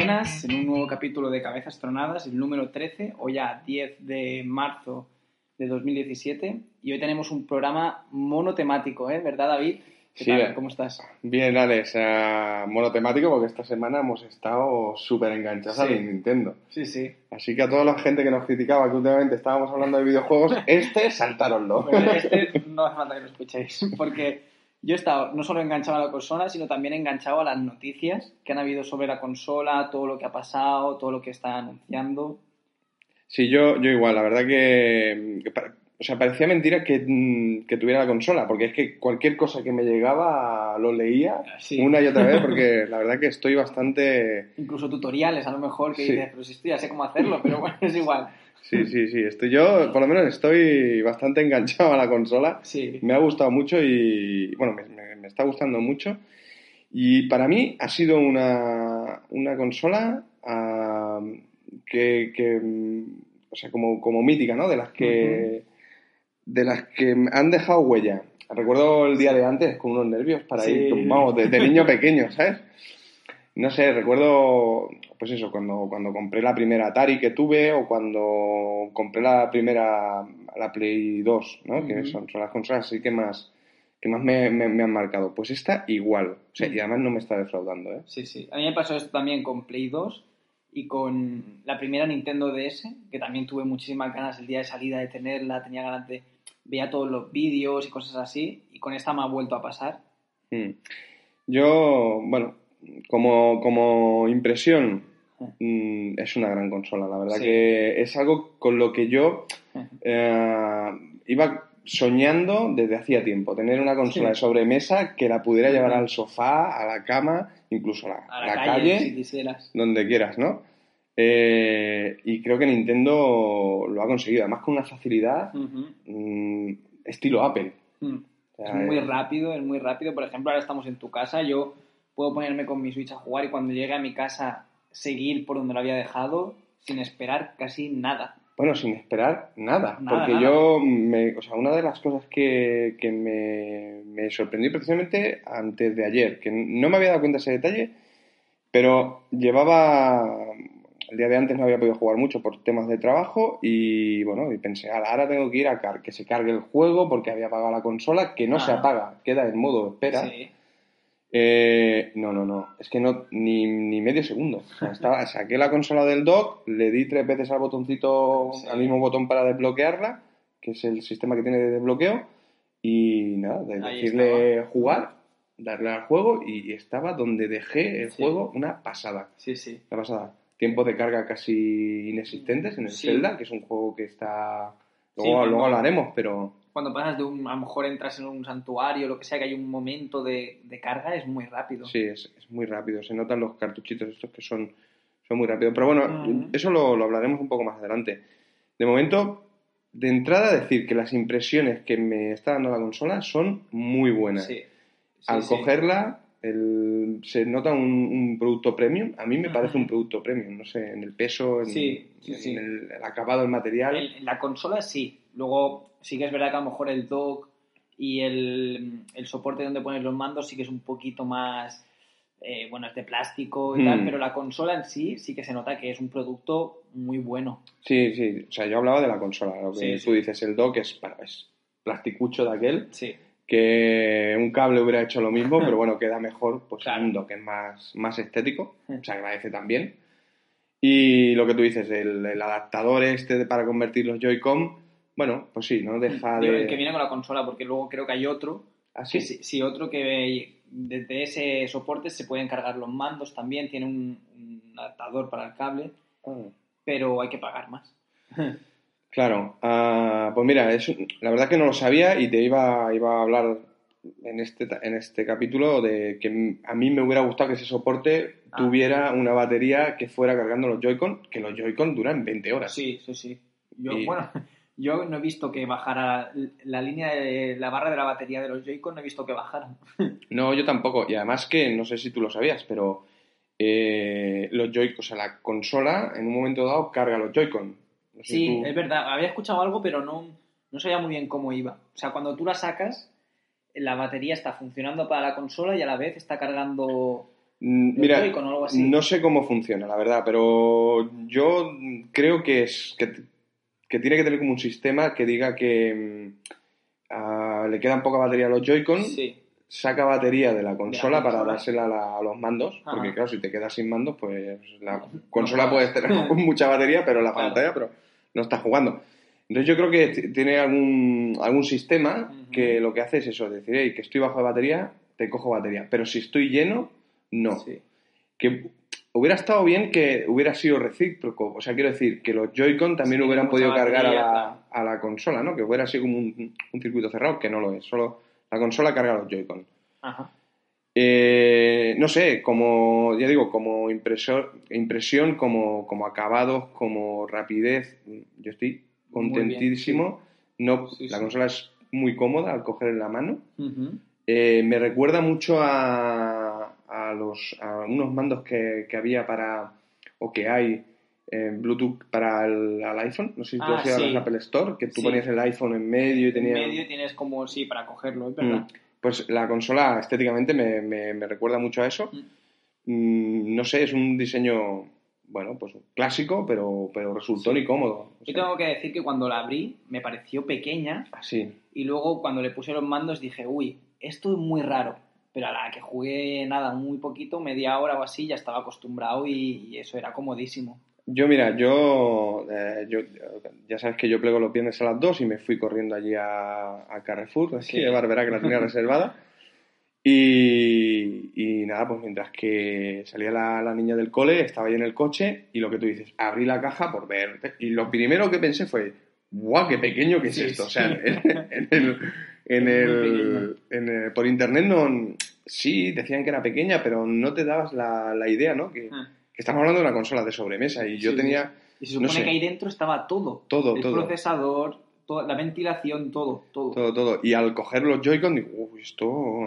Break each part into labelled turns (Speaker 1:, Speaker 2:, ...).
Speaker 1: Buenas, en un nuevo capítulo de Cabezas Tronadas, el número 13, hoy ya 10 de marzo de 2017, y hoy tenemos un programa monotemático, ¿eh? ¿Verdad, David? ¿Qué
Speaker 2: Sí,
Speaker 1: tal?
Speaker 2: eh.
Speaker 1: ¿Cómo estás?
Speaker 2: Bien, Alex, eh, monotemático porque esta semana hemos estado súper enganchados
Speaker 1: Sí.
Speaker 2: a Nintendo.
Speaker 1: Sí, sí.
Speaker 2: Así que a toda la gente que nos criticaba que últimamente estábamos hablando de videojuegos, este, saltároslo.
Speaker 1: Bueno, este no hace falta que lo escuchéis, porque yo he estado no solo enganchado a la consola, sino también enganchado a las noticias que han habido sobre la consola, todo lo que ha pasado, todo lo que está anunciando.
Speaker 2: Sí, yo, yo igual, la verdad que, o sea, parecía mentira que, mm, que tuviera la consola, porque es que cualquier cosa que me llegaba lo leía
Speaker 1: Sí.
Speaker 2: una y otra vez, porque la verdad que estoy bastante...
Speaker 1: Incluso tutoriales, a lo mejor, que
Speaker 2: Sí.
Speaker 1: dices, pero si esto ya sé cómo hacerlo, pero bueno, es igual.
Speaker 2: Sí, sí, sí, estoy yo, por lo menos estoy bastante enganchado a la consola.
Speaker 1: Sí.
Speaker 2: Me ha gustado mucho y, bueno, me, me- me está gustando mucho. Y para mí ha sido una, una consola que, que, o sea, como, como mítica, ¿no? De las que, de las que han dejado huella. Recuerdo el día de antes con unos nervios para
Speaker 1: Sí.
Speaker 2: ir, vamos, de, de niño pequeño, ¿sabes? No sé, recuerdo, pues eso, cuando, cuando compré la primera Atari que tuve o cuando compré la primera, la Play 2, ¿no? Que son, son las consolas así que más, que más me, me- me han marcado. Pues esta igual, o sea, y además no me está defraudando, ¿eh?
Speaker 1: Sí, sí. A mí me pasó esto también con Play 2 y con la primera Nintendo DS, que también tuve muchísimas ganas el día de salida de tenerla, tenía ganas de... Veía todos los vídeos y cosas así, y con esta me ha vuelto a pasar.
Speaker 2: Mm. Yo, bueno, como, como impresión, mm, es una gran consola, la verdad
Speaker 1: Sí.
Speaker 2: que es algo con lo que yo eh, iba soñando desde hacía tiempo, tener una consola
Speaker 1: Sí.
Speaker 2: de sobremesa que la pudiera llevar al sofá, a la cama, incluso a la,
Speaker 1: A
Speaker 2: a
Speaker 1: la,
Speaker 2: la
Speaker 1: calle,
Speaker 2: calle,
Speaker 1: si quisieras.
Speaker 2: donde quieras, ¿no? Eh, y creo que Nintendo lo ha conseguido, además con una facilidad mm, estilo Apple.
Speaker 1: Mm.
Speaker 2: O
Speaker 1: Es muy
Speaker 2: eh,
Speaker 1: rápido, es muy rápido. Por ejemplo, ahora estamos en tu casa, yo puedo ponerme con mi Switch a jugar y cuando llegue a mi casa seguir por donde lo había dejado sin esperar casi nada.
Speaker 2: Bueno, sin esperar nada,
Speaker 1: Nada,
Speaker 2: porque
Speaker 1: nada.
Speaker 2: yo, me, o sea, una de las cosas que, que me, me sorprendió precisamente antes de ayer, que no me había dado cuenta de ese detalle, pero llevaba, el día de antes no había podido jugar mucho por temas de trabajo y bueno, y pensé, "Ala, ahora tengo que ir a car que se cargue el juego porque había apagado la consola, que no se
Speaker 1: Ah.
Speaker 2: apaga, queda en modo espera.
Speaker 1: Sí.
Speaker 2: Eh, no, no, no. Es que no, ni, ni medio segundo. O sea, estaba, saqué la consola del dock, le di tres veces al botoncito,
Speaker 1: Sí.
Speaker 2: al mismo botón para desbloquearla, que es el sistema que tiene de desbloqueo, y nada, de decirle jugar, darle al juego, y estaba donde dejé el
Speaker 1: Sí.
Speaker 2: juego una pasada.
Speaker 1: Sí, sí.
Speaker 2: Una pasada. Tiempos de carga casi inexistentes en el
Speaker 1: Sí.
Speaker 2: Zelda, que es un juego que está.
Speaker 1: Sí,
Speaker 2: Luego, luego hablaremos, pero.
Speaker 1: Cuando pasas de un, a lo mejor entras en un santuario, lo que sea, que hay un momento de, de carga, es muy rápido.
Speaker 2: Sí, es, es muy rápido. Se notan los cartuchitos estos que son, son muy rápidos. Pero bueno, eso lo, lo hablaremos un poco más adelante. De momento, de entrada, decir que las impresiones que me está dando la consola son muy buenas.
Speaker 1: Sí. Sí,
Speaker 2: Al
Speaker 1: sí.
Speaker 2: cogerla, el- se nota un, un producto premium. A mí me parece un producto premium. No sé, en el peso, en,
Speaker 1: Sí, sí,
Speaker 2: en
Speaker 1: sí.
Speaker 2: El, el acabado del material.
Speaker 1: El- la consola sí. Luego sí que es verdad que a lo mejor el dock y el, el soporte donde pones los mandos sí que es un poquito más, eh, bueno, es de plástico y tal,
Speaker 2: Mm.
Speaker 1: pero la consola en sí sí que se nota que es un producto muy bueno.
Speaker 2: Sí, sí. O sea, yo hablaba de la consola. Lo que
Speaker 1: Sí,
Speaker 2: tú
Speaker 1: sí.
Speaker 2: dices, el dock es, bueno, es plasticucho de aquel.
Speaker 1: Sí.
Speaker 2: que un cable hubiera hecho lo mismo, pero bueno, queda mejor pues
Speaker 1: Claro.
Speaker 2: un dock, es más, más estético, se agradece también. Y lo que tú dices, el, el adaptador este para convertir los Joy-Con, bueno, pues sí, no deja de...
Speaker 1: el que viene con la consola, porque luego creo que hay otro,
Speaker 2: ¿Ah, sí?
Speaker 1: que sí, sí, otro que desde ese soporte se pueden cargar los mandos también, tiene un, un adaptador para el cable,
Speaker 2: Ah.
Speaker 1: pero hay que pagar más.
Speaker 2: Claro, ah, pues mira, es, la verdad que no lo sabía y te iba, iba a hablar en este, en este capítulo de que a mí me hubiera gustado que ese soporte
Speaker 1: Ah.
Speaker 2: tuviera una batería que fuera cargando los Joy-Con, que los Joy-Con duran 20 horas.
Speaker 1: Sí, sí, sí. Yo,
Speaker 2: Y-
Speaker 1: bueno, yo no he visto que bajara la línea de la barra de la batería de los Joy-Con, no he visto que bajaran.
Speaker 2: No, yo tampoco. Y además que, no sé si tú lo sabías, pero eh, los Joy-Con, o sea, la consola en un momento dado carga los Joy-Con. No sé
Speaker 1: Sí,
Speaker 2: tú-
Speaker 1: es verdad. Había escuchado algo, pero no, no sabía muy bien cómo iba. O sea, cuando tú la sacas, la batería está funcionando para la consola y a la vez está cargando
Speaker 2: Mm, Mira, no sé cómo funciona, la verdad, pero yo creo que es que, que tiene que tener como un sistema que diga que mm, le quedan poca batería a los Joy-Con, saca batería de la consola, para dársela a, los mandos, porque claro, si te quedas sin mandos, pues la consola puede tener mucha batería, pero la pantalla, pero no estás jugando. Entonces yo creo que tiene algún, algún sistema que lo que hace es eso, decir, que estoy bajo de batería, te cojo batería, pero si estoy lleno, no. Que hubiera estado bien que hubiera sido recíproco. O sea, quiero decir, que los Joy-Con también hubieran podido cargar a la, a la, consola, ¿no? Que hubiera sido como un, circuito cerrado, que no lo es. Solo la consola carga los Joy-Con. Ajá. Eh, no sé, como, ya digo, como impresor, impresión, como, como acabados, como rapidez, yo estoy contentísimo. no, la consola es muy cómoda al coger en la mano. Eh, me recuerda mucho a, a, los, a unos mandos que, que, había para, o que hay en Bluetooth para el iPhone. No sé si tú ah, has ido Apple Store, que tú ponías el iPhone en medio y tenías...
Speaker 1: En medio tienes como, sí, para cogerlo, es verdad. Mm.
Speaker 2: Pues la consola estéticamente me, me, recuerda mucho a eso. Mm. Mm, no sé, es un diseño bueno, pues clásico, pero, pero resultó ni cómodo.
Speaker 1: Yo tengo que decir que cuando la abrí me pareció pequeña.
Speaker 2: Así.
Speaker 1: Ah, y luego cuando le puse los mandos dije, uy, esto es muy raro. Pero a la que jugué nada, muy poquito, media hora o así, ya estaba acostumbrado y, eso era comodísimo.
Speaker 2: Yo, mira, yo, eh, yo, ya sabes que yo plego los viernes a las 2 y me fui corriendo allí a, a Carrefour, así, de Barbera, que la tenía reservada. Y, nada, pues mientras que salía la, niña del cole, estaba ahí en el coche y lo que tú dices, abrí la caja por ver. Y lo primero que pensé fue, ¡guau, qué pequeño que es esto! O sea, en, el, en, el, por internet no. Sí, decían que era pequeña, pero no te dabas la, idea, ¿no? Que, ah. que, estamos hablando de una consola de sobremesa y yo tenía.
Speaker 1: Y se supone que ahí dentro estaba todo.
Speaker 2: Todo,
Speaker 1: el
Speaker 2: todo.
Speaker 1: El procesador, la ventilación, todo, todo.
Speaker 2: Todo, todo. Y al coger los Joy-Con, digo, uy, esto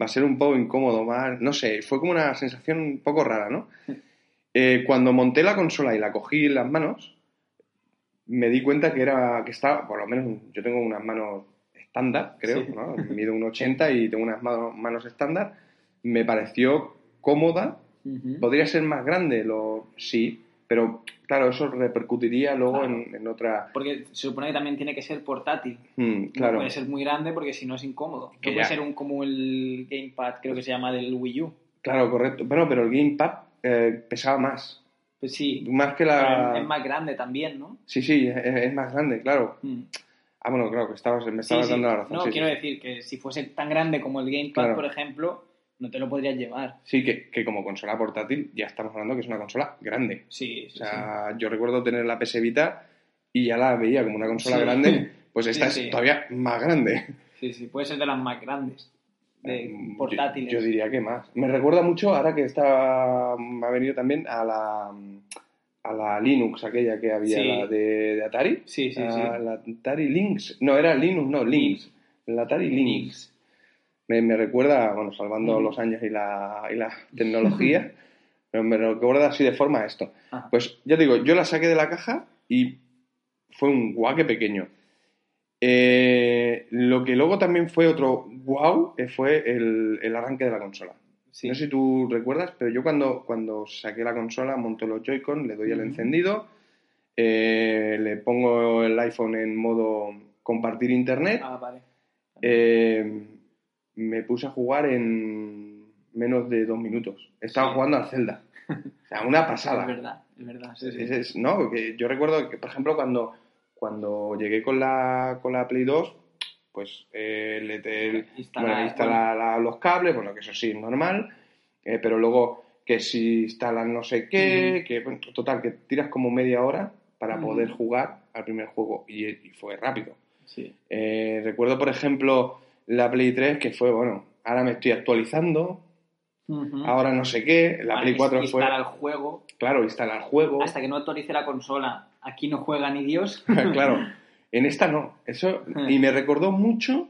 Speaker 2: va a ser un poco incómodo, más. No sé, fue como una sensación un poco rara, ¿no? Eh, cuando monté la consola y la cogí en las manos, me di cuenta que era, que estaba, por lo menos yo tengo unas manos estándar, creo, ¿no? Mido un 80 y tengo unas manos estándar. Me pareció cómoda. ¿Podría ser más grande? Lo, sí, pero claro, eso repercutiría luego en, otra.
Speaker 1: Porque se supone que también tiene que ser portátil.
Speaker 2: Mm, claro.
Speaker 1: No puede ser muy grande porque si no es incómodo. Que puede ser un, como el Gamepad, creo que se llama del Wii U.
Speaker 2: Claro, correcto. Bueno, pero el Gamepad eh, pesaba más.
Speaker 1: Pues sí.
Speaker 2: Más que la.
Speaker 1: Es más grande también, ¿no?
Speaker 2: Sí, sí, es, más grande, claro. Mm. Ah, bueno, claro, que estabas, me estabas dando la razón.
Speaker 1: No, quiero decir que si fuese tan grande como el Gamepad, por ejemplo no te lo podrías llevar.
Speaker 2: Sí, que, como consola portátil ya estamos hablando que es una consola grande.
Speaker 1: Sí,
Speaker 2: sí O sea, yo recuerdo tener la PS Vita y ya la veía como una consola grande, pues esta es todavía más grande.
Speaker 1: Sí, sí, puede ser de las más grandes. De mm, portátiles.
Speaker 2: Yo, diría que más. Me recuerda mucho, ahora que está, me ha venido también a la, a la Linux, aquella que había, de, Atari.
Speaker 1: Sí, sí,
Speaker 2: sí. La Atari Lynx. No, era Linux, no, Lynx. La Atari Lynx me, recuerda, bueno, salvando los años y la, y la tecnología, pero me recuerda así de forma a esto. Ah. Pues ya digo, yo la saqué de la caja y fue un guaque pequeño. Eh, lo que luego también fue otro wow eh, fue el, arranque de la consola. No sé si tú recuerdas, pero yo cuando, cuando saqué la consola, monto los Joy-Con, le doy el encendido, eh, le pongo el iPhone en modo compartir internet.
Speaker 1: Ah, vale
Speaker 2: me puse a jugar en menos de dos minutos. Estaba jugando al Zelda. O sea, una pasada.
Speaker 1: Es verdad, es verdad.
Speaker 2: no, que yo recuerdo que, por ejemplo, cuando, cuando llegué con la, con la Play 2, pues eh, le instala, los cables, bueno, que eso sí, es normal, eh, pero luego que si instalan no sé qué, que total, que tiras como media hora para poder jugar al primer juego y, fue rápido.
Speaker 1: Sí.
Speaker 2: Eh, recuerdo, por ejemplo, la Play 3, que fue, bueno, ahora me estoy actualizando, ahora no sé qué, la Play 4 fue...
Speaker 1: Instalar el juego.
Speaker 2: Claro, instalar el juego.
Speaker 1: Hasta que no actualice la consola, aquí no juega ni Dios.
Speaker 2: claro, en esta no. Eso, y me recordó mucho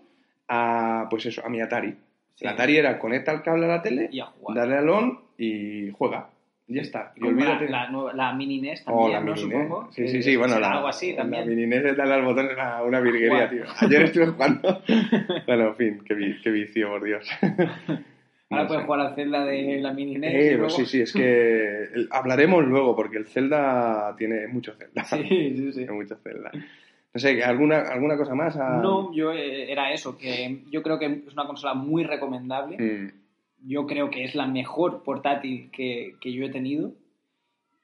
Speaker 2: a, pues eso, a mi Atari. La Atari era conecta el cable a la tele, y darle al on y juega. Ya está. Y olvídate.
Speaker 1: La, la, mini NES también, oh, la mini supongo.
Speaker 2: Sí, sí, sí. Bueno, la,
Speaker 1: algo así también.
Speaker 2: La mini NES de darle al botón era una virguería, tío. Ayer estuve jugando. bueno, en fin, qué, qué vicio, por Dios.
Speaker 1: Ahora
Speaker 2: No
Speaker 1: puedes
Speaker 2: sé.
Speaker 1: jugar al Zelda de la mini NES.
Speaker 2: Eh,
Speaker 1: luego-
Speaker 2: Sí, sí, es que hablaremos luego porque el Zelda tiene mucho Zelda.
Speaker 1: Sí, sí, sí.
Speaker 2: Tiene mucho Zelda. No sé, ¿alguna, alguna cosa más? a-
Speaker 1: No, yo eh, era eso, que yo creo que es una consola muy recomendable.
Speaker 2: Mm,
Speaker 1: Yo creo que es la mejor portátil que, que yo he tenido.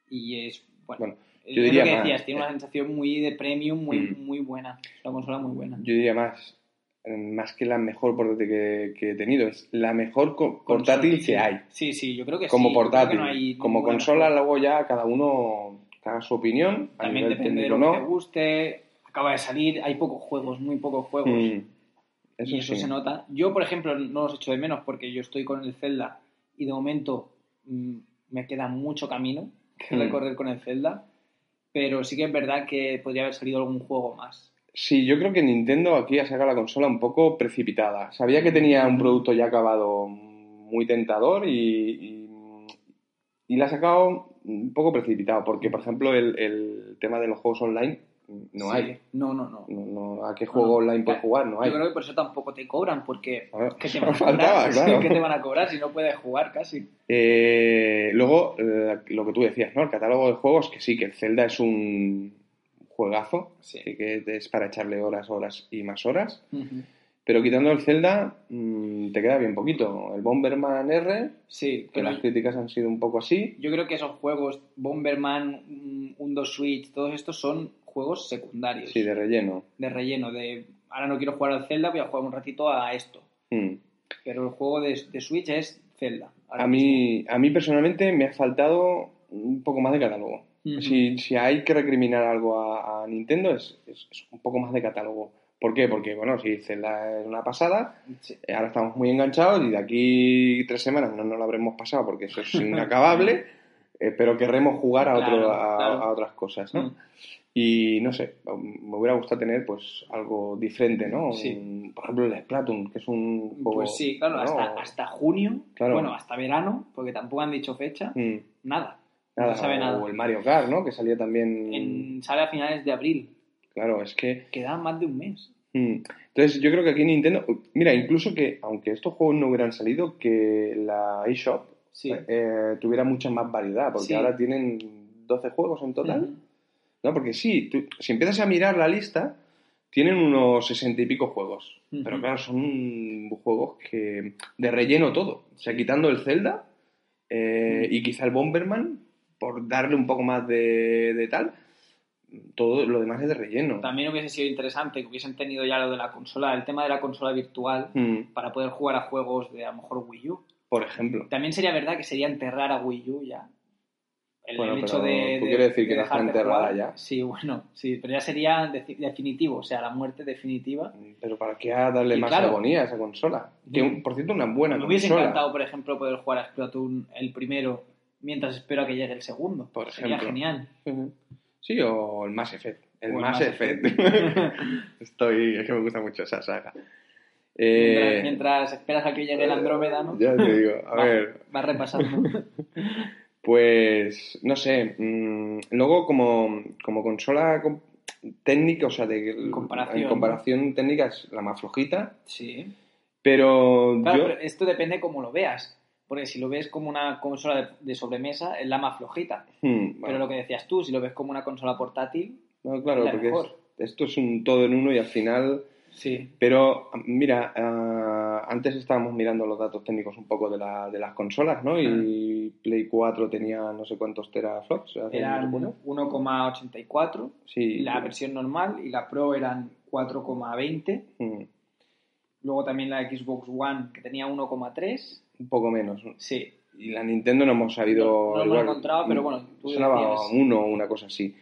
Speaker 1: Y es, bueno,
Speaker 2: yo diría
Speaker 1: lo que
Speaker 2: más,
Speaker 1: decías, tiene
Speaker 2: eh.
Speaker 1: una sensación muy de premium, muy,
Speaker 2: Mm.
Speaker 1: muy buena. Es una consola muy buena.
Speaker 2: Yo diría más, más que la mejor portátil que, que he tenido, es la mejor co- portátil que hay.
Speaker 1: Sí, sí, yo creo que
Speaker 2: Como
Speaker 1: sí. Yo creo que
Speaker 2: portátil.
Speaker 1: no hay
Speaker 2: como consola,
Speaker 1: mejor.
Speaker 2: luego ya cada uno haga su opinión. a
Speaker 1: También
Speaker 2: nivel
Speaker 1: depende de lo que
Speaker 2: no.
Speaker 1: te guste. Acaba de salir, hay pocos juegos, muy pocos juegos.
Speaker 2: Mm, eso
Speaker 1: y eso
Speaker 2: sí.
Speaker 1: se nota. Yo, por ejemplo, no los echo de menos porque yo estoy con el Zelda y de momento mm, me queda mucho camino que
Speaker 2: Mm.
Speaker 1: recorrer con el Zelda. Pero sí que es verdad que podría haber salido algún juego más.
Speaker 2: Sí, yo creo que Nintendo aquí ha sacado la consola un poco precipitada. Sabía que tenía un producto ya acabado muy tentador y, y, y la ha sacado un poco precipitado, porque, por ejemplo, el, el tema de los juegos online no
Speaker 1: Sí.
Speaker 2: hay.
Speaker 1: No, no, no.
Speaker 2: No, no, ¿A qué juego online puedes jugar? No hay.
Speaker 1: Yo creo que por eso tampoco te cobran, porque ¿qué te van a
Speaker 2: faltaba,
Speaker 1: cobrar?
Speaker 2: claro.
Speaker 1: ¿Qué te van a cobrar si no puedes jugar casi?
Speaker 2: Eh, luego, eh, lo que tú decías, ¿no? El catálogo de juegos, que sí, que el Zelda es un juegazo,
Speaker 1: Sí.
Speaker 2: que, es para echarle horas, horas y más horas. Pero quitando el Zelda, mm, te queda bien poquito. El Bomberman R,
Speaker 1: Sí,
Speaker 2: que las críticas han sido un poco así.
Speaker 1: yo creo que esos juegos, Bomberman, mm, Undo Switch, todos estos son juegos secundarios.
Speaker 2: Sí, de relleno.
Speaker 1: de relleno, de ahora no quiero jugar al Zelda, voy a jugar un ratito a esto.
Speaker 2: Mm.
Speaker 1: Pero el juego de, de Switch es Zelda.
Speaker 2: A mí, a mí personalmente me ha faltado un poco más de catálogo. Si, si hay que recriminar algo a, a Nintendo es, es- es un poco más de catálogo. ¿Por qué? Porque, bueno, si Zelda es una pasada.
Speaker 1: Sí.
Speaker 2: eh, ahora estamos muy enganchados y de aquí tres semanas no nos lo habremos pasado porque eso es inacabable, eh, pero querremos jugar a, otro,
Speaker 1: Claro,
Speaker 2: a,
Speaker 1: claro.
Speaker 2: a otras cosas, ¿no?
Speaker 1: Mm.
Speaker 2: Y no sé, me hubiera gustado tener pues algo diferente, ¿no?
Speaker 1: Sí.
Speaker 2: Un- por ejemplo, el Splatoon, que es un juego...
Speaker 1: Pues sí, claro,
Speaker 2: ¿no?
Speaker 1: hasta, hasta junio,
Speaker 2: Claro.
Speaker 1: bueno, hasta verano, porque tampoco han dicho fecha,
Speaker 2: Mm,
Speaker 1: nada.
Speaker 2: nada,
Speaker 1: no sabe
Speaker 2: o
Speaker 1: nada.
Speaker 2: el Mario Kart, ¿no? Que salía también...
Speaker 1: En, sale a finales de abril,
Speaker 2: Claro, es que...
Speaker 1: queda más de un mes.
Speaker 2: Mm. Entonces, yo creo que aquí Nintendo. Mira, incluso que, aunque estos juegos no hubieran salido, que la eShop
Speaker 1: Sí.
Speaker 2: eh, tuviera mucha más variedad, porque
Speaker 1: Sí.
Speaker 2: ahora tienen 12 juegos en total.
Speaker 1: Ujú.
Speaker 2: ¿No? Porque sí, tú- si empiezas a mirar la lista, tienen unos 60 y pico juegos. Pero claro, son juegos que. de relleno todo. O sea, quitando el Zelda eh, y quizá el Bomberman, por darle un poco más de, de tal, todo lo demás es de relleno.
Speaker 1: También hubiese sido interesante que hubiesen tenido ya lo de la consola, el tema de la consola virtual,
Speaker 2: Mm,
Speaker 1: para poder jugar a juegos de a lo mejor Wii U.
Speaker 2: por ejemplo.
Speaker 1: También sería verdad que sería enterrar a Wii U ya. El,
Speaker 2: Bueno,
Speaker 1: el hecho
Speaker 2: pero
Speaker 1: de.
Speaker 2: tú
Speaker 1: de-
Speaker 2: quieres decir
Speaker 1: de
Speaker 2: que está
Speaker 1: dejarte
Speaker 2: enterrada
Speaker 1: jugar.
Speaker 2: ya.
Speaker 1: Sí, bueno, sí, pero ya sería definitivo, o sea, la muerte definitiva.
Speaker 2: Pero ¿para qué darle
Speaker 1: Y
Speaker 2: más
Speaker 1: claro.
Speaker 2: agonía a esa consola? Que,
Speaker 1: Mm.
Speaker 2: por cierto, una buena
Speaker 1: Me hubiese
Speaker 2: consola.
Speaker 1: encantado, por ejemplo, poder jugar a Splatoon el primero mientras espero a que llegue el segundo.
Speaker 2: Por
Speaker 1: Sería
Speaker 2: ejemplo.
Speaker 1: genial.
Speaker 2: Sí, o el Mass Effect. El Mass
Speaker 1: Mass
Speaker 2: Effect.
Speaker 1: Effect.
Speaker 2: Estoy... Es que me gusta mucho esa saga.
Speaker 1: mientras,
Speaker 2: Eh,
Speaker 1: mientras esperas a que llegue el Andrómeda, ¿no?
Speaker 2: Ya te digo. A
Speaker 1: Va-
Speaker 2: ver,
Speaker 1: Vas repasando.
Speaker 2: pues... No sé. mm, luego, como, como consola com- técnica, o sea, de,
Speaker 1: En comparación,
Speaker 2: en comparación técnica es la más flojita.
Speaker 1: Sí.
Speaker 2: Pero
Speaker 1: Claro,
Speaker 2: yo...
Speaker 1: pero esto depende cómo lo veas. Porque si lo ves como una consola de, de sobremesa, es la más flojita.
Speaker 2: Hmm,
Speaker 1: Pero lo que decías tú, si lo ves como una consola portátil,
Speaker 2: no, claro,
Speaker 1: la
Speaker 2: porque es-
Speaker 1: mejor.
Speaker 2: esto es un todo en uno y al final...
Speaker 1: sí.
Speaker 2: Pero, mira, ah, antes estábamos mirando los datos técnicos un poco de, la- de las consolas, ¿no? Y Play 4 tenía no sé cuántos teraflops. ¿hace
Speaker 1: Eran
Speaker 2: recuerdo?
Speaker 1: 1,84
Speaker 2: Sí.
Speaker 1: la versión normal y la Pro eran 4,20.
Speaker 2: Mm,
Speaker 1: Luego también la Xbox One que tenía 1,3.
Speaker 2: un poco menos.
Speaker 1: Sí.
Speaker 2: Y la Nintendo no hemos sabido...
Speaker 1: No, no lo hemos encontrado, pero bueno, tú
Speaker 2: Sonaba
Speaker 1: decías-
Speaker 2: uno o una cosa así.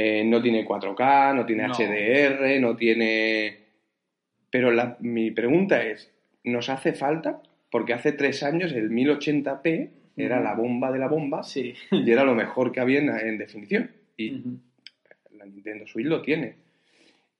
Speaker 2: Eh, no tiene 4K, no tiene
Speaker 1: No.
Speaker 2: HDR, no tiene... Pero la- mi pregunta es, ¿nos hace falta? Porque hace tres años el 1080p era la bomba de la bomba
Speaker 1: Sí.
Speaker 2: y era lo mejor que había en, en definición. Y la Nintendo Switch lo tiene.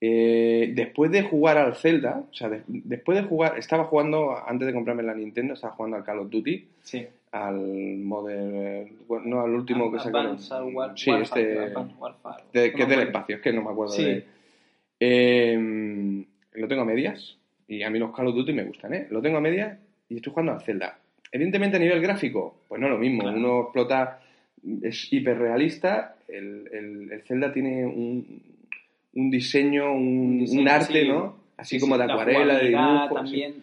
Speaker 2: Eh, después de jugar al Zelda, o sea, de- después de jugar, estaba jugando, antes de comprarme la Nintendo, estaba jugando al Call of Duty,
Speaker 1: Sí.
Speaker 2: Al Modern, bueno, no, al último que sacaron. Sí,
Speaker 1: Warfare,
Speaker 2: este,
Speaker 1: Warfare.
Speaker 2: de-
Speaker 1: No
Speaker 2: que es del espacio, es que no me acuerdo
Speaker 1: Sí.
Speaker 2: de... Eh, lo tengo a medias, y a mí los Call of Duty me gustan, ¿eh? Lo tengo a medias, y estoy jugando al Zelda. Evidentemente a nivel gráfico, pues no es lo mismo.
Speaker 1: Claro.
Speaker 2: Uno explota, es hiperrealista, el, el, el Zelda tiene un, un diseño, un,
Speaker 1: Un diseño,
Speaker 2: un arte,
Speaker 1: sí.
Speaker 2: ¿no? Así
Speaker 1: Sí,
Speaker 2: como de
Speaker 1: la
Speaker 2: acuarela, de dibujo.
Speaker 1: también.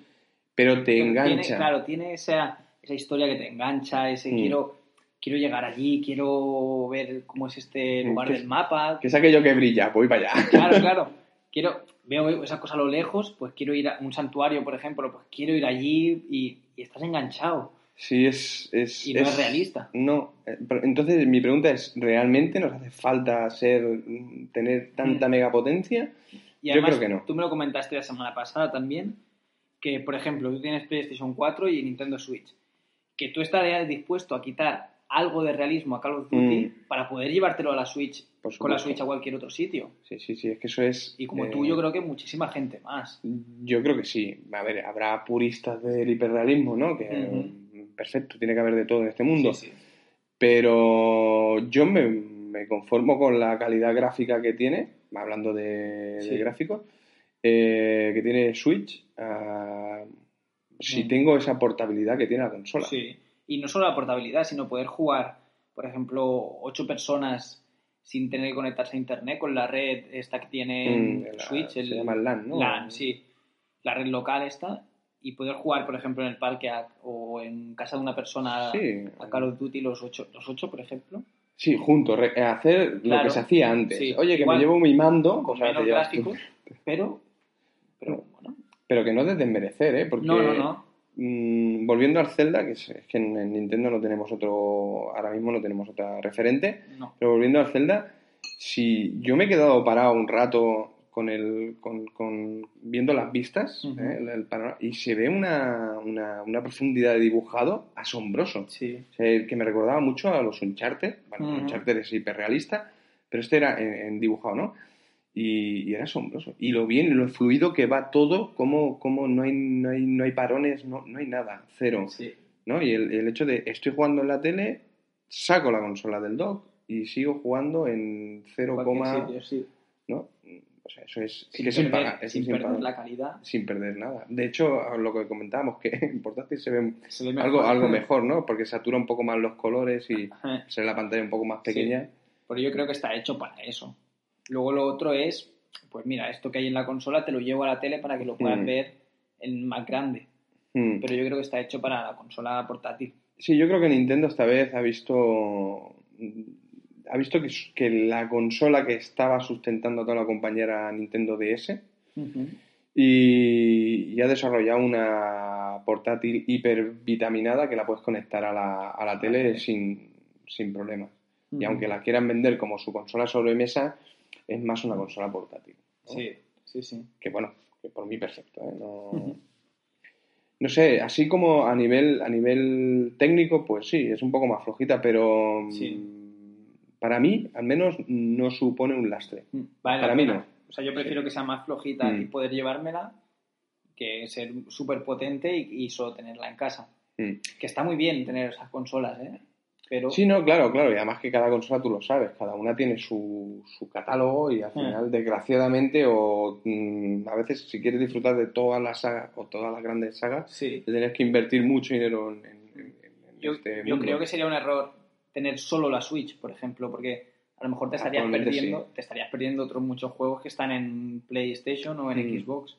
Speaker 2: Pero te engancha.
Speaker 1: Tiene, claro, tiene esa, esa historia que te engancha, ese
Speaker 2: Mm.
Speaker 1: quiero, quiero llegar allí, quiero ver cómo es este
Speaker 2: Mm,
Speaker 1: lugar del mapa.
Speaker 2: Que es aquello que brilla, voy para allá.
Speaker 1: Claro, claro. Quiero, veo esa cosa a lo lejos, pues quiero ir a un santuario, por ejemplo, pues quiero ir allí y, y estás enganchado.
Speaker 2: Sí, es... es
Speaker 1: Y no es realista.
Speaker 2: No. Eh, Entonces, mi pregunta es, ¿realmente nos hace falta ser tener tanta
Speaker 1: Mm.
Speaker 2: megapotencia?
Speaker 1: Y
Speaker 2: Yo
Speaker 1: además,
Speaker 2: creo que no.
Speaker 1: tú me lo comentaste la semana pasada también, que por ejemplo, tú tienes PlayStation 4 y Nintendo Switch, que tú estarías dispuesto a quitar algo de realismo a Call of Duty
Speaker 2: Mm.
Speaker 1: para poder llevártelo a la Switch, con la. Switch a cualquier otro sitio.
Speaker 2: Sí, sí, sí, es que eso es...
Speaker 1: Y como
Speaker 2: eh,
Speaker 1: tú, yo creo que muchísima gente más.
Speaker 2: Yo creo que sí. A ver, habrá puristas del hiperrealismo, ¿no? Que perfecto, tiene que haber de todo en este mundo.
Speaker 1: Sí, sí.
Speaker 2: Pero yo me, me conformo con la calidad gráfica que tiene, hablando de, gráficos, eh, que tiene Switch. ah, si tengo esa portabilidad que tiene la consola.
Speaker 1: Sí. Y no solo la portabilidad, sino poder jugar, por ejemplo, ocho personas sin tener que conectarse a internet con la red esta que tiene
Speaker 2: Mm, la-
Speaker 1: Switch.
Speaker 2: se llama LAN, ¿no?
Speaker 1: LAN, sí. La red local esta. Y poder jugar, por ejemplo, en el parque a- o en casa de una persona
Speaker 2: Sí.
Speaker 1: a Call of Duty los ocho, los ocho por ejemplo.
Speaker 2: Sí, juntos, re- hacer lo que se hacía antes. Oye, que
Speaker 1: igual,
Speaker 2: me llevo mi mando,
Speaker 1: Con
Speaker 2: ahora te
Speaker 1: menos gráficos, pero, pero bueno.
Speaker 2: Pero que no de desmerecer, ¿eh? Porque
Speaker 1: No, no, no.
Speaker 2: mm, volviendo al Zelda, que es, es que en, en Nintendo no tenemos otro, ahora mismo no tenemos otra referente,
Speaker 1: no.
Speaker 2: pero volviendo al Zelda, si yo me he quedado parado un rato con el, con, con- viendo las vistas
Speaker 1: Ujú.
Speaker 2: ¿eh? el- el panorama, y se ve una, una, una profundidad de dibujado asombroso.
Speaker 1: Sí.
Speaker 2: O sea, que me recordaba mucho a los Uncharted. Bueno,
Speaker 1: Ujú.
Speaker 2: Uncharted es hiperrealista, pero este era en, en dibujado, ¿no? Y, y era asombroso. Y lo bien, lo fluido que va todo, como, como no, hay, no, hay, no hay parones, no, no hay nada, cero.
Speaker 1: sí.
Speaker 2: ¿no? Y el, el hecho de estoy jugando en la tele, saco la consola del dock y sigo jugando en 0,
Speaker 1: Cualquier sitio, sí.
Speaker 2: ¿no? O sea, eso es,
Speaker 1: Sin
Speaker 2: que es sin
Speaker 1: perder,
Speaker 2: pagar, es
Speaker 1: sin
Speaker 2: sin
Speaker 1: perder
Speaker 2: pagar,
Speaker 1: la calidad.
Speaker 2: sin perder nada. De hecho, lo que comentábamos, que en portátil se ve
Speaker 1: Se ve mejor.
Speaker 2: algo, algo mejor, ¿no? Porque satura un poco más los colores y se ve la pantalla un poco más pequeña.
Speaker 1: Pero yo creo que está hecho para eso. Luego lo otro es, pues mira, esto que hay en la consola te lo llevo a la tele para que lo puedas
Speaker 2: Mm.
Speaker 1: ver en más grande.
Speaker 2: Mm.
Speaker 1: Pero yo creo que está hecho para la consola portátil.
Speaker 2: Sí, yo creo que Nintendo esta vez ha visto ha visto que, que la consola que estaba sustentando a toda la compañía era Nintendo DS y, y ha desarrollado una portátil hipervitaminada que la puedes conectar a la, a la tele sin, sin problemas. Y aunque la quieran vender como su consola sobremesa, es más una consola portátil. ¿no?
Speaker 1: Sí, sí, sí.
Speaker 2: que bueno, que por mí perfecto, ¿eh? No, no sé, así como a nivel, a nivel técnico, pues sí, es un poco más flojita, pero
Speaker 1: Sí.
Speaker 2: mm, para mí, al menos, no supone un lastre.
Speaker 1: Mm, Vale
Speaker 2: Para mí no.
Speaker 1: O sea, yo prefiero que sea más flojita
Speaker 2: Mm.
Speaker 1: y poder llevármela que ser súper potente y, y solo tenerla en casa.
Speaker 2: Mm.
Speaker 1: Que está muy bien tener esas consolas, ¿eh? Pero
Speaker 2: Sí, no, claro, claro, y además que cada consola tú lo sabes, cada una tiene su, su catálogo y al
Speaker 1: Mm.
Speaker 2: final, desgraciadamente, o mm, a veces si quieres disfrutar de todas las sagas o todas las grandes sagas,
Speaker 1: sí,
Speaker 2: te tienes que invertir mucho dinero en, en- en- en
Speaker 1: yo,
Speaker 2: este
Speaker 1: yo creo que sería un error tener solo la Switch, por ejemplo, porque a lo mejor te estarías perdiendo,
Speaker 2: sí.
Speaker 1: te estarías perdiendo otros muchos juegos que están en PlayStation o en
Speaker 2: Mm.
Speaker 1: Xbox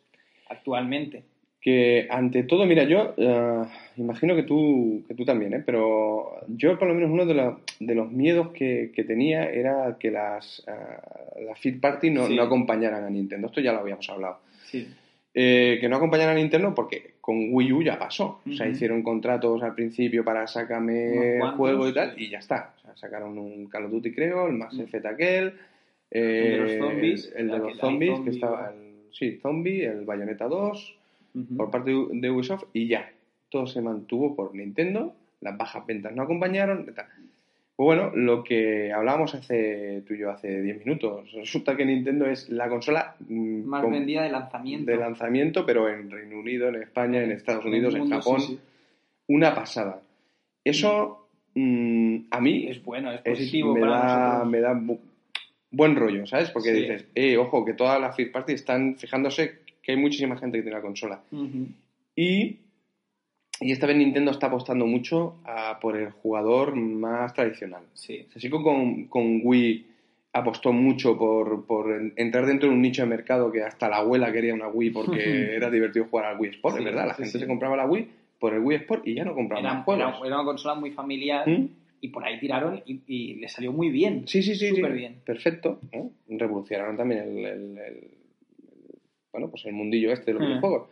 Speaker 1: actualmente.
Speaker 2: Que ante todo, mira, yo eh, imagino que tú, que tú también, ¿eh? pero yo por lo menos uno de, la- de los miedos que, que tenía era que las, eh, las Fit Party no,
Speaker 1: Sí.
Speaker 2: no acompañaran a Nintendo. Esto ya lo habíamos hablado.
Speaker 1: Sí.
Speaker 2: Eh, que no acompañaran a Nintendo porque con Wii U ya pasó. O sea, hicieron contratos al principio para sacarme
Speaker 1: Unos cuantos,
Speaker 2: juego y tal, y ya está. O sea, sacaron un Call of Duty, creo, el Mass
Speaker 1: Mm.
Speaker 2: Effect aquel,
Speaker 1: El de los zombies,
Speaker 2: el, el de los zombies, que estaba el, sí, Zombie, el Bayonetta 2, Por parte de Ubisoft y ya. Todo se mantuvo por Nintendo, las bajas ventas no acompañaron. tal. Pues bueno, lo que hablábamos hace tú y yo hace 10 minutos, resulta que Nintendo es la consola mm,
Speaker 1: Más
Speaker 2: con-
Speaker 1: vendida de lanzamiento.
Speaker 2: de lanzamiento, pero en Reino Unido, en España, en Estados Unidos, en
Speaker 1: mundo,
Speaker 2: Japón,
Speaker 1: sí, sí.
Speaker 2: una pasada. Eso mm, a mí
Speaker 1: Es bueno, es
Speaker 2: es-
Speaker 1: positivo
Speaker 2: me,
Speaker 1: para
Speaker 2: da,
Speaker 1: nosotros.
Speaker 2: me da bu- buen rollo, ¿sabes? Porque
Speaker 1: Sí.
Speaker 2: dices, eh, ojo, que todas las first party están fijándose que hay muchísima gente que tiene la consola. Y Y esta vez Nintendo está apostando mucho a por el jugador más tradicional.
Speaker 1: Sí.
Speaker 2: Así que con, con Wii apostó mucho por, por en- entrar dentro de un nicho de mercado que hasta la abuela quería una Wii porque era divertido jugar al Wii Sport,
Speaker 1: Sí,
Speaker 2: es verdad. La
Speaker 1: sí,
Speaker 2: gente
Speaker 1: sí.
Speaker 2: se compraba la Wii por el Wii Sport y ya no compraba
Speaker 1: Era,
Speaker 2: más juegos.
Speaker 1: era- era una consola muy familiar
Speaker 2: ¿Mm?
Speaker 1: y por ahí tiraron y, y le salió muy bien.
Speaker 2: Sí, sí, sí.
Speaker 1: Súper bien.
Speaker 2: Perfecto. Revolucionaron también el, el- el- bueno, pues el mundillo este de los
Speaker 1: Mm.
Speaker 2: videojuegos.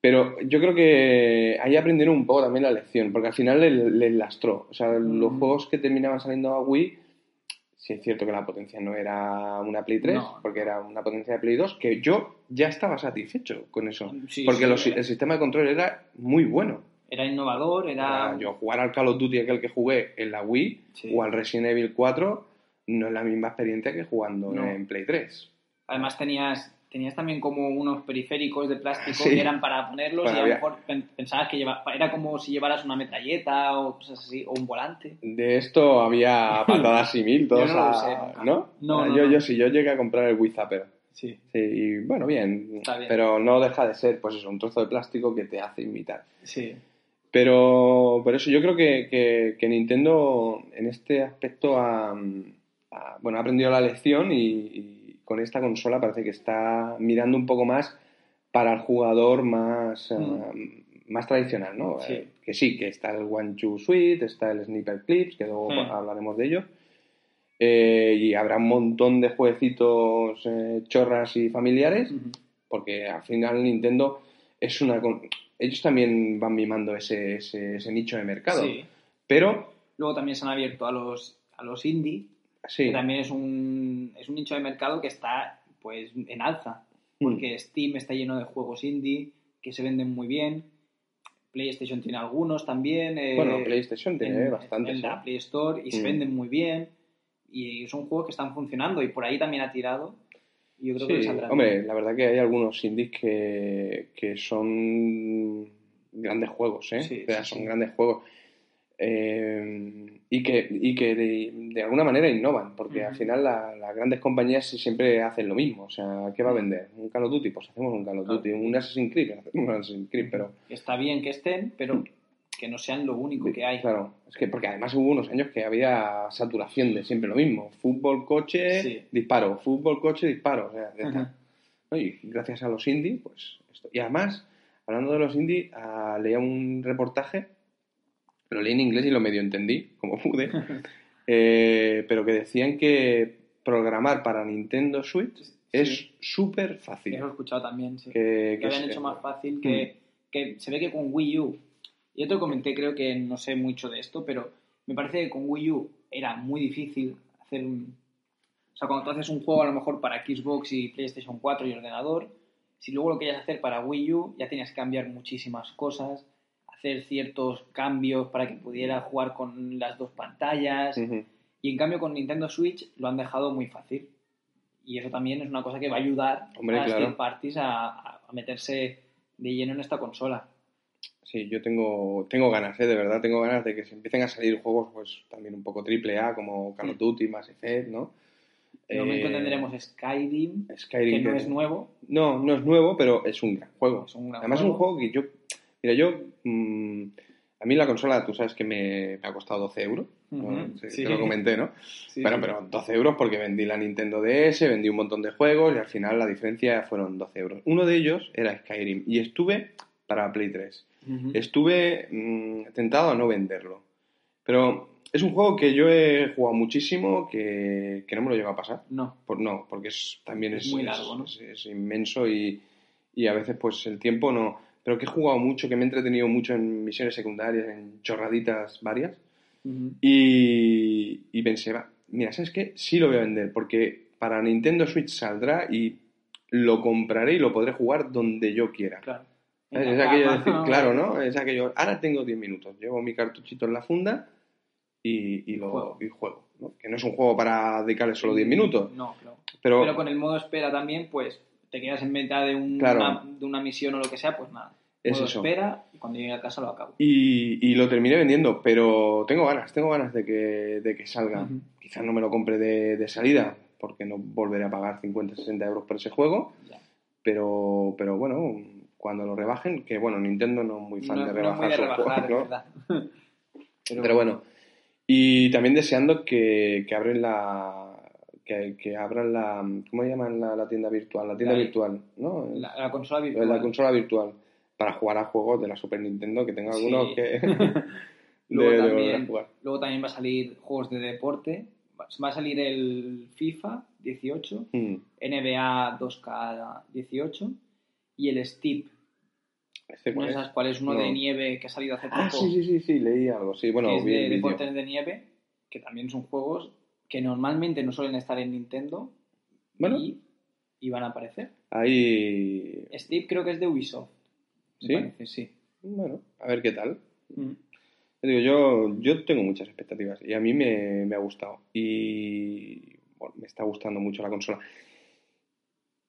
Speaker 2: Pero yo creo que ahí aprendieron un poco también la lección, porque al final les, les lastró. O sea, los
Speaker 1: Mm.
Speaker 2: juegos que terminaban saliendo a Wii, sí es cierto que la potencia no era una Play 3,
Speaker 1: No.
Speaker 2: porque era una potencia de Play 2, que yo ya estaba satisfecho con eso.
Speaker 1: Sí,
Speaker 2: porque
Speaker 1: sí,
Speaker 2: los- el sistema de control era muy bueno.
Speaker 1: Era innovador, era...
Speaker 2: Era yo jugar al Call of Duty aquel que jugué en la Wii
Speaker 1: Sí.
Speaker 2: o al Resident Evil 4 no es la misma experiencia que jugando
Speaker 1: No.
Speaker 2: en Play 3.
Speaker 1: Además tenías, tenías también como unos periféricos de plástico
Speaker 2: Sí.
Speaker 1: que eran para ponerlos
Speaker 2: Bueno,
Speaker 1: y a lo mejor pen- pensabas que lleva, era como si llevaras una metralleta o cosas así, o un volante.
Speaker 2: De esto había patadas y mil, todos
Speaker 1: Yo no lo sé nunca.
Speaker 2: ¿no?
Speaker 1: No,
Speaker 2: Ah,
Speaker 1: no,
Speaker 2: yo, sí, yo llegué a comprar el Wii Zapper.
Speaker 1: Sí.
Speaker 2: Sí, y bueno, bien. Pero no deja de ser, pues eso, un trozo de plástico que te hace imitar.
Speaker 1: Sí.
Speaker 2: Pero por eso yo creo que, que- que Nintendo en este aspecto ha, ha- bueno, ha aprendido la lección y, y con esta consola parece que está mirando un poco más para el jugador más, eh, más tradicional, ¿no?
Speaker 1: Mm. Sí.
Speaker 2: Eh, que sí, que está el One Two Suite, está el Sniper Clips, que luego
Speaker 1: Mm.
Speaker 2: hablaremos de ello. Eh, y habrá un montón de jueguecitos eh, chorras y familiares porque al final Nintendo es una... con- Ellos también van mimando ese, ese, ese nicho de mercado.
Speaker 1: Sí.
Speaker 2: Pero,
Speaker 1: Luego también se han abierto a los, a los indie,
Speaker 2: sí,
Speaker 1: que también es un, es un nicho de mercado que está pues en alza,
Speaker 2: Mm.
Speaker 1: porque Steam está lleno de juegos indie que se venden muy bien, PlayStation tiene algunos también, eh,
Speaker 2: bueno, PlayStation tiene
Speaker 1: en,
Speaker 2: bastantes.
Speaker 1: en la
Speaker 2: ¿eh?
Speaker 1: Play Store y se
Speaker 2: Mm.
Speaker 1: venden muy bien y son juegos que están funcionando y por ahí también ha tirado y yo creo que
Speaker 2: Sí,
Speaker 1: le saldrá
Speaker 2: hombre,
Speaker 1: bien.
Speaker 2: la verdad que hay algunos indies que, que son grandes juegos, ¿eh?
Speaker 1: Sí,
Speaker 2: O sea,
Speaker 1: sí,
Speaker 2: son grandes juegos. Eh, y que, y que de, de alguna manera innovan, porque al
Speaker 1: Ujú.
Speaker 2: final la- las grandes compañías siempre hacen lo mismo. O sea, ¿qué va a vender? ¿Un Call of Duty? Pues hacemos un Call of. Duty. ¿Un Assassin's Creed? Hacemos un Assassin's Creed, pero...
Speaker 1: Está bien que estén, pero que no sean lo único que hay.
Speaker 2: Claro, es que porque además hubo unos años que había saturación de siempre lo mismo. Fútbol, coche,
Speaker 1: Sí.
Speaker 2: disparo. Fútbol, coche, disparo. O sea, ya está. ¿no? Y gracias a los indie, pues esto. Y además, hablando de los indie, ah, leía un reportaje, lo leí en inglés y lo medio entendí, como pude, eh, pero que decían que programar para Nintendo Switch es súper fácil.
Speaker 1: Eso lo he escuchado también, sí.
Speaker 2: Que,
Speaker 1: habían
Speaker 2: es-
Speaker 1: hecho más fácil, que, que se ve que con Wii U, yo te comenté, creo que no sé mucho de esto, pero me parece que con Wii U era muy difícil hacer un... O sea, cuando tú haces un juego a lo mejor para Xbox y PlayStation 4 y ordenador, si luego lo querías hacer para Wii U, ya tenías que cambiar muchísimas cosas, hacer ciertos cambios para que pudiera jugar con las dos pantallas, y en cambio con Nintendo Switch lo han dejado muy fácil. Y eso también es una cosa que va a ayudar
Speaker 2: Hombre,
Speaker 1: a las
Speaker 2: claro.
Speaker 1: parties a, meterse de lleno en esta consola.
Speaker 2: Sí, yo tengo, tengo ganas, ¿eh? de verdad, tengo ganas de que se empiecen a salir juegos pues también un poco triple A, como Call of
Speaker 1: Mm.
Speaker 2: Duty, Mass Effect, ¿no?
Speaker 1: Momento
Speaker 2: Eh,
Speaker 1: tendremos Skyrim,
Speaker 2: Skyrim,
Speaker 1: que no es nuevo.
Speaker 2: No, no es nuevo, pero es un gran juego.
Speaker 1: Es un gran
Speaker 2: Además es un juego que yo... Mira, yo... mm, a mí la consola, tú sabes que me, me ha costado 12 euros. ¿no?
Speaker 1: Ujú,
Speaker 2: Sí,
Speaker 1: sí.
Speaker 2: Te lo comenté, ¿no?
Speaker 1: Sí,
Speaker 2: bueno,
Speaker 1: sí.
Speaker 2: pero 12 euros porque vendí la Nintendo DS, vendí un montón de juegos y al final la diferencia fueron 12 euros. Uno de ellos era Skyrim y estuve para Play 3.
Speaker 1: Ujú.
Speaker 2: Estuve mm, tentado a no venderlo. Pero es un juego que yo he jugado muchísimo, que, que no me lo lleva a pasar.
Speaker 1: No,
Speaker 2: Por, no, porque es, también
Speaker 1: Es
Speaker 2: es,
Speaker 1: muy
Speaker 2: es-
Speaker 1: largo, ¿no?
Speaker 2: es inmenso y, y a veces pues el tiempo no... Pero que he jugado mucho, que me he entretenido mucho en misiones secundarias, en chorraditas varias. Y, y pensé, va, mira, ¿sabes qué? Sí lo voy a vender, porque para Nintendo Switch saldrá y lo compraré y lo podré jugar donde yo quiera.
Speaker 1: claro.
Speaker 2: Es aquello de decir, claro, ¿no? Es aquello, ahora tengo 10 minutos, llevo mi cartuchito en la funda y, y lo
Speaker 1: Juego.
Speaker 2: y juego. ¿no? Que no es un juego para dedicarle solo 10 minutos,
Speaker 1: No, claro.
Speaker 2: pero,
Speaker 1: Pero con el modo espera también, pues te quedas en mitad de, un-
Speaker 2: Claro.
Speaker 1: una, de una misión o lo que sea, pues nada.
Speaker 2: Es eso.
Speaker 1: espera y cuando llegue a casa lo acabo.
Speaker 2: y, y lo terminé vendiendo, pero tengo ganas, tengo ganas de que, de que salga. Quizás no me lo compre de, de salida, porque no volveré a pagar 50, 60 euros por ese juego,
Speaker 1: Ya.
Speaker 2: pero, pero bueno, cuando lo rebajen, que bueno, Nintendo no es muy fan
Speaker 1: No-
Speaker 2: de rebajar
Speaker 1: rebajar,
Speaker 2: juegos, ¿no?
Speaker 1: es verdad.
Speaker 2: Pero, bueno, y también deseando que, que abren la... Que, que abran la... ¿Cómo llaman la, la tienda virtual? La tienda
Speaker 1: La-
Speaker 2: virtual, ¿no?
Speaker 1: La, la consola
Speaker 2: La,
Speaker 1: virtual.
Speaker 2: la consola virtual. Para jugar a juegos de la Super Nintendo, que tenga algunos
Speaker 1: Sí.
Speaker 2: que...
Speaker 1: Luego,
Speaker 2: de-
Speaker 1: también,
Speaker 2: volver a jugar.
Speaker 1: luego también va a salir juegos de deporte. Va a salir el FIFA 18,
Speaker 2: Mm.
Speaker 1: NBA 2K18 y el Steep.
Speaker 2: ¿Este cuál
Speaker 1: ¿No sabes cuál es uno
Speaker 2: No.
Speaker 1: de nieve que ha salido hace poco?
Speaker 2: Ah, sí, sí, sí, sí, leí algo. Sí, bueno,
Speaker 1: es de deportes de nieve, que también son juegos que normalmente no suelen estar en Nintendo
Speaker 2: Bueno.
Speaker 1: y, y van a aparecer.
Speaker 2: Ahí...
Speaker 1: Steep creo que es de Ubisoft.
Speaker 2: ¿Sí?
Speaker 1: parece, sí.
Speaker 2: Bueno, a ver qué tal.
Speaker 1: Mm.
Speaker 2: Digo, yo, yo tengo muchas expectativas y a mí me, me ha gustado. Y bueno, me está gustando mucho la consola.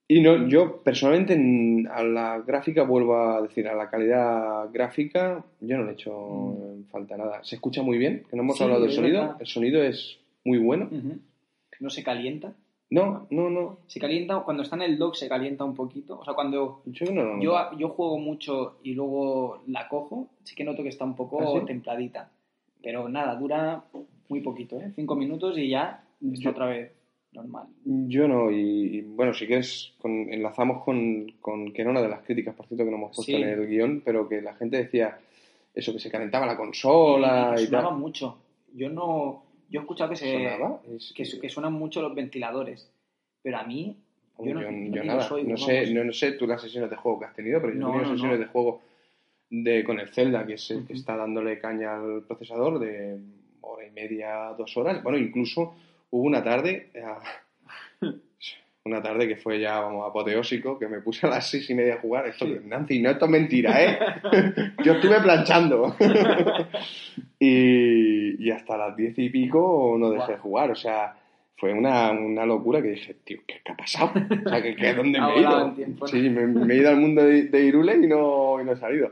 Speaker 2: Y no, yo personalmente a la gráfica, vuelvo a decir, a la calidad gráfica, yo no le he hecho falta nada. Se escucha muy bien, que no hemos
Speaker 1: Sí,
Speaker 2: hablado del sonido.
Speaker 1: verdad.
Speaker 2: El sonido es muy bueno.
Speaker 1: No se calienta.
Speaker 2: No, no, no.
Speaker 1: Se calienta, cuando está en el dock se calienta un poquito. O sea, cuando
Speaker 2: Yo no lo
Speaker 1: yo, juego mucho y luego la cojo, sí que noto que está un poco
Speaker 2: ¿Ah, sí?
Speaker 1: templadita. Pero nada, dura muy poquito, ¿eh? Cinco minutos y ya está
Speaker 2: Yo-
Speaker 1: otra vez normal.
Speaker 2: Yo no, y, y, bueno, si quieres, con, enlazamos con, con que era una de las críticas, por cierto, que no hemos puesto
Speaker 1: Sí.
Speaker 2: en el guion, pero que la gente decía eso, que se calentaba la consola
Speaker 1: y
Speaker 2: y,
Speaker 1: que
Speaker 2: tal.
Speaker 1: mucho. Yo no. Yo he escuchado que se.
Speaker 2: Es-
Speaker 1: Que, que suenan mucho los ventiladores. Pero a mí. Yo
Speaker 2: yo,
Speaker 1: no,
Speaker 2: yo
Speaker 1: no
Speaker 2: nada,
Speaker 1: oigo,
Speaker 2: no, sé, no, no sé tú las sesiones de juego que has tenido, pero yo
Speaker 1: No,
Speaker 2: he tenido sesiones de juego de, con el Zelda, que es el que está dándole caña al procesador de hora y media, dos horas. Bueno, incluso hubo una tarde, eh, una tarde que fue ya, vamos, apoteósico, que me puse a las seis y media a jugar. Esto,
Speaker 1: Sí.
Speaker 2: Nancy, no, esto es mentira, ¿eh? Yo estuve planchando. y, y hasta las diez y pico no dejé de jugar, o sea... Fue una, una locura que dije, tío, ¿qué, qué ha pasado? O sea, ¿qué, qué, ¿dónde me he ido?
Speaker 1: tiempo, ¿no?
Speaker 2: Sí, me, me he ido al mundo de, de Irule y no, y no he salido.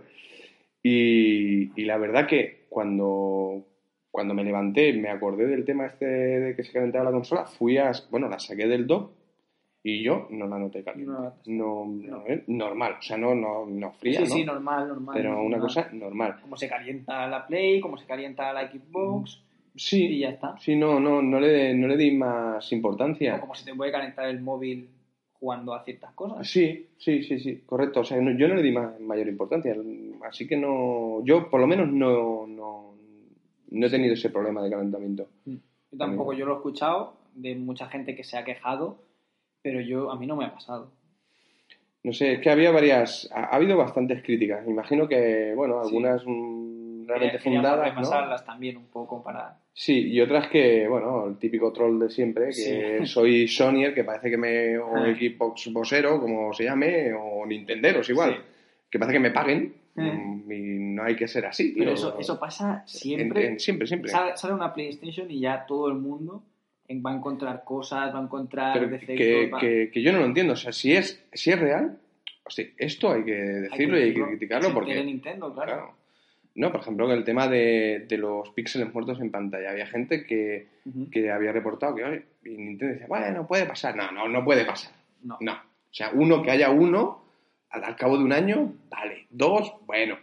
Speaker 2: Y, y la verdad que cuando, cuando me levanté, me acordé del tema este de que se calentaba la consola, fui a, bueno, la saqué del dock y yo no la noté caliente.
Speaker 1: No,
Speaker 2: No, no, eh, normal, o sea, no, no, no fría,
Speaker 1: sí,
Speaker 2: ¿no?
Speaker 1: sí, normal, normal.
Speaker 2: pero una cosa normal.
Speaker 1: Como se calienta la Play, como se calienta la Xbox, y
Speaker 2: Sí,
Speaker 1: ya está.
Speaker 2: sí, no, no, no le, no le di más importancia.
Speaker 1: O como se te puede calentar el móvil jugando a ciertas cosas.
Speaker 2: Sí, sí, sí, sí, correcto. O sea, no- yo no le di ma- mayor importancia. Así que no. Yo, por lo menos, no, no, no he tenido ese problema de calentamiento.
Speaker 1: Yo tampoco, yo lo he escuchado de mucha gente que se ha quejado, pero yo a mí no me ha pasado.
Speaker 2: No sé, es que había varias. Ha, ha habido bastantes críticas. Imagino que, bueno,
Speaker 1: Sí.
Speaker 2: algunas mm, realmente
Speaker 1: Quería-
Speaker 2: fundadas. ¿no?
Speaker 1: repasarlas también un poco para...
Speaker 2: Sí, y otras que, bueno, el típico troll de siempre, que
Speaker 1: Sí.
Speaker 2: soy Sonyer, que parece que me. o
Speaker 1: Ah.
Speaker 2: Xbox Bosero, como se llame, o Nintenderos, igual.
Speaker 1: Sí.
Speaker 2: Que parece que me paguen.
Speaker 1: Mm.
Speaker 2: mm, Y no hay que ser así, tío.
Speaker 1: Pero eso, eso pasa siempre.
Speaker 2: En- en- siempre, siempre.
Speaker 1: Sale, sale una PlayStation y ya todo el mundo va a encontrar cosas, va a encontrar
Speaker 2: Pero
Speaker 1: defectos.
Speaker 2: que,
Speaker 1: va-
Speaker 2: que, que yo no lo entiendo. O sea, si es, si es real, esto hay que decirlo y hay que criticarlo porque.
Speaker 1: Nintendo, claro.
Speaker 2: claro. No, por ejemplo, el tema de, de los píxeles muertos en pantalla. Había gente que, que había reportado que, oye, y Nintendo decía, bueno, puede pasar. No, no, no puede pasar.
Speaker 1: No.
Speaker 2: No. O sea, uno que haya uno, al, al cabo de un año, vale. Dos, bueno.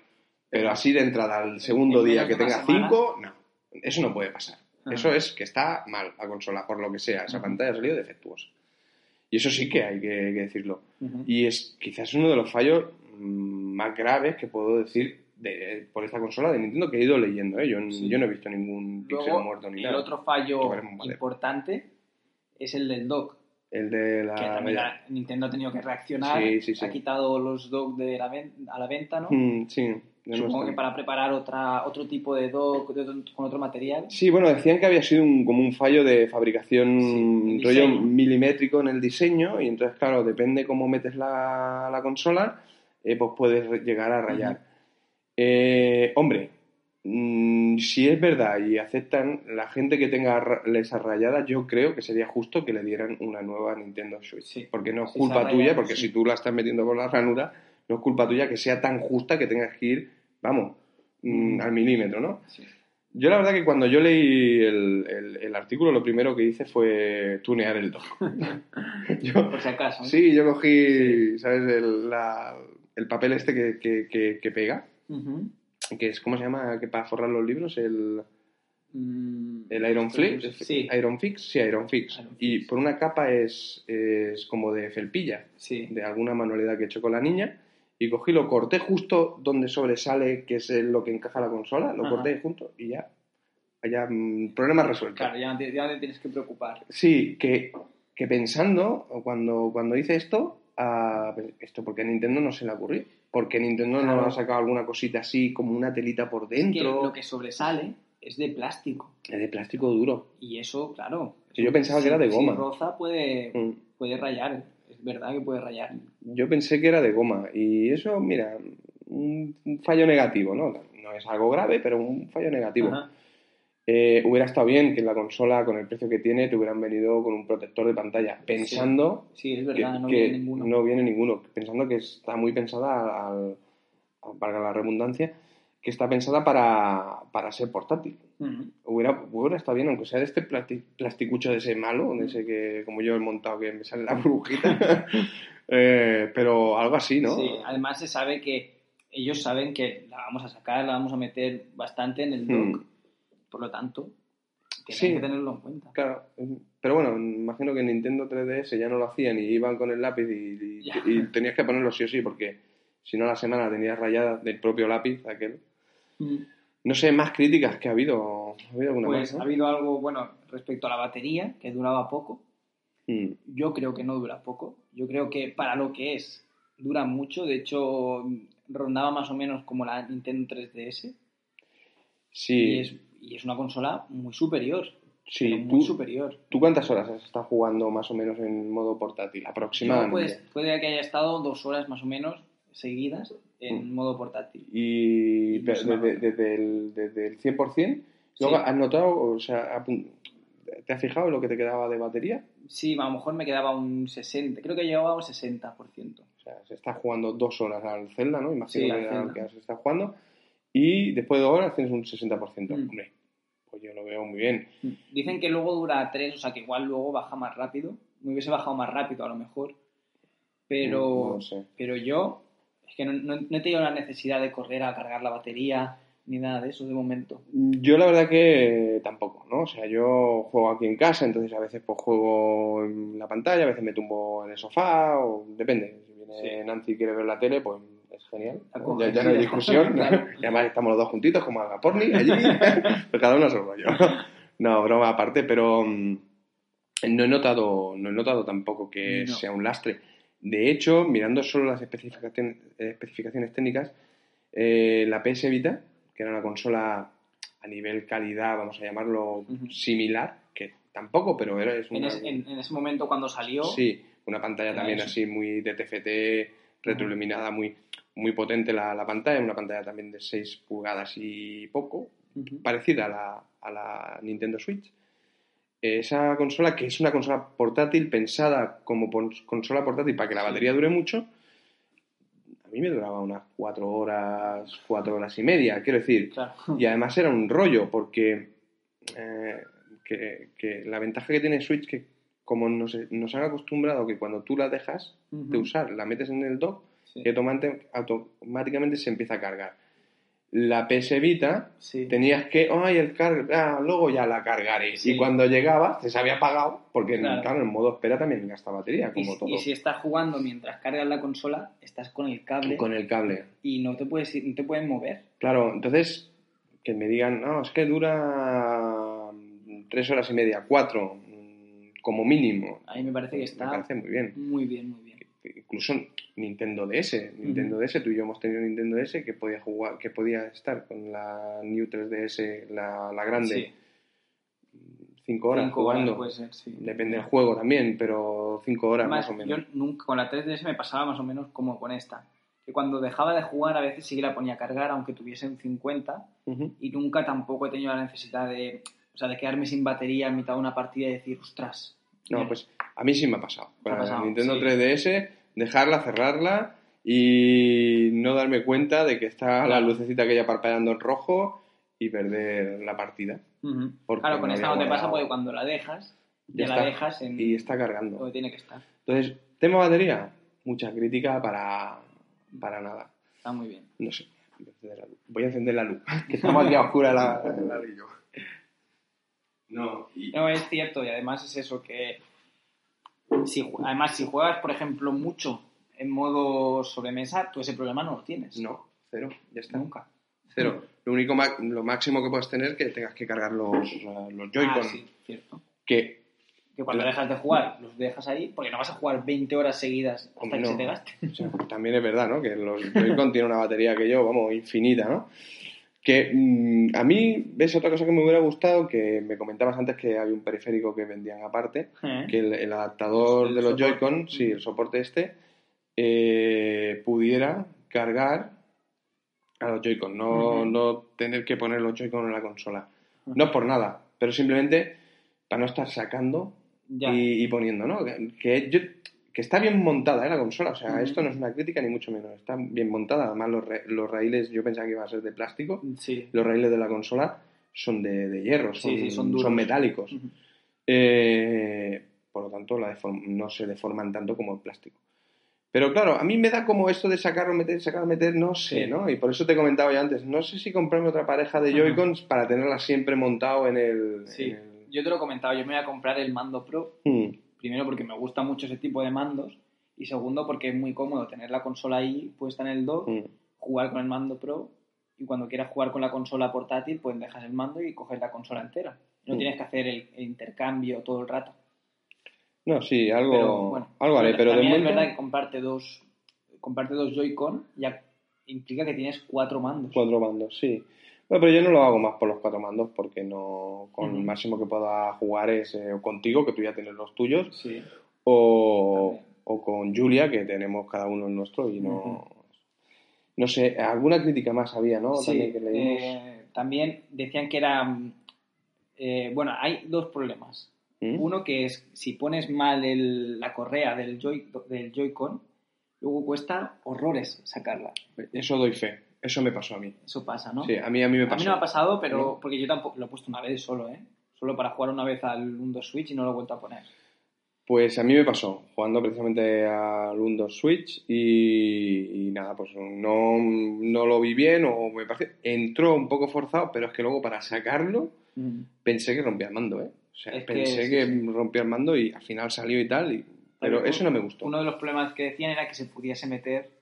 Speaker 2: Pero así de entrada al segundo día que tenga
Speaker 1: semana.
Speaker 2: cinco, no. Eso no puede pasar.
Speaker 1: Ajá.
Speaker 2: Eso es que está mal la consola, por lo que sea. Esa pantalla ha salido defectuosa. Y eso sí que hay que, que decirlo. Y es quizás uno de los fallos mm, más graves que puedo decir de, por esta consola de Nintendo que he ido leyendo. ¿eh? Yo,
Speaker 1: Sí.
Speaker 2: yo no he visto ningún
Speaker 1: Luego,
Speaker 2: muerto ni
Speaker 1: el
Speaker 2: nada.
Speaker 1: otro fallo importante es el del dock.
Speaker 2: El de la...
Speaker 1: que también la- Nintendo ha tenido que reaccionar.
Speaker 2: Sí.
Speaker 1: Ha quitado los dock de la ven- a la venta, ¿no?
Speaker 2: Mm, sí.
Speaker 1: Supongo que para preparar otra, otro tipo de otro- con otro material.
Speaker 2: Sí, bueno, decían que había sido un, como un fallo de fabricación
Speaker 1: Sí,
Speaker 2: rollo milimétrico en el diseño y entonces, claro, depende cómo metes la, la consola, eh, pues puedes llegar a rayar. Eh, hombre, mm, si es verdad y aceptan la gente que tenga esas rayadas, yo creo que sería justo que le dieran una nueva Nintendo Switch.
Speaker 1: Sí.
Speaker 2: Porque no es culpa tuya, porque
Speaker 1: sí.
Speaker 2: si tú la estás metiendo por la ranura, no es culpa tuya que sea tan justa que tengas que ir, vamos, mm, al milímetro, ¿no?
Speaker 1: Sí.
Speaker 2: Yo la verdad que cuando yo leí el, el- el artículo, lo primero que hice fue tunear el dock. yo,
Speaker 1: Por si acaso. ¿no?
Speaker 2: sí, yo cogí, ¿sabes? El- la, el papel este que, que, que, que pega,
Speaker 1: Ujú.
Speaker 2: que es, ¿cómo se llama? Que para forrar los libros, el,
Speaker 1: Mm,
Speaker 2: el Iron Fix.
Speaker 1: Sí,
Speaker 2: Iron Fix, sí, Iron Fix.
Speaker 1: Iron
Speaker 2: Y por una capa es, es como de felpilla,
Speaker 1: sí.
Speaker 2: de alguna manualidad que he hecho con la niña. Y cogí, lo corté justo donde sobresale, que es lo que encaja la consola, lo
Speaker 1: Ajá.
Speaker 2: corté junto y ya. Ya, mm, problema resuelto.
Speaker 1: Claro, ya no, te, ya no te tienes que preocupar.
Speaker 2: Sí, que, que pensando, cuando, cuando hice esto, pues, esto porque a Nintendo no se le ocurrió. Porque Nintendo no
Speaker 1: Claro.
Speaker 2: ha sacado alguna cosita así, como una telita por
Speaker 1: Es que
Speaker 2: dentro.
Speaker 1: lo que sobresale es de plástico.
Speaker 2: Es de plástico duro.
Speaker 1: Y eso, claro.
Speaker 2: Yo pensaba que era de goma.
Speaker 1: Si roza puede,
Speaker 2: Mm.
Speaker 1: puede rayar. Verdad que puede rayar.
Speaker 2: Yo pensé que era de goma. Y eso, mira, un, un fallo negativo, ¿no? No es algo grave, pero un fallo negativo. Eh, hubiera estado bien que la consola, con el precio que tiene, te hubieran venido con un protector de pantalla. Pensando
Speaker 1: Sí, es
Speaker 2: que,
Speaker 1: no
Speaker 2: que
Speaker 1: viene ninguno.
Speaker 2: no viene ninguno. Pensando que está muy pensada, al, al- valga la redundancia, que está pensada para, para ser portátil.
Speaker 1: Ujú.
Speaker 2: Hubiera, hubiera estado bien, aunque sea de este plasti- plasticucho de ese malo, de ese que, como yo he montado, que me sale la burbujita. Eh, pero algo así, ¿no?
Speaker 1: Sí, además se sabe que ellos saben que la vamos a sacar, la vamos a meter bastante en el dock.
Speaker 2: Hmm.
Speaker 1: Por lo tanto, tienen
Speaker 2: Sí.
Speaker 1: que tenerlo en cuenta.
Speaker 2: Claro, pero bueno, imagino que en Nintendo 3DS ya no lo hacían y iban con el lápiz y, y- y tenías que ponerlo sí o sí, porque si no la semana tenías rayada del propio lápiz aquel.
Speaker 1: Mm.
Speaker 2: No sé, más críticas que ha habido. ¿Ha habido alguna
Speaker 1: Pues
Speaker 2: más?
Speaker 1: ha habido algo, bueno, respecto a la batería, que duraba poco.
Speaker 2: Mm,
Speaker 1: Yo creo que no dura poco. Yo creo que para lo que es, dura mucho. De hecho, rondaba más o menos como la Nintendo 3DS.
Speaker 2: Sí,
Speaker 1: Y, es, y es una consola muy superior.
Speaker 2: sí.
Speaker 1: pero muy
Speaker 2: ¿Tú,
Speaker 1: superior.
Speaker 2: ¿Tú cuántas horas has estado jugando más o menos en modo portátil?
Speaker 1: Yo,
Speaker 2: Aproximadamente.
Speaker 1: pues, puede que haya estado dos horas más o menos seguidas en
Speaker 2: Mm.
Speaker 1: modo portátil.
Speaker 2: Y desde, desde el, desde el 100%, luego
Speaker 1: Sí.
Speaker 2: has notado, o sea, ¿te has fijado en lo que te quedaba de batería?
Speaker 1: Sí, a lo mejor me quedaba un 60, creo que llegaba a un 60%.
Speaker 2: O sea, se está jugando dos horas al Zelda, ¿no? Imagino
Speaker 1: Sí,
Speaker 2: que
Speaker 1: al
Speaker 2: que se está jugando. Y después de dos horas tienes un 60%.
Speaker 1: Mm.
Speaker 2: Hombre, pues yo lo veo muy bien.
Speaker 1: Dicen que luego dura 3, o sea que igual luego baja más rápido. Me hubiese bajado más rápido a lo mejor. Pero,
Speaker 2: Mm, No lo sé.
Speaker 1: pero yo es que no, no- no he tenido la necesidad de correr a cargar la batería ni nada de eso de momento.
Speaker 2: Yo la verdad que tampoco, ¿no? O sea, yo juego aquí en casa, entonces a veces pues juego en la pantalla, a veces me tumbo en el sofá, o depende. Si viene
Speaker 1: Sí.
Speaker 2: Nancy y quiere ver la tele, pues es genial. Ya, no hay discusión.
Speaker 1: Claro.
Speaker 2: Y además estamos los dos juntitos, como haga porni allí, pero cada uno a su rollo. No, broma aparte, pero mm, no he notado, no he notado tampoco que
Speaker 1: No.
Speaker 2: sea un lastre. De hecho, mirando solo las especificaciones, especificaciones técnicas, eh, la PS Vita, que era una consola a nivel calidad, vamos a llamarlo similar, que tampoco, pero era es
Speaker 1: En,
Speaker 2: una,
Speaker 1: ese, en- en ese momento cuando salió,
Speaker 2: sí, una pantalla también
Speaker 1: eso.
Speaker 2: así muy de TFT, retroiluminada, muy, muy potente la, la pantalla, una pantalla también de 6 pulgadas y poco, parecida a la, a la Nintendo Switch. Esa consola, que es una consola portátil pensada como consola portátil para que la batería dure mucho, a mí me duraba unas 4 horas, 4 horas y media, quiero decir.
Speaker 1: claro.
Speaker 2: Y además era un rollo, porque eh, que, que la ventaja que tiene Switch que como nos, nos han acostumbrado que cuando tú la dejas de usar, la metes en el dock,
Speaker 1: Sí.
Speaker 2: y automáticamente se empieza a cargar. La PS Vita
Speaker 1: Sí.
Speaker 2: tenías que, ay, el carga, ah, luego ya la cargaré.
Speaker 1: Sí.
Speaker 2: Y cuando llegaba, se había apagado, porque
Speaker 1: Claro.
Speaker 2: claro. en modo espera también gasta batería,
Speaker 1: Y,
Speaker 2: como
Speaker 1: si-
Speaker 2: todo.
Speaker 1: y si estás jugando mientras cargas la consola, estás con el cable
Speaker 2: Con el cable.
Speaker 1: y no te puedes no te pueden mover.
Speaker 2: Claro, entonces, que me digan, no, es que dura mm, tres horas y media, cuatro, mm, como mínimo.
Speaker 1: A mí me parece que está
Speaker 2: Me parece muy bien.
Speaker 1: muy bien, muy bien.
Speaker 2: Incluso Nintendo DS, Nintendo DS, tú y yo hemos tenido Nintendo DS que podía jugar, que podía estar con la New 3DS, la, la grande,
Speaker 1: Sí,
Speaker 2: cinco horas
Speaker 1: cinco horas
Speaker 2: jugando.
Speaker 1: puede ser, sí.
Speaker 2: Depende del juego también, pero cinco horas
Speaker 1: Además,
Speaker 2: más o menos.
Speaker 1: yo nunca, con la 3DS me pasaba más o menos como con esta. Que cuando dejaba de jugar a veces sí que la ponía a cargar, aunque tuviese un 50,
Speaker 2: Ujú.
Speaker 1: y nunca tampoco he tenido la necesidad de, o sea, de quedarme sin batería en mitad de una partida y decir, ostras.
Speaker 2: No, pues a mí sí me ha pasado. Con la Nintendo
Speaker 1: sí.
Speaker 2: 3DS, dejarla, cerrarla y no darme cuenta de que está la lucecita aquella parpadeando en rojo y perder la partida.
Speaker 1: Claro, con
Speaker 2: no
Speaker 1: esta no te pasa porque cuando la dejas,
Speaker 2: Ya
Speaker 1: ya, la dejas en
Speaker 2: Y está cargando.
Speaker 1: donde tiene que estar.
Speaker 2: Entonces, tema batería, mucha crítica para, para nada.
Speaker 1: Está muy bien.
Speaker 2: No sé. Voy a encender la luz. Que estamos aquí a oscura la, la, yo.
Speaker 1: No, no, es cierto. Y además es eso que... Si, además, si juegas, por ejemplo, mucho en modo sobremesa, tú ese problema no lo tienes.
Speaker 2: No, cero. Ya está. Nunca. Cero. Lo único, lo máximo que puedes tener es que tengas que cargar los, los Joy-Con. Ah, sí, cierto. Que
Speaker 1: que cuando dejas de jugar los dejas ahí, porque no vas a jugar 20 horas seguidas hasta que se te gaste.
Speaker 2: también es verdad, ¿no? Que los Joy-Con tienen una batería que yo, vamos, infinita, ¿no? Que mm, a mí, ves otra cosa que me hubiera gustado, que me comentabas antes que había un periférico que vendían aparte, eh. que el, adaptador de los Joy-Con, sí, el soporte este, eh, pudiera cargar a los Joy-Con, no, no tener que poner los Joy-Con en la consola. No por nada, pero simplemente para no estar sacando y, poniendo, ¿no? Que, que está bien montada ¿eh? la consola, o sea, esto no es una crítica ni mucho menos, está bien montada, además los, los raíles, yo pensaba que iba a ser de plástico, los raíles de la consola son de, hierro, son, son, metálicos. Eh, por lo tanto, la no se deforman tanto como el plástico. Pero claro, a mí me da como esto de sacarlo, meter, sacarlo, meter, no sé, ¿no? Y por eso te comentaba yo antes, no sé si comprarme otra pareja de Joy-Cons para tenerla siempre montado en el,
Speaker 1: sí yo te lo he comentado, yo me voy a comprar el mando Pro. Hmm. Primero porque me gusta mucho ese tipo de mandos. Y segundo porque es muy cómodo tener la consola ahí puesta en el dock, hmm. jugar con el mando Pro. Y cuando quieras jugar con la consola portátil, pues dejas el mando y coges la consola entera. No hmm. tienes que hacer el, intercambio todo el rato.
Speaker 2: No, sí, algo, algo haré, pero
Speaker 1: de momento... es verdad que comparte dos, comparte dos Joy-Con ya implica que tienes cuatro mandos.
Speaker 2: Cuatro mandos, sí. Bueno, pero yo no lo hago más por los cuatro mandos porque no con el máximo que pueda jugar es eh, contigo, que tú ya tienes los tuyos, o, con Julia, que tenemos cada uno el nuestro y no... No sé, alguna crítica más había, ¿no?
Speaker 1: Sí, también, que eh, también decían que era... Eh, bueno, hay dos problemas. ¿Mm? Uno que es, si pones mal la correa del, Joy, del Joy-Con, luego cuesta horrores sacarla.
Speaker 2: Eso doy fe. Eso me pasó a mí.
Speaker 1: Eso pasa, ¿no?
Speaker 2: Sí, a mí, a mí me pasó.
Speaker 1: A mí no me ha pasado, pero porque yo tampoco lo he puesto una vez solo, ¿eh? Solo para jugar una vez al Windows Switch y no lo he vuelto a poner.
Speaker 2: Pues a mí me pasó, jugando precisamente al Windows Switch y, nada, pues no, no, lo vi bien o me parece... Entró un poco forzado, pero es que luego para sacarlo mm. pensé que rompía el mando, ¿eh? O sea, pensé que, rompía el mando y al final salió y tal, y... pero eso no me gustó.
Speaker 1: Uno de los problemas que decían era que se pudiese meter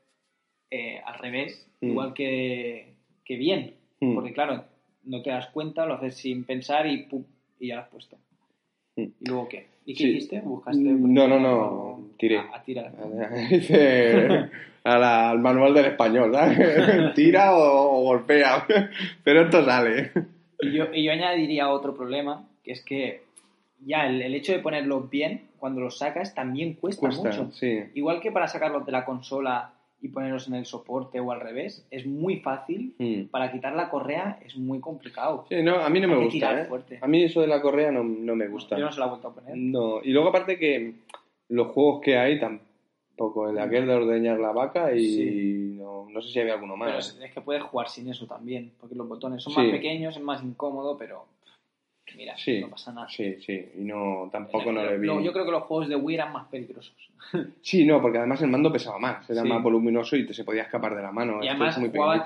Speaker 1: eh, al revés, mm. igual que, que bien. Mm. Porque claro, no te das cuenta, lo haces sin pensar y, y ya lo has puesto. Mm. ¿Y luego qué? ¿Y qué hiciste? ¿Buscaste?
Speaker 2: No, no, no, tiré. A, tirar. al manual del español, ¿sabes? Tira o, golpea. Pero esto sale.
Speaker 1: Y yo, y yo añadiría otro problema, que es que ya el, el, hecho de ponerlos bien, cuando los sacas, también cuesta, mucho. Igual que para sacarlos de la consola y ponerlos en el soporte o al revés, es muy fácil. Hmm. Para quitar la correa es muy complicado.
Speaker 2: Sí, no, a mí no me gusta. ¿eh? A mí eso de la correa no, no me gusta.
Speaker 1: Yo no se la he vuelto a poner.
Speaker 2: No, y luego aparte que los juegos que hay tampoco, el de aquel de ordeñar la vaca y no, no, sé si había alguno más.
Speaker 1: Pero es, que puedes jugar sin eso también, porque los botones son más pequeños, es más incómodo, pero mira, no pasa nada.
Speaker 2: Sí, sí, y no, tampoco no le vi.
Speaker 1: yo creo que los juegos de Wii eran más peligrosos.
Speaker 2: sí, no, porque además el mando pesaba más, era más voluminoso y te se podía escapar de la mano.
Speaker 1: Y además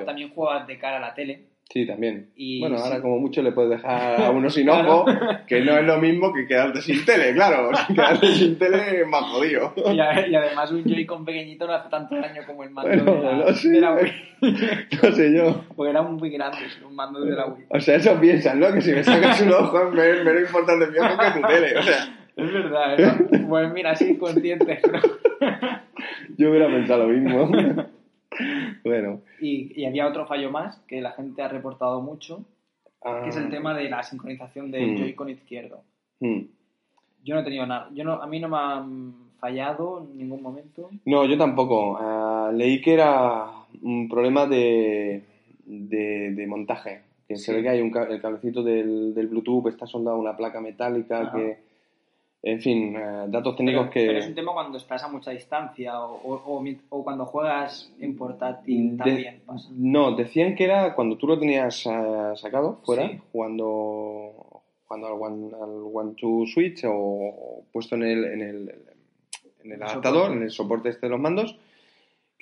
Speaker 1: también jugabas de cara a la tele.
Speaker 2: Sí, también. bueno, ahora como mucho le puedes dejar a uno sin ojo, que no es lo mismo que quedarte sin tele, claro. quedarte sin tele es más jodido.
Speaker 1: Y, además un Joy-Con pequeñito no hace tanto daño como el mando de, la, Wii.
Speaker 2: no sé yo.
Speaker 1: Porque era muy grande un mando de la Wii.
Speaker 2: O sea, eso piensan, ¿no? Que si me sacas un ojo es menos importante mi ojo que tu tele, o sea...
Speaker 1: Es verdad, ¿eh? Pues mira, así inconsciente.
Speaker 2: Yo hubiera pensado lo mismo. Bueno.
Speaker 1: Y, había otro fallo más que la gente ha reportado mucho, que es el ah. tema de la sincronización del mm. Joy-Con izquierdo. Mm. Yo no he tenido nada. Yo no, a mí no me han fallado en ningún momento.
Speaker 2: No, yo tampoco. Ah, leí que era un problema de, de, montaje. Que se ve que hay un, el cablecito del, del Bluetooth está soldado a una placa metálica que en fin, eh, datos técnicos que...
Speaker 1: Pero es un tema cuando estás a mucha distancia o, o, cuando juegas en portátil también pasa.
Speaker 2: No, decían que era cuando tú lo tenías eh, sacado fuera, jugando, jugando al One, al One Two Switch o, puesto en el, en el, en el adaptador, en el soporte este de los mandos,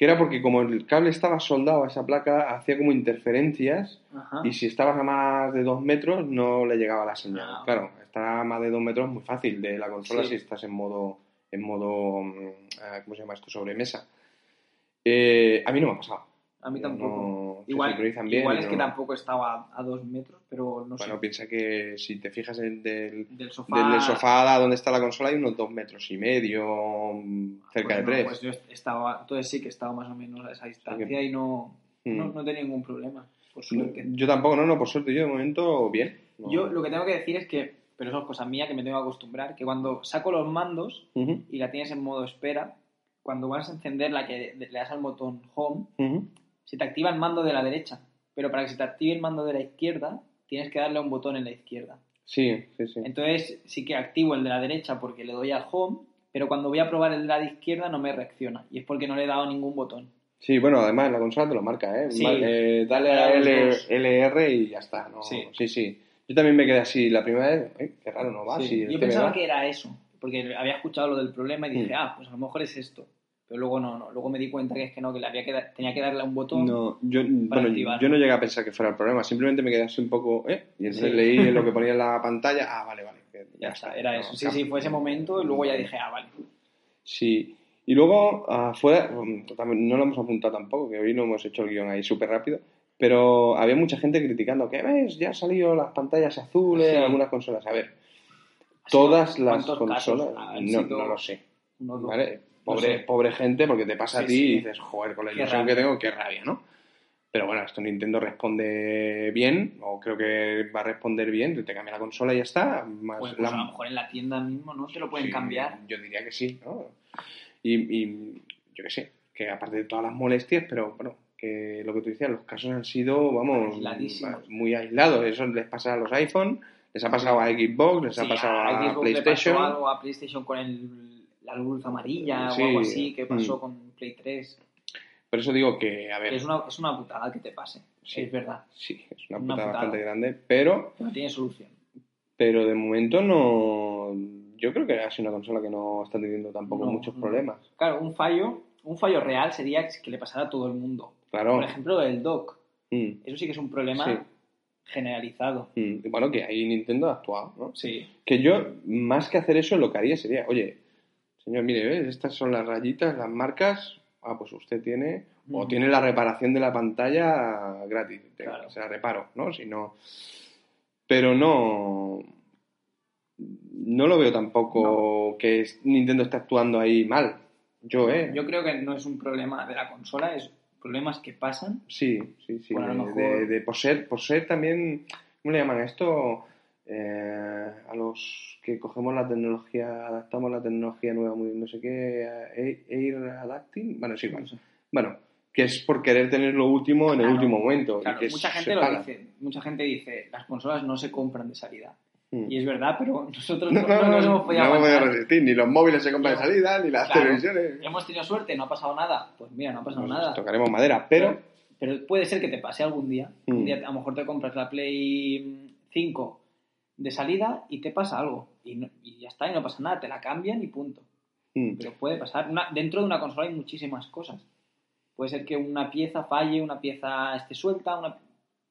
Speaker 2: que era porque como el cable estaba soldado a esa placa, hacía como interferencias
Speaker 1: Ajá.
Speaker 2: y si estabas a más de dos metros no le llegaba la señal.
Speaker 1: Ah.
Speaker 2: Claro, estar a más de dos metros es muy fácil de la consola
Speaker 1: Sí.
Speaker 2: si estás en modo, en modo, mm, ah, ¿cómo se llama esto? Sobremesa. Eh, a mí no me ha pasado.
Speaker 1: A mí
Speaker 2: No,
Speaker 1: tampoco. igual igual es que tampoco estaba a dos metros, pero no
Speaker 2: Bueno,
Speaker 1: sé.
Speaker 2: piensa que si te fijas en del,
Speaker 1: Del sofá.
Speaker 2: del sofá a donde está la consola hay unos dos metros y medio, mm, cerca de
Speaker 1: Bueno,
Speaker 2: tres.
Speaker 1: Pues yo estaba, entonces sí que estaba más o menos a esa distancia y no,
Speaker 2: Mm.
Speaker 1: no, no tenía ningún problema, por suerte.
Speaker 2: Yo tampoco, no, no, por suerte, yo de momento bien.
Speaker 1: Yo lo que tengo que decir es que, pero eso es cosa mía que me tengo que acostumbrar, que cuando saco los mandos y la tienes en modo espera, cuando vas a encenderla, que le das al botón home. Se te activa el mando de la derecha. Pero para que se te active el mando de la izquierda, tienes que darle a un botón en la izquierda.
Speaker 2: Sí, sí, sí.
Speaker 1: Entonces sí que activo el de la derecha porque le doy al home, pero cuando voy a probar el de la izquierda no me reacciona. Y es porque no le he dado ningún botón.
Speaker 2: Sí, bueno, además la consola te lo marca, ¿eh?
Speaker 1: Sí.
Speaker 2: Eh, dale a L-. LR y ya está, ¿no?
Speaker 1: Sí.
Speaker 2: sí, sí. Yo también me quedé así la primera vez, ay, qué raro, no va,
Speaker 1: Sí. Yo
Speaker 2: este
Speaker 1: pensaba
Speaker 2: va.
Speaker 1: que era eso, porque había escuchado lo del problema y dije,
Speaker 2: Mm.
Speaker 1: ah, pues a lo mejor es esto. Pero luego no, no. Luego me di cuenta que es que no, que le había que tenía que darle un botón.
Speaker 2: No, yo, bueno,
Speaker 1: activarlo.
Speaker 2: yo no llegué a pensar que fuera el problema, simplemente me quedé así un poco, ¿eh? Y entonces
Speaker 1: Sí.
Speaker 2: leí lo que ponía en la pantalla, ah, vale, vale. que
Speaker 1: Ya está, era
Speaker 2: no,
Speaker 1: eso. Sí, sí, fue ese momento y luego ya dije, ah, vale.
Speaker 2: Sí. Y luego, afuera, mm, también no lo hemos apuntado tampoco, que hoy no hemos hecho el guion ahí súper rápido, pero había mucha gente criticando que, ¿ves? Ya han salido las pantallas azules
Speaker 1: Sí.
Speaker 2: en algunas consolas. A ver, todas las
Speaker 1: ¿Cuántos casos
Speaker 2: consolas, no, no lo sé. ¿vale? Pobre, pobre gente, porque te pasa a ti y dices, joder, con la ilusión que tengo, qué rabia, ¿no? Pero bueno, esto Nintendo responde bien, o creo que va a responder bien, te cambia la consola y ya está. Más
Speaker 1: Pues,
Speaker 2: la-
Speaker 1: a lo mejor en la tienda mismo no te lo pueden cambiar.
Speaker 2: Yo diría que sí, ¿no? Y, y yo qué sé, que aparte de todas las molestias, pero bueno, que lo que tú decías, los casos han sido, vamos, muy aislados. Eso les pasa a los iPhone, les ha pasado a Xbox, les ha pasado a,
Speaker 1: le
Speaker 2: PlayStation.
Speaker 1: pasó algo a PlayStation con el, la luz amarilla
Speaker 2: Sí.
Speaker 1: o algo así que pasó
Speaker 2: Mm.
Speaker 1: con Play 3.
Speaker 2: Por eso digo que, a ver,
Speaker 1: es una, es una putada que te pase.
Speaker 2: Sí.
Speaker 1: Es verdad.
Speaker 2: sí, es una,
Speaker 1: una
Speaker 2: putada
Speaker 1: putada.
Speaker 2: bastante grande, pero,
Speaker 1: No tiene solución.
Speaker 2: pero de momento no. Yo creo que ha sido una consola que no está teniendo tampoco
Speaker 1: No,
Speaker 2: muchos
Speaker 1: no.
Speaker 2: problemas.
Speaker 1: Claro, un fallo, un fallo real sería que le pasara a todo el mundo.
Speaker 2: Claro.
Speaker 1: Por ejemplo, el dock.
Speaker 2: Mm,
Speaker 1: Eso sí que es un problema
Speaker 2: Sí.
Speaker 1: generalizado.
Speaker 2: mm. Bueno, que ahí Nintendo ha actuado, ¿no?
Speaker 1: Sí.
Speaker 2: Que yo, más que hacer eso, lo que haría sería, oye, señor, mire, ¿ves? Estas son las rayitas, las marcas. Ah, pues usted tiene, o tiene la reparación de la pantalla gratis.
Speaker 1: Claro.
Speaker 2: Se la reparo, ¿no? Si no. Pero no. No lo veo tampoco que Nintendo esté actuando ahí mal. Yo, ¿eh?
Speaker 1: Yo creo que no es un problema de la consola, es problemas que pasan.
Speaker 2: Sí, sí, sí.
Speaker 1: Bueno,
Speaker 2: de,
Speaker 1: mejor-
Speaker 2: de- de- por, ser, por ser también, ¿cómo le llaman a esto? Eh, a los que cogemos la tecnología, adaptamos la tecnología nueva, muy, no sé qué, eh, Air Adapting, bueno, sí, bueno, bueno, que es por querer tener lo último en el último momento. y
Speaker 1: Claro,
Speaker 2: que
Speaker 1: mucha gente lo
Speaker 2: paga.
Speaker 1: dice. Mucha gente dice, las consolas no se compran de salida.
Speaker 2: Mm.
Speaker 1: Y es verdad, pero nosotros
Speaker 2: No,
Speaker 1: no,
Speaker 2: no,
Speaker 1: no nos
Speaker 2: no,
Speaker 1: hemos podido
Speaker 2: no podido resistir, ni los móviles se compran de salida, ni las
Speaker 1: Claro.
Speaker 2: televisiones.
Speaker 1: Hemos tenido suerte, no ha pasado nada. Pues mira, no ha pasado
Speaker 2: Nos
Speaker 1: nada.
Speaker 2: tocaremos madera, pero
Speaker 1: Pero puede ser que te pase algún día.
Speaker 2: Mm.
Speaker 1: Un día a lo mejor te compras la Play 5 de salida y te pasa algo. Y, no- y ya está, y no pasa nada. Te la cambian y punto.
Speaker 2: mm,
Speaker 1: Pero puede pasar. Una- dentro de una consola hay muchísimas cosas. Puede ser que una pieza falle, una pieza esté suelta, una...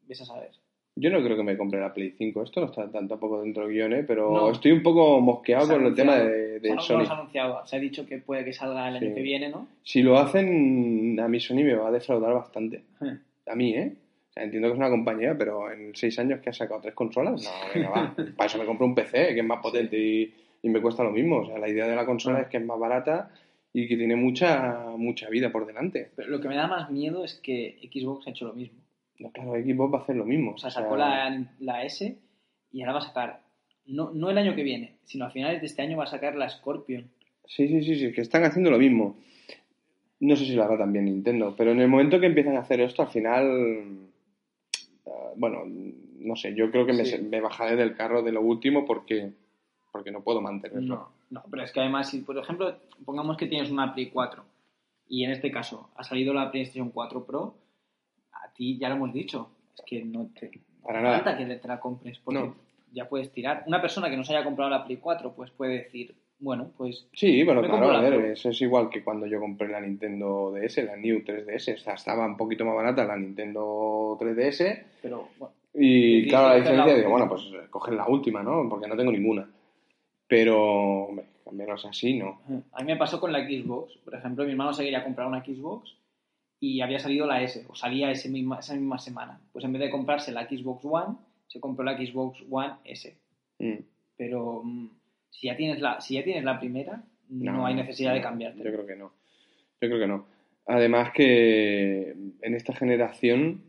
Speaker 1: Ves a saber.
Speaker 2: Yo no creo que me compre la Play 5. Esto no está tan tampoco dentro del guion, ¿eh? pero
Speaker 1: No.
Speaker 2: estoy un poco mosqueado
Speaker 1: Se ha
Speaker 2: con el tema de, de
Speaker 1: sea, no
Speaker 2: Sony.
Speaker 1: lo has anunciado. Se ha dicho que puede que salga el año que viene, ¿no?
Speaker 2: Si lo hacen, a mi Sony me va a defraudar bastante.
Speaker 1: Eh.
Speaker 2: A mí, ¿eh? O sea, entiendo que es una compañía, pero en seis años que ha sacado tres consolas, no, venga, va. Para eso me compro un PC, que es más potente y, y me cuesta lo mismo. O sea, la idea de la consola
Speaker 1: Ah.
Speaker 2: es que es más barata y que tiene mucha, mucha vida por delante.
Speaker 1: Pero lo que me da más miedo es que Xbox ha hecho lo mismo.
Speaker 2: No, claro, Xbox va a hacer lo mismo.
Speaker 1: O sea, sacó la, la S y ahora va a sacar, no, no el año que viene, sino a finales de este año va a sacar la Scorpion.
Speaker 2: Sí, sí, sí, sí, que están haciendo lo mismo. No sé si lo hará también Nintendo, pero en el momento que empiezan a hacer esto, al final. Bueno, no sé, yo creo que me,
Speaker 1: Sí.
Speaker 2: me bajaré del carro de lo último porque, porque no puedo mantenerlo.
Speaker 1: No, no, pero es que además, si por ejemplo, pongamos que tienes una Play 4 y en este caso ha salido la PlayStation 4 Pro, a ti ya lo hemos dicho, es que no te
Speaker 2: Para nada.
Speaker 1: falta que te la compres porque
Speaker 2: No.
Speaker 1: ya puedes tirar. Una persona que no se haya comprado la Play 4 pues puede decir, bueno, pues
Speaker 2: Sí, bueno,
Speaker 1: Me
Speaker 2: claro, a ver, eso es igual que cuando yo compré la Nintendo DS, la New 3DS. O sea, estaba un poquito más barata la Nintendo 3DS.
Speaker 1: pero bueno,
Speaker 2: Y claro, la diferencia, digo, bueno, pues coger la última, ¿no? Porque no tengo ninguna. Pero, hombre, cambiarlos así, ¿no?
Speaker 1: a mí me pasó con la Xbox. Por ejemplo, mi hermano se quería comprar una Xbox y había salido la S, o salía ese misma, esa misma semana. Pues en vez de comprarse la Xbox One, se compró la Xbox One S.
Speaker 2: Mm.
Speaker 1: Pero mm, si ya tienes la, si ya tienes la primera, no, hay necesidad de cambiarte.
Speaker 2: Yo creo que no. Yo creo que no. Además que en esta generación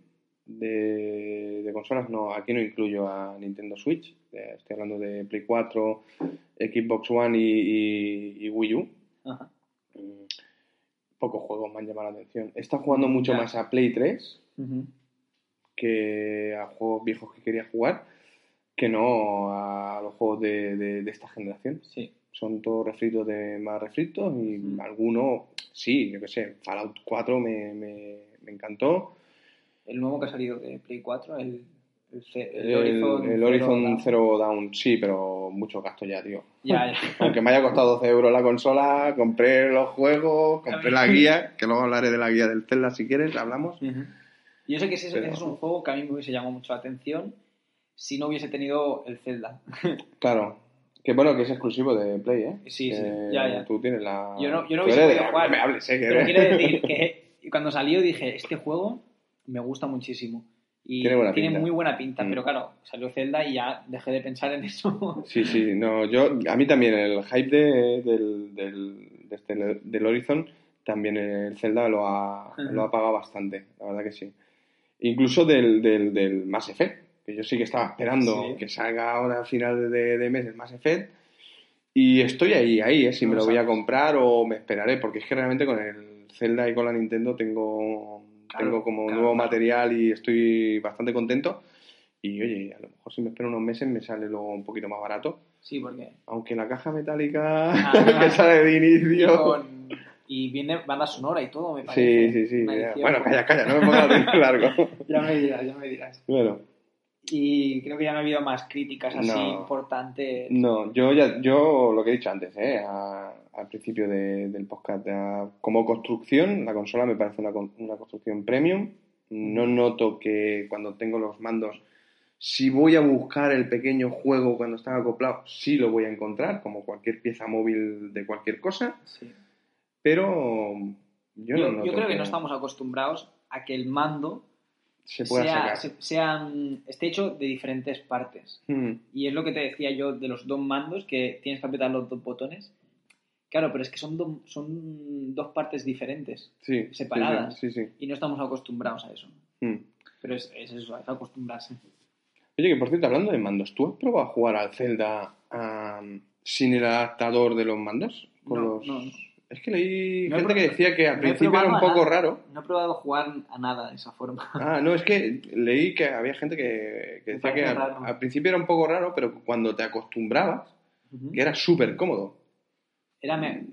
Speaker 2: de, de consolas, no, aquí no incluyo a Nintendo Switch. eh, Estoy hablando de Play 4, Xbox One y, y- y Wii U.
Speaker 1: Ajá.
Speaker 2: Mm, Pocos juegos me han llamado la atención. Estado jugando mucho
Speaker 1: Ya.
Speaker 2: más a Play 3
Speaker 1: Ujú.
Speaker 2: que a juegos viejos que quería jugar que no a los juegos de, de- de esta generación.
Speaker 1: Sí.
Speaker 2: Son todos refritos de más refritos y
Speaker 1: Mm.
Speaker 2: algunos, sí, yo qué sé, Fallout 4 me, me, me encantó.
Speaker 1: El nuevo que ha salido de Play 4, el, el, el
Speaker 2: El,
Speaker 1: Horizon,
Speaker 2: el
Speaker 1: Zero
Speaker 2: Horizon
Speaker 1: Dawn,
Speaker 2: sí, pero mucho gasto ya, tío.
Speaker 1: Ya, ya.
Speaker 2: Aunque me haya costado 12 euros la consola, compré los juegos, compré la guía, que luego hablaré de la guía del Zelda si quieres, hablamos.
Speaker 1: Ujú. Yo sé que ese,
Speaker 2: Pero-
Speaker 1: ese es un juego que a mí me hubiese llamado mucho la atención si no hubiese tenido el Zelda.
Speaker 2: Claro, que bueno, que es exclusivo de Play, ¿eh?
Speaker 1: Sí, sí, ya, ya.
Speaker 2: Tú tienes la...
Speaker 1: Yo no- yo no hubiese podido jugar.
Speaker 2: Me hables, ¿eh?
Speaker 1: Pero quiero decir que cuando salió dije, este juego me gusta muchísimo. Y
Speaker 2: Tiene buena
Speaker 1: muy buena pinta,
Speaker 2: Mm.
Speaker 1: pero claro, salió Zelda y ya dejé de pensar en eso.
Speaker 2: Sí, sí, no, yo, a mí también el hype de, del, del, de este- del Horizon, también el Zelda lo ha,
Speaker 1: Ujú.
Speaker 2: lo ha pagado bastante, la verdad que sí. Incluso del, del, del Mass Effect, que yo sí que estaba esperando
Speaker 1: Sí.
Speaker 2: que salga ahora a final de, de mes el Mass Effect, y estoy ahí, ahí, ¿eh? si me
Speaker 1: No
Speaker 2: lo voy a
Speaker 1: sabes.
Speaker 2: comprar o me esperaré, porque es que realmente con el Zelda y con la Nintendo tengo,
Speaker 1: Claro,
Speaker 2: tengo como
Speaker 1: claro,
Speaker 2: nuevo
Speaker 1: claro.
Speaker 2: material y estoy bastante contento. Y oye, a lo mejor si me espero unos meses me sale luego un poquito más barato.
Speaker 1: Sí, porque...
Speaker 2: Aunque la caja metálica
Speaker 1: Ah,
Speaker 2: que sale de inicio.
Speaker 1: con- y viene banda sonora y todo, me parece.
Speaker 2: Sí, sí, sí. Bueno, calla, calla, no me pongas largo.
Speaker 1: Ya me dirás, ya me dirás.
Speaker 2: Bueno,
Speaker 1: Y creo que ya no ha habido más críticas así
Speaker 2: No.
Speaker 1: importantes.
Speaker 2: no, yo ya, yo lo que he dicho antes, ¿eh? A- al principio de- del podcast, a- como construcción, la consola me parece una, una construcción premium. No noto que cuando tengo los mandos, si voy a buscar el pequeño juego cuando están acoplados, sí lo voy a encontrar, como cualquier pieza móvil de cualquier cosa.
Speaker 1: Sí.
Speaker 2: Pero yo,
Speaker 1: Yo,
Speaker 2: no noto
Speaker 1: yo creo que no estamos acostumbrados a que el mando
Speaker 2: se pueda
Speaker 1: sea,
Speaker 2: sacar.
Speaker 1: se- sean- esté hecho de diferentes partes.
Speaker 2: Hmm.
Speaker 1: Y es lo que te decía yo de los dos mandos, que tienes que apretar los dos botones. Claro, pero es que son, do- son dos partes diferentes
Speaker 2: Sí,
Speaker 1: Separadas.
Speaker 2: Sí, sí. sí.
Speaker 1: y no estamos acostumbrados a eso.
Speaker 2: Hmm.
Speaker 1: Pero es, es eso, es acostumbrarse.
Speaker 2: Oye, que por cierto, hablando de mandos, ¿tú has probado a jugar al Zelda am, sin el adaptador de los mandos? Con
Speaker 1: No,
Speaker 2: los...
Speaker 1: no, no.
Speaker 2: Es que leí
Speaker 1: No
Speaker 2: gente que decía que al
Speaker 1: no
Speaker 2: principio era un
Speaker 1: a
Speaker 2: poco
Speaker 1: nada.
Speaker 2: raro.
Speaker 1: No he probado jugar a nada de esa forma.
Speaker 2: Ah, no, es que leí que había gente que, decía que al, principio era un poco raro, pero cuando te acostumbrabas, que era súper cómodo.
Speaker 1: Era me...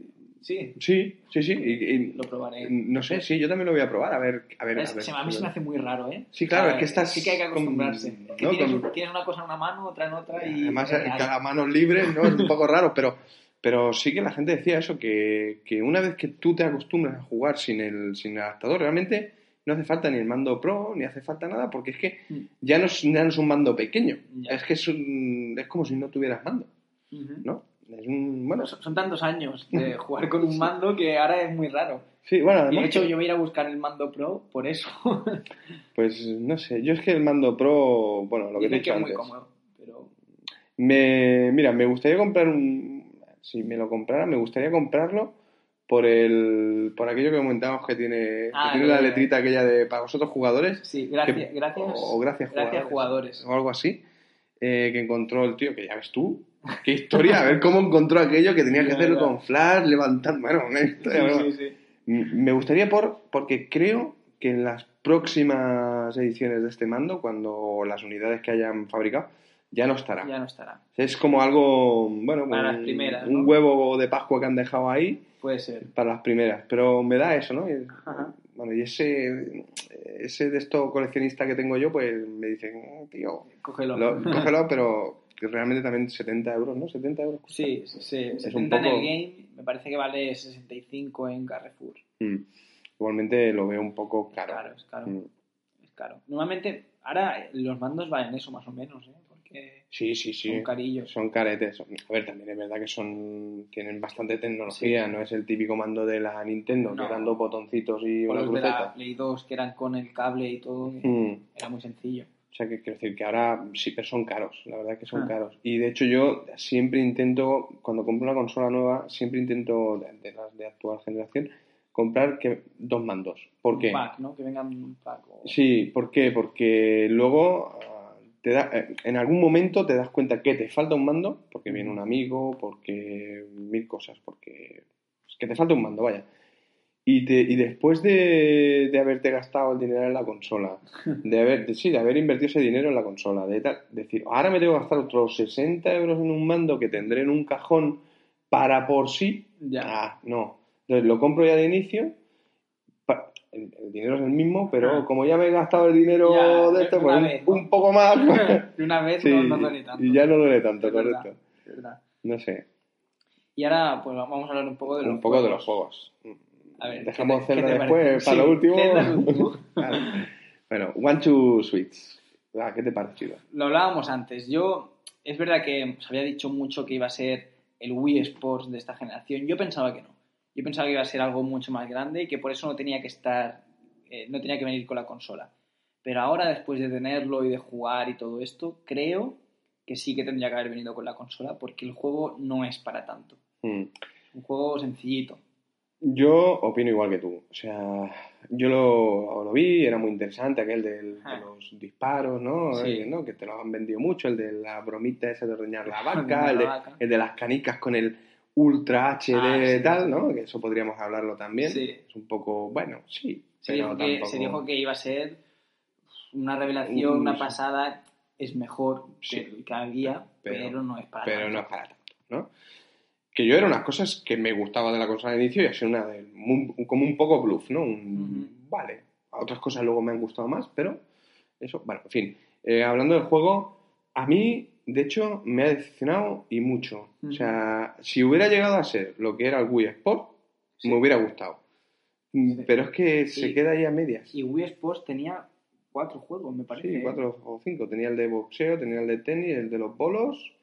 Speaker 1: Sí,
Speaker 2: Sí, sí, sí. y- y-
Speaker 1: lo probaré.
Speaker 2: no sé, sí, yo también lo voy a probar. A ver, a ver.
Speaker 1: Es-
Speaker 2: a ver.
Speaker 1: se- a mí se me hace muy raro, ¿eh?
Speaker 2: Sí, claro,
Speaker 1: O sea,
Speaker 2: es que estás
Speaker 1: Sí que hay que
Speaker 2: con-
Speaker 1: acostumbrarse. que
Speaker 2: ¿no?
Speaker 1: tienes,
Speaker 2: con-
Speaker 1: tienes una cosa en una mano, otra en otra y...
Speaker 2: Además, cada manos libres, ¿no? Es un poco raro, pero, pero sí que la gente decía eso, que, que una vez que tú te acostumbras a jugar sin el, sin el adaptador, realmente no hace falta ni el mando pro, ni hace falta nada, porque es que
Speaker 1: Mm.
Speaker 2: ya no es, ya no es un mando pequeño.
Speaker 1: Ya.
Speaker 2: Es que es, un- es como si no tuvieras mando. ¿no? Es un, bueno,
Speaker 1: Son, son tantos años de jugar con un mando que ahora es muy raro.
Speaker 2: sí, bueno,
Speaker 1: de hecho yo voy a ir a buscar el mando pro por eso.
Speaker 2: pues no sé, yo es que el mando pro, bueno, lo que te he
Speaker 1: que
Speaker 2: dicho
Speaker 1: muy
Speaker 2: antes.
Speaker 1: cómodo, pero...
Speaker 2: Me, mira, me gustaría comprar un. Si me lo comprara, me gustaría comprarlo por el. por aquello que comentábamos que tiene.
Speaker 1: Ah,
Speaker 2: que tiene
Speaker 1: lo
Speaker 2: la letrita aquella de para vosotros jugadores.
Speaker 1: Sí, gracias,
Speaker 2: que-
Speaker 1: gracias,
Speaker 2: o gracias jugadores.
Speaker 1: jugadores.
Speaker 2: O algo así. eh, que encontró el tío, que ya ves tú. Qué historia, a ver cómo encontró aquello que tenía que hacerlo con flash, levantando. Bueno, una historia. ¿no?
Speaker 1: Sí, sí, sí.
Speaker 2: Me gustaría por, porque creo que en las próximas ediciones de este mando, cuando las unidades que hayan fabricado, ya no estará.
Speaker 1: Ya no estará.
Speaker 2: Es como algo, bueno,
Speaker 1: Para
Speaker 2: un,
Speaker 1: las primeras,
Speaker 2: un huevo de Pascua que han dejado ahí
Speaker 1: Puede ser.
Speaker 2: para las primeras. Pero me da eso, ¿no? Y
Speaker 1: Ajá.
Speaker 2: Bueno, y ese, ese de esto coleccionista que tengo yo, pues me dicen, "Oh, tío,
Speaker 1: Cógelo.
Speaker 2: lo- cógelo, pero realmente también 70 euros, ¿no? 70 euros. cuesta.
Speaker 1: Sí, sí, sí.
Speaker 2: Es
Speaker 1: 70
Speaker 2: un
Speaker 1: en el game, me parece que vale 65 en Carrefour.
Speaker 2: Mm. Igualmente lo veo un poco caro.
Speaker 1: Claro, es caro.
Speaker 2: Mm.
Speaker 1: Es caro. Normalmente, ahora los mandos valen eso más o menos, ¿eh?
Speaker 2: Sí, sí, sí.
Speaker 1: son carillos.
Speaker 2: Son caretes. A ver, también es verdad que son tienen bastante tecnología, no es el típico mando de la Nintendo,
Speaker 1: No.
Speaker 2: que eran dos botoncitos y
Speaker 1: O
Speaker 2: una
Speaker 1: los de la. Play 2 que eran con el cable y todo,
Speaker 2: Mm.
Speaker 1: era muy sencillo.
Speaker 2: O sea, que quiero decir que ahora sí, pero son caros, la verdad que son
Speaker 1: Ah.
Speaker 2: caros. Y de hecho yo siempre intento, cuando compro una consola nueva, siempre intento, de, de las de actual generación, comprar que dos mandos. ¿Por qué?
Speaker 1: Un pack, ¿no? Que vengan un pack. o-
Speaker 2: Sí, ¿por qué? Porque luego ah, te da, eh, en algún momento te das cuenta que te falta un mando, porque viene un amigo, porque mil cosas, porque es que te falta un mando, vaya. Y, te, y después de, de haberte gastado el dinero en la consola, de haber, de- sí, de haber invertido ese dinero en la consola, de tal, decir, ahora me tengo que gastar otros 60 euros en un mando que tendré en un cajón para por sí,
Speaker 1: Ya.
Speaker 2: Ah, no. Entonces lo compro ya de inicio. El, el dinero es el mismo, pero
Speaker 1: Ah.
Speaker 2: como ya me he gastado el dinero
Speaker 1: Ya,
Speaker 2: de esto, pues un,
Speaker 1: vez, ¿no?
Speaker 2: un poco más. pues,
Speaker 1: de una vez
Speaker 2: sí,
Speaker 1: no, no duele tanto.
Speaker 2: y ya no duele tanto,
Speaker 1: Es verdad,
Speaker 2: correcto.
Speaker 1: es verdad.
Speaker 2: No sé.
Speaker 1: Y ahora, pues vamos a hablar un poco de los
Speaker 2: Un poco de los
Speaker 1: juegos.
Speaker 2: juegos.
Speaker 1: A ver,
Speaker 2: Dejamos
Speaker 1: ¿qué te- qué
Speaker 2: Zelda
Speaker 1: te
Speaker 2: después para
Speaker 1: Sí,
Speaker 2: lo último. Bueno, One Two Switch. Ah, ¿Qué te ha parecido?
Speaker 1: Lo hablábamos antes. Yo, es verdad que se había dicho mucho que iba a ser el Wii Sports de esta generación. Yo pensaba que no. Yo pensaba que iba a ser algo mucho más grande y que por eso no tenía que estar, eh, no tenía que venir con la consola. Pero ahora, después de tenerlo y de jugar y todo esto, creo que sí que tendría que haber venido con la consola porque el juego no es para tanto.
Speaker 2: Mm.
Speaker 1: Es un juego sencillito.
Speaker 2: Yo opino igual que tú. O sea, yo lo, lo vi, era muy interesante aquel del- de
Speaker 1: Ah.
Speaker 2: los disparos, ¿no?
Speaker 1: Sí.
Speaker 2: ¿no? Que te lo han vendido mucho, el de la bromita esa de ordeñar la vaca, el de,
Speaker 1: vaca.
Speaker 2: el de las canicas con el Ultra HD
Speaker 1: Ah,
Speaker 2: tal, ¿no? Que eso podríamos hablarlo también.
Speaker 1: Sí.
Speaker 2: Es un poco, bueno, sí.
Speaker 1: Se dijo, que,
Speaker 2: tampoco-
Speaker 1: se dijo que iba a ser una revelación, una pasada. Es mejor que
Speaker 2: Sí.
Speaker 1: que había,
Speaker 2: Pero-
Speaker 1: pero, no es para
Speaker 2: pero
Speaker 1: tanto.
Speaker 2: no es para tanto, ¿no? Que yo era unas cosas que me gustaba de la consola de inicio y ha sido una de, como un poco bluff, ¿no? Un- Vale, otras cosas luego me han gustado más, pero eso, bueno, en fin. Eh, hablando del juego, a mí, de hecho, me ha decepcionado y mucho. O sea, si hubiera llegado a ser lo que era el Wii Sport,
Speaker 1: Sí.
Speaker 2: me hubiera gustado. Mm,
Speaker 1: Sí.
Speaker 2: Pero es que se queda ahí a medias.
Speaker 1: Y Wii Sports tenía cuatro juegos, me parece.
Speaker 2: Sí, cuatro o cinco. Tenía el de boxeo, tenía el de tenis, el de los bolos.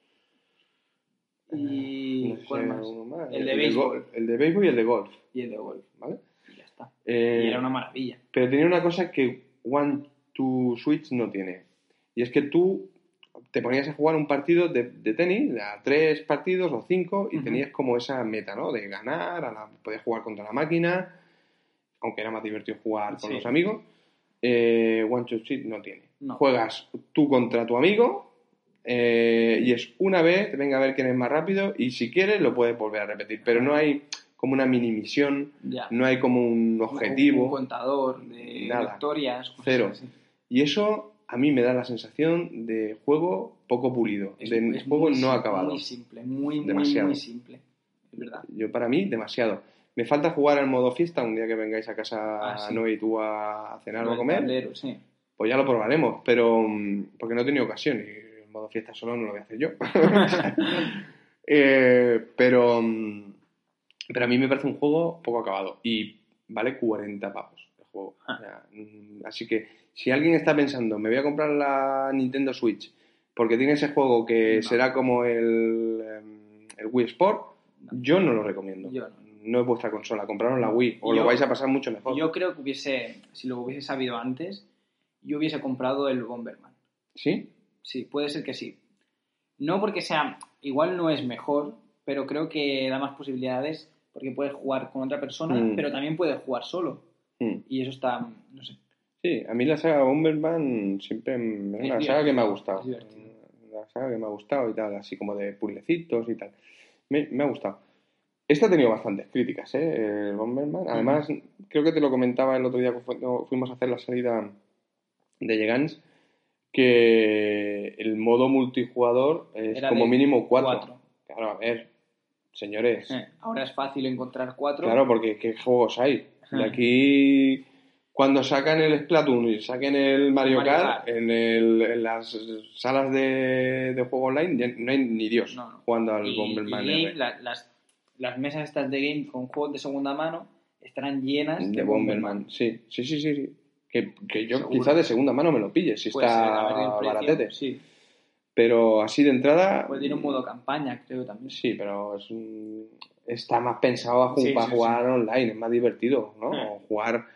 Speaker 1: Y
Speaker 2: No sé,
Speaker 1: ¿cuál más?
Speaker 2: uno más.
Speaker 1: El de béisbol.
Speaker 2: El de béisbol y el de golf,
Speaker 1: Y el de golf.
Speaker 2: ¿vale?
Speaker 1: Y ya está.
Speaker 2: Eh,
Speaker 1: Y era una maravilla.
Speaker 2: Pero tenía una cosa que One to Switch no tiene. Y es que tú te ponías a jugar un partido de, de tenis, a tres partidos o cinco, y tenías como esa meta, ¿no? De ganar, a la- podías jugar contra la máquina, aunque era más divertido jugar con
Speaker 1: Sí.
Speaker 2: los amigos. Eh, One Switch no tiene.
Speaker 1: No.
Speaker 2: Juegas tú contra tu amigo eh, y es una vez, venga a ver quién es más rápido, y si quieres lo puedes volver a repetir. Pero no hay como una mini misión,
Speaker 1: Ya.
Speaker 2: no hay como un objetivo.
Speaker 1: Un, contador de
Speaker 2: Nada.
Speaker 1: victorias.
Speaker 2: Cero.
Speaker 1: así.
Speaker 2: Y eso a mí me da la sensación de juego poco pulido,
Speaker 1: Es-
Speaker 2: de
Speaker 1: es
Speaker 2: juego
Speaker 1: muy
Speaker 2: no acabado.
Speaker 1: Muy simple, muy, muy,
Speaker 2: Demasiado.
Speaker 1: muy simple. Es verdad.
Speaker 2: Yo para mí demasiado. Me falta jugar al modo fiesta un día que vengáis a casa
Speaker 1: Ah, sí.
Speaker 2: Noé y tú a cenar o a comer.
Speaker 1: tablero, sí.
Speaker 2: Pues ya lo probaremos, pero mm, porque no he tenido ocasión y el modo fiesta solo no lo voy a hacer yo. Eh, pero, mm, pero a mí me parece un juego poco acabado y vale 40 pavos el juego.
Speaker 1: Ah.
Speaker 2: O sea, mm, así que si alguien está pensando, me voy a comprar la Nintendo Switch porque tiene ese juego que
Speaker 1: No.
Speaker 2: será como el, em, el Wii Sport,
Speaker 1: No.
Speaker 2: yo no lo recomiendo.
Speaker 1: Yo no.
Speaker 2: No es vuestra consola, compraros la Wii o
Speaker 1: Yo-
Speaker 2: lo vais a pasar mucho mejor.
Speaker 1: Yo creo que hubiese, si lo hubiese sabido antes, yo hubiese comprado el Bomberman.
Speaker 2: ¿Sí?
Speaker 1: Sí, puede ser que sí. No porque sea, igual no es mejor, pero creo que da más posibilidades porque puedes jugar con otra persona,
Speaker 2: Mm.
Speaker 1: pero también puedes jugar solo.
Speaker 2: Mm.
Speaker 1: Y eso está, no sé.
Speaker 2: Sí, a mí la saga Bomberman siempre m- es
Speaker 1: Es
Speaker 2: una saga que me ha gustado.
Speaker 1: es divertido.
Speaker 2: Una saga que me ha gustado y tal, así como de puzzlecitos y tal. Me, me ha gustado. Esta ha tenido bastantes críticas, ¿eh? El Bomberman. Además, creo que te lo comentaba el otro día cuando fuimos a hacer la salida de Llegans, que el modo multijugador es
Speaker 1: Era
Speaker 2: como
Speaker 1: de
Speaker 2: mínimo cuatro.
Speaker 1: cuatro.
Speaker 2: Claro, a ver, señores.
Speaker 1: Eh, ahora es fácil encontrar cuatro.
Speaker 2: Claro, porque ¿qué juegos hay? De
Speaker 1: Ajá.
Speaker 2: aquí Cuando sacan el Splatoon y saquen el Mario,
Speaker 1: Mario
Speaker 2: Kart,
Speaker 1: Kart.
Speaker 2: En, el- en las salas de, de juego online no hay ni Dios
Speaker 1: No, no.
Speaker 2: jugando al
Speaker 1: Y, y
Speaker 2: Bomberman
Speaker 1: Game,
Speaker 2: R.
Speaker 1: la- las, las mesas estas de game con juegos de segunda mano estarán llenas de,
Speaker 2: de Bomberman. Sí, sí, sí, sí. sí. Que, que yo
Speaker 1: Seguro.
Speaker 2: quizás de segunda mano me lo pille, si
Speaker 1: el
Speaker 2: está baratete.
Speaker 1: Sí.
Speaker 2: Pero así de entrada.
Speaker 1: Pues tiene un modo campaña, creo también.
Speaker 2: Sí, pero es un- está más pensado a ju-
Speaker 1: Sí,
Speaker 2: para jugar online, es más divertido, ¿no? O Jugar.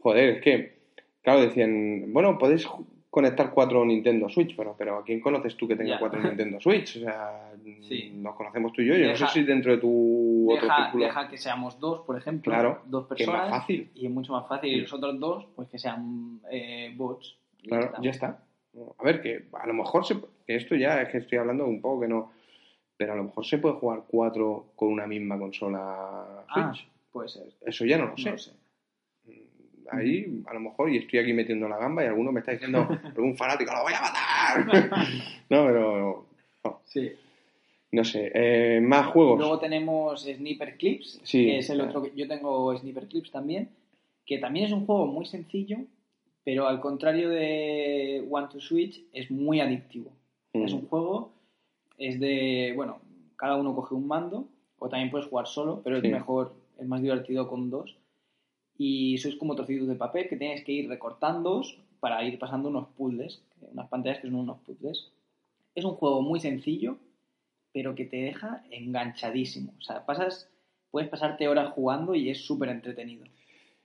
Speaker 2: Joder, es que. Claro, decían, bueno, podéis conectar cuatro Nintendo Switch, pero, pero ¿a quién conoces tú que tenga
Speaker 1: Ya.
Speaker 2: cuatro Nintendo Switch? O sea,
Speaker 1: Sí.
Speaker 2: nos conocemos tú y yo. Yo no sé si dentro de tu otro
Speaker 1: Deja,
Speaker 2: círculo.
Speaker 1: deja que seamos dos, por ejemplo.
Speaker 2: Claro,
Speaker 1: dos
Speaker 2: que es más
Speaker 1: personas.
Speaker 2: fácil.
Speaker 1: Y es mucho más fácil. Y los otros dos, pues que sean eh, bots.
Speaker 2: Claro, ya está. A ver, que a lo mejor se, que esto ya es que estoy hablando un poco que no. Pero a lo mejor se puede jugar cuatro con una misma consola
Speaker 1: Ah,
Speaker 2: Switch.
Speaker 1: puede ser.
Speaker 2: Eso ya no lo
Speaker 1: No
Speaker 2: sé.
Speaker 1: lo sé.
Speaker 2: Ahí, a lo mejor, y estoy aquí metiendo la gamba y alguno me está diciendo, algún fanático, ¡lo voy a matar! no, pero no,
Speaker 1: Sí.
Speaker 2: no sé. Eh, más juegos.
Speaker 1: Luego tenemos Sniper Clips,
Speaker 2: Sí,
Speaker 1: que es el otro que yo tengo Sniper Clips también, que también es un juego muy sencillo, pero al contrario de One to Switch es muy adictivo.
Speaker 2: Mm.
Speaker 1: Es un juego, es de, bueno, cada uno coge un mando, o también puedes jugar solo, pero
Speaker 2: Sí.
Speaker 1: es mejor, es más divertido con dos. Y sois como trocitos de papel que tienes que ir recortando para ir pasando unos puzzles, unas pantallas que son unos puzzles. Es un juego muy sencillo, pero que te deja enganchadísimo. O sea, pasas, puedes pasarte horas jugando y es súper entretenido.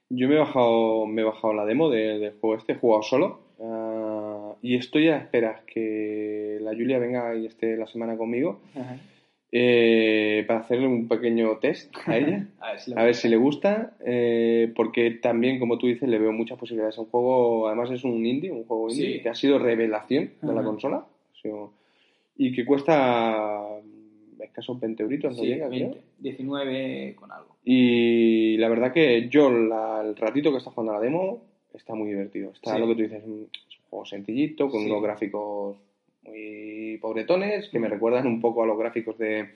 Speaker 2: Yo me he bajado, me he bajado la demo de- del juego este, he jugado solo. ah, y estoy a esperas que la Julia venga y esté la semana conmigo eh, para hacerle un pequeño test a ella.
Speaker 1: A ver si
Speaker 2: A ver si le gusta, eh, porque también, como tú dices, le veo muchas posibilidades. Un juego, además es un indie, un juego indie
Speaker 1: Sí.
Speaker 2: que ha sido revelación de la consola sido- y que cuesta mm, escasos 20 euritos, ¿no
Speaker 1: Sí,
Speaker 2: llega, creo?
Speaker 1: 20, 19 con algo.
Speaker 2: Y la verdad que yo, la- el ratito que está jugando a la demo, está muy divertido. Está
Speaker 1: Sí.
Speaker 2: lo que tú dices, un- es un juego sencillito, con unos gráficos muy pobretones, que me recuerdan un poco a los gráficos de...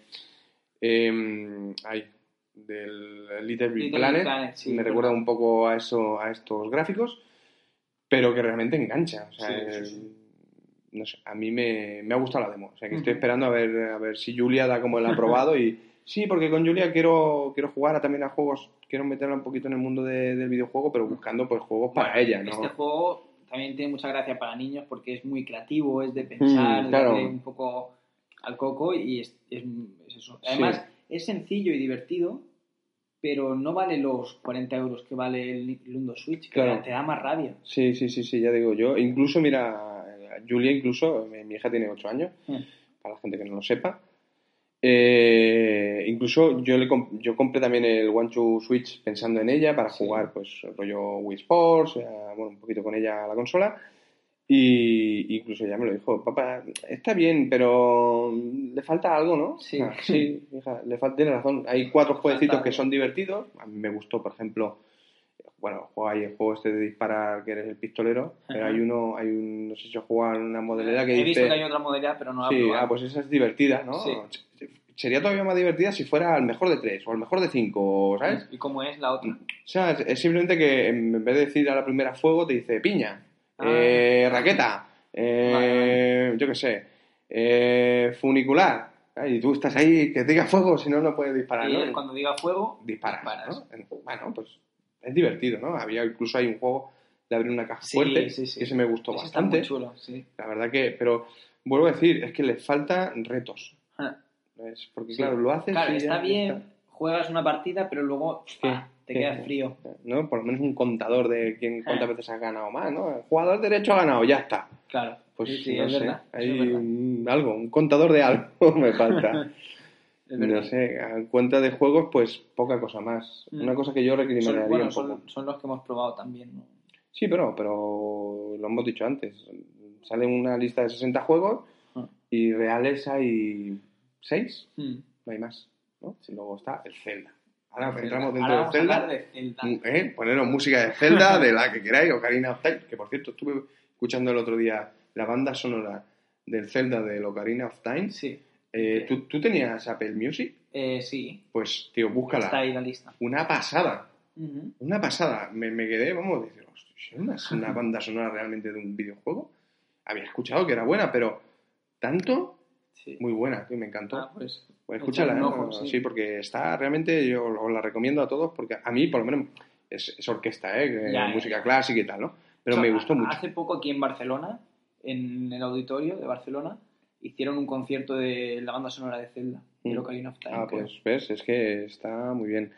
Speaker 2: em, ay, del Little Big
Speaker 1: Little
Speaker 2: Planet.
Speaker 1: Planet, sí,
Speaker 2: me recuerda un poco a eso, a estos gráficos, pero que realmente engancha. O sea,
Speaker 1: Sí, sí,
Speaker 2: el-
Speaker 1: sí.
Speaker 2: no sé, a mí me, me ha gustado la demo. O sea, que estoy esperando a ver, a ver si Julia da como el aprobado y sí, porque con Julia quiero, quiero jugar a- también a juegos, quiero meterla un poquito en el mundo de- del videojuego, pero buscando pues juegos para
Speaker 1: Bueno,
Speaker 2: ella, ¿no?
Speaker 1: Este juego también tiene mucha gracia para niños porque es muy creativo, es de pensar,
Speaker 2: Mm, claro.
Speaker 1: darle un poco al coco y es, es- es eso. Además, es sencillo y divertido, pero no vale los 40 euros que vale el Nintendo Switch, que
Speaker 2: Claro.
Speaker 1: te da más rabia.
Speaker 2: Sí, sí, sí, sí, ya digo yo. Incluso, mira, Julia incluso, mi, mi hija tiene 8 años,
Speaker 1: Mm.
Speaker 2: para la gente que no lo sepa. Eh, incluso yo le comp- yo compré también el One Two Switch pensando en ella para
Speaker 1: Sí.
Speaker 2: jugar pues rollo Wii Sports, eh, bueno, un poquito con ella a la consola. Y incluso ella me lo dijo, papá, está bien, pero le falta algo, ¿no?
Speaker 1: Sí.
Speaker 2: Ah, sí, hija, le falta, tiene razón. Hay cuatro jueguecitos que son divertidos. A mí me gustó, por ejemplo, bueno, juega ahí el juego este de disparar, que eres el pistolero, pero hay uno, hay un, no sé si juega una modalidad que
Speaker 1: He
Speaker 2: dice...
Speaker 1: visto que hay otra modalidad, pero no la
Speaker 2: Sí, ah, pues esa es divertida, ¿no?
Speaker 1: Sí.
Speaker 2: Sería todavía más divertida si fuera al mejor de tres o al mejor de cinco, ¿sabes?
Speaker 1: ¿Y cómo es la otra?
Speaker 2: O sea, es, simplemente que en vez de decir a la primera fuego, te dice piña,
Speaker 1: Ah.
Speaker 2: eh, raqueta, eh,
Speaker 1: Vale,
Speaker 2: yo qué sé, eh, funicular. Y tú estás ahí, que diga fuego, si no, no puedes disparar,
Speaker 1: y cuando diga fuego,
Speaker 2: disparas,
Speaker 1: disparas.
Speaker 2: ¿no? Bueno, pues es divertido, ¿no? Había incluso hay un juego de abrir una caja
Speaker 1: Sí,
Speaker 2: fuerte,
Speaker 1: sí, sí.
Speaker 2: que ese me gustó
Speaker 1: ese está
Speaker 2: bastante.
Speaker 1: muy chulo, sí.
Speaker 2: La verdad que, pero vuelvo a decir, es que le faltan retos.
Speaker 1: Ah.
Speaker 2: Porque, claro, lo haces.
Speaker 1: Claro,
Speaker 2: y
Speaker 1: está
Speaker 2: ya
Speaker 1: bien,
Speaker 2: está.
Speaker 1: juegas una partida, pero luego ah, te
Speaker 2: ¿Qué?
Speaker 1: quedas frío.
Speaker 2: ¿No? Por lo menos un contador de quién, cuántas
Speaker 1: Ah.
Speaker 2: veces has ganado más, ¿no? El jugador derecho ha ganado, ya está.
Speaker 1: Claro,
Speaker 2: Pues no
Speaker 1: es
Speaker 2: sé,
Speaker 1: verdad.
Speaker 2: hay
Speaker 1: es verdad.
Speaker 2: un- algo, un contador de algo me falta. No sé, a cuenta de juegos, pues poca cosa más.
Speaker 1: Mm.
Speaker 2: Una cosa que yo recriminaría
Speaker 1: Son, bueno,
Speaker 2: un poco.
Speaker 1: son, son los que hemos probado también, ¿no?
Speaker 2: Sí, pero, pero lo hemos dicho antes. Sale una lista de 60 juegos
Speaker 1: Ah.
Speaker 2: y reales hay 6,
Speaker 1: Mm.
Speaker 2: no hay más. ¿no? Y luego está el Zelda. Ahora
Speaker 1: Zelda.
Speaker 2: entramos dentro
Speaker 1: Ahora
Speaker 2: del Zelda.
Speaker 1: de Zelda.
Speaker 2: Mm, ¿eh? Poneros música de Zelda, de la que queráis, Ocarina of Time, que por cierto estuve escuchando el otro día la banda sonora del Zelda de Ocarina of Time.
Speaker 1: Sí,
Speaker 2: Eh, ¿tú, tú tenías Apple Music?
Speaker 1: eh, sí.
Speaker 2: Pues, tío, búscala.
Speaker 1: Está ahí la lista.
Speaker 2: Una pasada.
Speaker 1: Ujú.
Speaker 2: Una pasada. Me, me quedé, vamos, decir, "Hostia, ¿es una, una banda sonora realmente de un videojuego? Había escuchado que era buena, pero tanto,
Speaker 1: Sí.
Speaker 2: muy buena, tío, me encantó.
Speaker 1: Ah, pues,
Speaker 2: Pues escúchala, ¿eh?
Speaker 1: ojo,
Speaker 2: sí.
Speaker 1: sí.
Speaker 2: porque está realmente, yo os la recomiendo a todos, porque a mí, por lo menos, es, es orquesta, ¿eh?
Speaker 1: Ya,
Speaker 2: música clásica y tal, ¿no? Pero
Speaker 1: O sea,
Speaker 2: me gustó mucho.
Speaker 1: Hace poco aquí en Barcelona, en el auditorio de Barcelona, hicieron un concierto de la banda sonora de Zelda, de
Speaker 2: Mm.
Speaker 1: Ocarina of Time.
Speaker 2: Ah,
Speaker 1: creo.
Speaker 2: pues ves, es que está muy bien.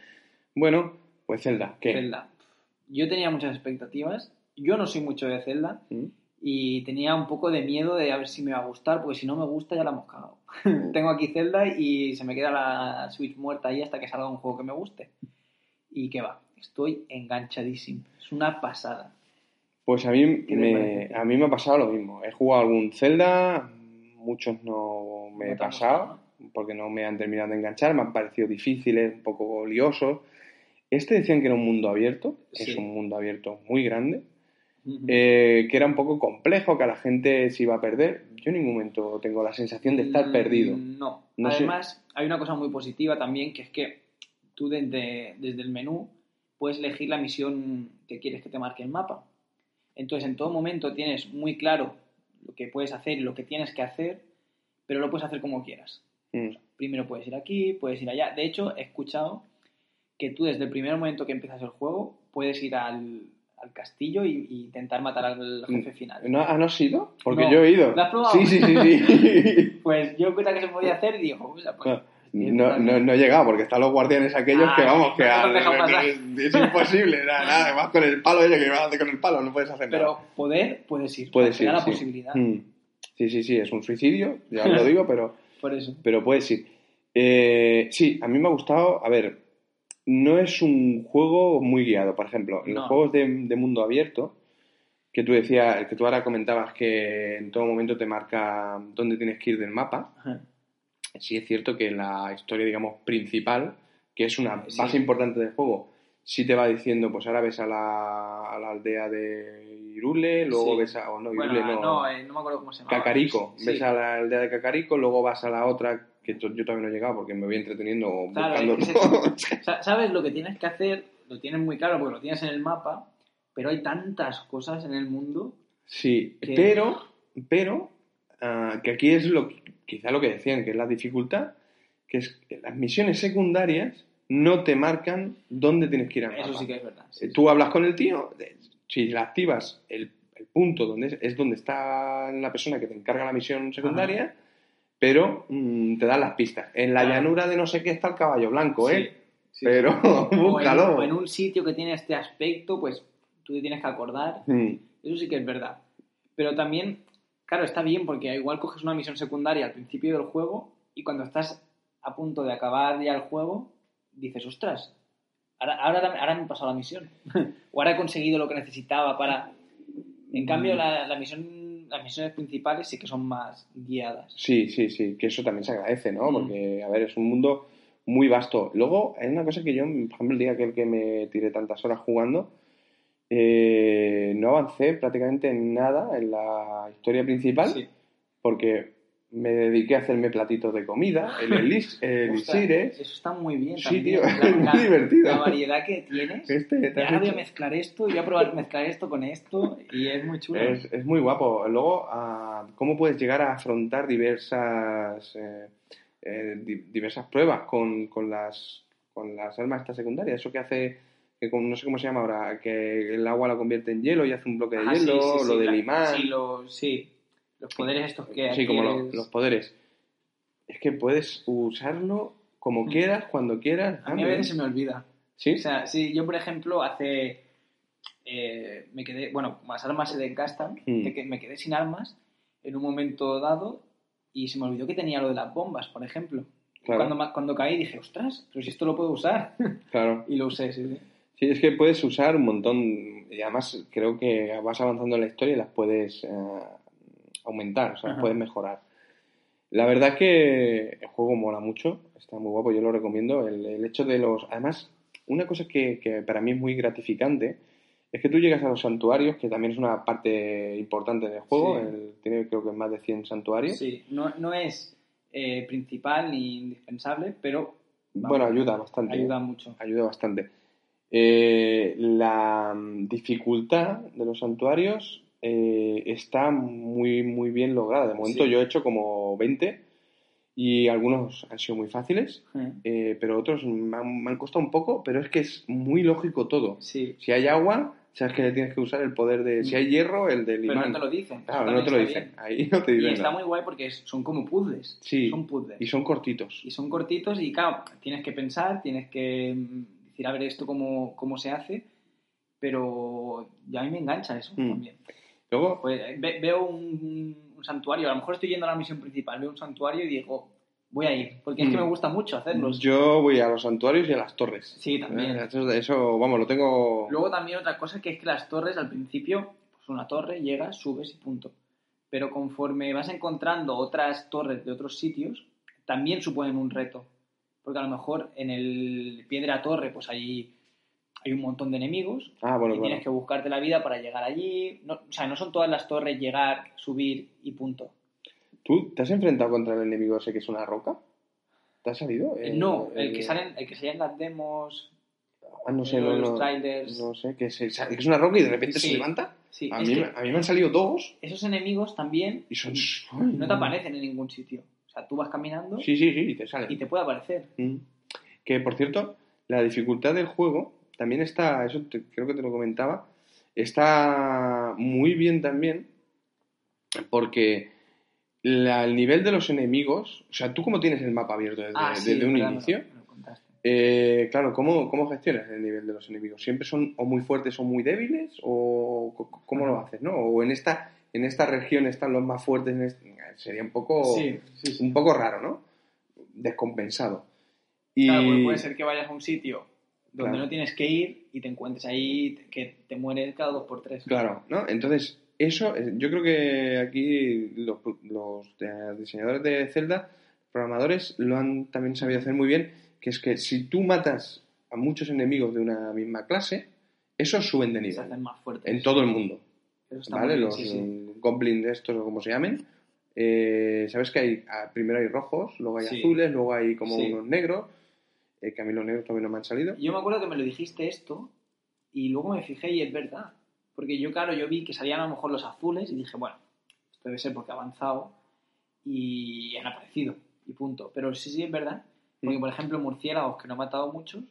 Speaker 2: Bueno, pues Zelda, ¿qué?
Speaker 1: Zelda. Yo tenía muchas expectativas. Yo no soy mucho de Zelda
Speaker 2: ¿Mm?
Speaker 1: y tenía un poco de miedo de a ver si me va a gustar, porque si no me gusta ya la hemos cagado. Tengo aquí Zelda y se me queda la Switch muerta ahí hasta que salga un juego que me guste. Y qué va, estoy enganchadísimo. Es una pasada.
Speaker 2: Pues a mí,
Speaker 1: ¿Qué te
Speaker 2: me, a mí me ha pasado lo mismo. He jugado algún Zelda, muchos no me
Speaker 1: No
Speaker 2: he pasado, porque no me han terminado de enganchar, me han parecido difíciles, un poco liosos. Este decían que era un mundo abierto,
Speaker 1: Sí.
Speaker 2: es un mundo abierto muy grande, eh, que era un poco complejo, que a la gente se iba a perder. Yo en ningún momento tengo la sensación de estar
Speaker 1: Mm,
Speaker 2: perdido.
Speaker 1: No.
Speaker 2: No sé.
Speaker 1: Además, hay una cosa muy positiva también, que es que tú desde, desde el menú puedes elegir la misión que quieres que te marque el mapa. Entonces, en todo momento tienes muy claro lo que puedes hacer y lo que tienes que hacer, pero lo puedes hacer como quieras.
Speaker 2: Mm,
Speaker 1: Primero puedes ir aquí, puedes ir allá. De hecho, he escuchado que tú desde el primer momento que empiezas el juego puedes ir al, al castillo y, y intentar matar al jefe final.
Speaker 2: ¿No, ¿Ah, no has ido? Porque
Speaker 1: No.
Speaker 2: yo he ido.
Speaker 1: ¿Lo has probado?
Speaker 2: Sí, sí, sí, sí.
Speaker 1: Pues yo cuenta que se podía hacer y digo, "Mira, pues,
Speaker 2: No, no, no he llegado porque están los guardianes aquellos
Speaker 1: Ah,
Speaker 2: que vamos, que
Speaker 1: no dejan pasar.
Speaker 2: es, imposible, nada, nada, vas con el palo, oye, que vas con el palo, no puedes hacer
Speaker 1: Pero
Speaker 2: nada.
Speaker 1: poder, puedes ir.
Speaker 2: Puedes
Speaker 1: te da
Speaker 2: ir,
Speaker 1: la
Speaker 2: sí.
Speaker 1: posibilidad.
Speaker 2: Mm. Sí, sí, sí, es un suicidio, ya lo digo, pero,
Speaker 1: Por eso.
Speaker 2: pero puedes ir. Eh, sí, a mí me ha gustado, a ver, no es un juego muy guiado, por ejemplo, en los juegos de, de mundo abierto, que tú decías, que tú ahora comentabas que en todo momento te marca dónde tienes que ir del mapa,
Speaker 1: Ajá.
Speaker 2: Sí es cierto que la historia, digamos, principal, que es una
Speaker 1: Sí.
Speaker 2: base importante del juego, sí te va diciendo, pues ahora ves a la, a la aldea de Irule, luego
Speaker 1: Sí.
Speaker 2: ves a... o no,
Speaker 1: Bueno,
Speaker 2: Irule no,
Speaker 1: no, eh, no me acuerdo cómo se llama.
Speaker 2: Cacarico,
Speaker 1: Sí.
Speaker 2: ves a la aldea de Cacarico, luego vas a la otra, que yo todavía no he llegado porque me voy entreteniendo
Speaker 1: Claro,
Speaker 2: buscando...
Speaker 1: es que es Sa- Sabes lo que tienes que hacer, lo tienes muy claro porque lo tienes en el mapa, pero hay tantas cosas en el mundo.
Speaker 2: Sí,
Speaker 1: que-
Speaker 2: pero, pero, ah, que aquí es lo quizá lo que decían, que es la dificultad, que es que las misiones secundarias no te marcan dónde tienes que ir
Speaker 1: Eso
Speaker 2: mapa.
Speaker 1: sí que es verdad. sí,
Speaker 2: Eh,
Speaker 1: sí.
Speaker 2: Tú hablas con el tío, si la activas el, el punto donde es, es donde está la persona que te encarga la misión secundaria, pero mm, te dan las pistas. En la llanura de no sé qué está el caballo blanco,
Speaker 1: Sí,
Speaker 2: ¿eh? pero
Speaker 1: sí. O en,
Speaker 2: búscalo.
Speaker 1: o en un sitio que tiene este aspecto, pues tú te tienes que acordar.
Speaker 2: Mm,
Speaker 1: Eso sí que es verdad. Pero también, claro, está bien porque igual coges una misión secundaria al principio del juego y cuando estás a punto de acabar ya el juego, dices, ostras, ahora, ahora, ahora me he pasado la misión. o ahora he conseguido lo que necesitaba para... En cambio, la, la misión, las misiones principales sí que son más guiadas.
Speaker 2: Sí, sí, sí, que eso también se agradece, ¿no?
Speaker 1: Mm.
Speaker 2: Porque, a ver, es un mundo muy vasto. Luego, hay una cosa que yo, por ejemplo, el día que, el que me tiré tantas horas jugando, eh, no avancé prácticamente en nada en la historia principal,
Speaker 1: Sí.
Speaker 2: porque me dediqué a hacerme platitos de comida, el elis, el
Speaker 1: Ostras,
Speaker 2: elixir,
Speaker 1: eso está muy bien
Speaker 2: Sí,
Speaker 1: también.
Speaker 2: tío,
Speaker 1: La-
Speaker 2: es muy
Speaker 1: la-
Speaker 2: divertido.
Speaker 1: La variedad que tienes.
Speaker 2: este,
Speaker 1: ahora voy a mezclar esto y voy a probar mezclar esto con esto y es muy chulo.
Speaker 2: Es, es muy guapo. Luego, ah, ¿cómo puedes llegar a afrontar diversas eh, eh, di- diversas pruebas con, con las con las armas estas secundarias? Eso que hace, que con- no sé cómo se llama ahora, que el agua la convierte en hielo y hace un bloque de
Speaker 1: Ah, sí,
Speaker 2: hielo,
Speaker 1: sí, sí,
Speaker 2: lo del
Speaker 1: la-
Speaker 2: imán,
Speaker 1: Sí, lo- sí, los poderes estos que
Speaker 2: sí, como lo- los poderes. Es que puedes usarlo como
Speaker 1: Mm.
Speaker 2: quieras, cuando quieras.
Speaker 1: A mí a veces se me olvida.
Speaker 2: ¿Sí?
Speaker 1: O sea, sí, yo por ejemplo hace... eh, me quedé, bueno, las armas se desgastan,
Speaker 2: Mm.
Speaker 1: de que me quedé sin armas en un momento dado y se me olvidó que tenía lo de las bombas, por ejemplo.
Speaker 2: Claro,
Speaker 1: Cuando, cuando caí dije, ostras, pero si esto lo puedo usar.
Speaker 2: claro.
Speaker 1: y lo usé, sí, sí.
Speaker 2: Sí, es que puedes usar un montón y además creo que vas avanzando en la historia y las puedes eh, aumentar, o sea, las puedes mejorar. La verdad es que el juego mola mucho, está muy guapo, yo lo recomiendo. El, el hecho de los... Además, una cosa que, que para mí es muy gratificante es que tú llegas a los santuarios, que también es una parte importante del juego,
Speaker 1: Sí.
Speaker 2: el- tiene creo que más de 100 santuarios.
Speaker 1: Sí, no, no es eh, principal ni indispensable, pero vamos,
Speaker 2: Bueno, ayuda bastante.
Speaker 1: ayuda mucho.
Speaker 2: ayuda bastante. Eh, la mm, dificultad de los santuarios eh, está muy, muy bien lograda. De momento
Speaker 1: Sí.
Speaker 2: yo he hecho como 20 y algunos han sido muy fáciles,
Speaker 1: Eh,
Speaker 2: eh, pero otros me han, me han costado un poco, pero es que es muy lógico todo.
Speaker 1: Sí,
Speaker 2: Si hay agua, sabes que tienes que usar el poder de... Si hay hierro, el del
Speaker 1: Mm. pero
Speaker 2: imán.
Speaker 1: no te lo dicen.
Speaker 2: Claro, no te lo dicen. Ahí no te
Speaker 1: bien. Y
Speaker 2: dicen
Speaker 1: está
Speaker 2: nada.
Speaker 1: muy guay porque son como puzzles.
Speaker 2: Sí,
Speaker 1: Son puzzles.
Speaker 2: y son cortitos.
Speaker 1: Y son cortitos y claro, tienes que pensar, tienes que mm, decir, a ver esto cómo, cómo se hace, pero ya a mí me engancha eso
Speaker 2: Mm.
Speaker 1: también.
Speaker 2: Luego,
Speaker 1: Pues ve- veo un, un santuario, a lo mejor estoy yendo a la misión principal, veo un santuario y digo, voy a ir, porque es que
Speaker 2: Mm.
Speaker 1: me gusta mucho hacerlos.
Speaker 2: yo voy a los santuarios y a las torres.
Speaker 1: Sí, también.
Speaker 2: Eh, Eso, eso, vamos, lo tengo...
Speaker 1: Luego también otra cosa que es que las torres al principio, pues una torre, llegas, subes y punto. Pero conforme vas encontrando otras torres de otros sitios, también suponen un reto. Porque a lo mejor en el pie de la torre pues hay, hay un montón de enemigos
Speaker 2: Ah, bueno,
Speaker 1: y tienes que buscarte la vida para llegar allí. No- o sea, no son todas las torres llegar, subir y punto.
Speaker 2: ¿Tú te has enfrentado contra el enemigo ese que es una roca? ¿Te ha salido?
Speaker 1: Eh,
Speaker 2: El-
Speaker 1: no, el
Speaker 2: el-
Speaker 1: que salen, el que sale en las demos,
Speaker 2: Ah, no sé, no,
Speaker 1: los
Speaker 2: no,
Speaker 1: trailers.
Speaker 2: no sé, que, se- que es una roca y de repente
Speaker 1: Sí.
Speaker 2: se levanta.
Speaker 1: sí,
Speaker 2: A mí,
Speaker 1: que
Speaker 2: a mí me han salido dos
Speaker 1: esos enemigos también
Speaker 2: y son...
Speaker 1: no te aparecen en ningún sitio. O sea, tú vas caminando
Speaker 2: Sí, sí, sí, y te salen.
Speaker 1: y te puede aparecer.
Speaker 2: Mm. Que, por cierto, la dificultad del juego también está, eso te- creo que te lo comentaba, está muy bien también porque la- el nivel de los enemigos, o sea, tú como tienes el mapa abierto desde,
Speaker 1: Ah, sí,
Speaker 2: desde un inicio, eh, claro, ¿cómo, ¿cómo gestionas el nivel de los enemigos? ¿Siempre son o muy fuertes o muy débiles? ¿O cómo lo haces? ¿no? ¿O en esta, en esta región están los más fuertes? en este- Sería un poco,
Speaker 1: Sí, sí, sí.
Speaker 2: un poco raro, ¿no? Descompensado. Y...
Speaker 1: Claro, puede ser que vayas a un sitio donde
Speaker 2: Claro.
Speaker 1: no tienes que ir y te encuentres ahí que te mueres cada dos por tres.
Speaker 2: Claro, ¿no? Entonces, eso, eh, yo creo que aquí los, los eh, diseñadores de Zelda, programadores, lo han también sabido hacer muy bien, que es que si tú matas a muchos enemigos de una misma clase, esos suben de
Speaker 1: Se
Speaker 2: nivel
Speaker 1: hacen más fuertes.
Speaker 2: en todo el mundo,
Speaker 1: Eso está
Speaker 2: ¿vale?
Speaker 1: bien,
Speaker 2: Los
Speaker 1: sí, sí.
Speaker 2: goblins estos o como se llamen, eh, sabes que hay, primero hay rojos, luego hay
Speaker 1: Sí.
Speaker 2: azules, luego hay como unos negros, eh, que a mí los negros todavía no me han salido.
Speaker 1: Yo me acuerdo que me lo dijiste esto y luego me fijé y es verdad. Porque yo, claro, yo vi que salían a lo mejor los azules y dije, bueno, esto debe ser porque ha avanzado y han aparecido y punto. Pero sí, sí, es verdad. Porque,
Speaker 2: Mm.
Speaker 1: por ejemplo, murciélagos que no he matado muchos,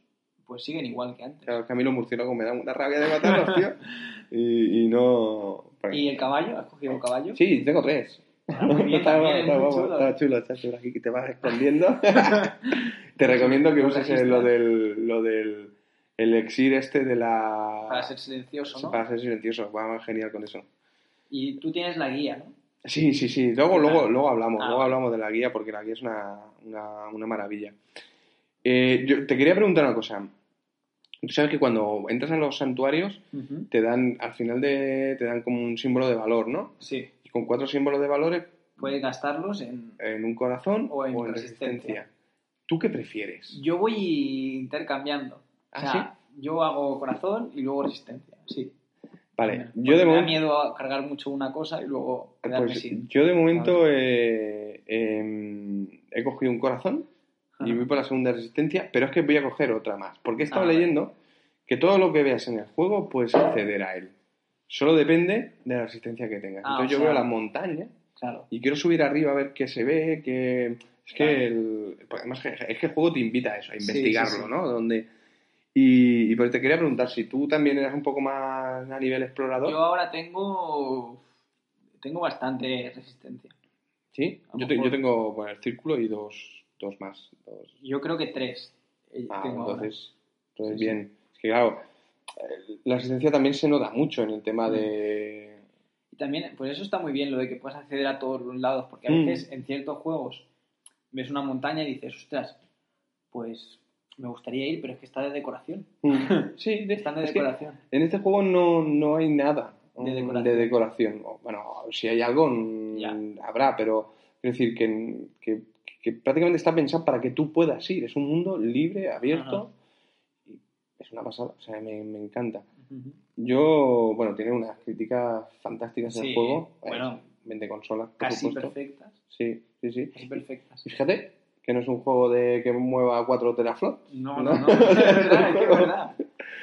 Speaker 1: pues siguen igual que antes.
Speaker 2: Claro, que a mí los murciélagos me dan una rabia de matarlos, tío, y, y no...
Speaker 1: ¿Y el caballo? ¿Has cogido un caballo?
Speaker 2: Sí, tengo tres.
Speaker 1: Ah, muy bien,
Speaker 2: está,
Speaker 1: también, es chulo.
Speaker 2: está chulo, está chulo. Aquí que te vas escondiendo. te recomiendo que uses lo del, lo del elixir este de la...
Speaker 1: Para ser silencioso, ¿no?
Speaker 2: Para ser silencioso, va genial con eso.
Speaker 1: Y tú tienes la guía, ¿no?
Speaker 2: Sí, sí, sí. Luego,
Speaker 1: ¿Qué
Speaker 2: luego, luego hablamos,
Speaker 1: Ah,
Speaker 2: luego hablamos de la guía porque la guía es una, una, una maravilla. Eh, yo te quería preguntar una cosa. Tú sabes que cuando entras a los santuarios te dan, al final de, te dan como un símbolo de valor, ¿no?
Speaker 1: Sí.
Speaker 2: Y con cuatro símbolos de valores
Speaker 1: Puedes gastarlos en...
Speaker 2: en un corazón
Speaker 1: O en
Speaker 2: resistencia.
Speaker 1: resistencia.
Speaker 2: ¿Tú qué prefieres?
Speaker 1: Yo voy intercambiando. O
Speaker 2: ¿Ah,
Speaker 1: sea, yo hago corazón y luego resistencia. Sí.
Speaker 2: Vale, yo de
Speaker 1: me da
Speaker 2: momento,
Speaker 1: miedo a cargar mucho una cosa y luego quedarme
Speaker 2: pues,
Speaker 1: sin.
Speaker 2: yo de momento eh, em, he cogido un corazón y voy por la segunda resistencia, pero es que voy a coger otra más, porque he estado
Speaker 1: Ah,
Speaker 2: leyendo que todo lo que veas en el juego puedes acceder a él. Solo depende de la resistencia que tengas.
Speaker 1: Ah,
Speaker 2: Entonces yo
Speaker 1: sea-
Speaker 2: veo la montaña
Speaker 1: Claro.
Speaker 2: y quiero subir arriba a ver qué se ve, que es que
Speaker 1: Claro.
Speaker 2: el, pues además es que el juego te invita a eso, a investigarlo,
Speaker 1: sí, sí.
Speaker 2: ¿no? Donde y, y pues te quería preguntar si tú también eras un poco más a nivel explorador.
Speaker 1: Yo ahora tengo. Tengo bastante resistencia.
Speaker 2: Sí, yo, te-
Speaker 1: mejor-
Speaker 2: yo tengo bueno, el círculo y dos, dos más. Dos.
Speaker 1: Yo creo que tres. eh,
Speaker 2: Ah,
Speaker 1: tengo
Speaker 2: entonces, entonces
Speaker 1: Sí, sí.
Speaker 2: bien. Es que claro, eh, la resistencia también se nota mucho en el tema
Speaker 1: Mm.
Speaker 2: de...
Speaker 1: Y también, pues eso está muy bien, lo de que puedas acceder a todos los lados, porque a
Speaker 2: Mm.
Speaker 1: veces en ciertos juegos ves una montaña y dices, ostras, pues me gustaría ir, pero es que está de decoración.
Speaker 2: sí, de-
Speaker 1: Están de
Speaker 2: es que
Speaker 1: decoración.
Speaker 2: en este juego no, no hay nada
Speaker 1: De
Speaker 2: mm,
Speaker 1: decoración.
Speaker 2: de decoración. O, Bueno, si hay algo mm,
Speaker 1: Ya.
Speaker 2: habrá, pero quiero decir que, que, que prácticamente está pensado para que tú puedas ir. Es un mundo libre, abierto. Y es una pasada, o sea, me, me encanta. Yo, bueno, tiene unas críticas fantásticas el
Speaker 1: Sí,
Speaker 2: juego.
Speaker 1: bueno.
Speaker 2: Eh, vende consolas,
Speaker 1: Casi
Speaker 2: supuesto.
Speaker 1: perfectas.
Speaker 2: Sí, sí, sí.
Speaker 1: Casi perfectas.
Speaker 2: Y Fíjate que no es un juego de que mueva cuatro teraflops.
Speaker 1: No, no, no, es verdad, es que es verdad.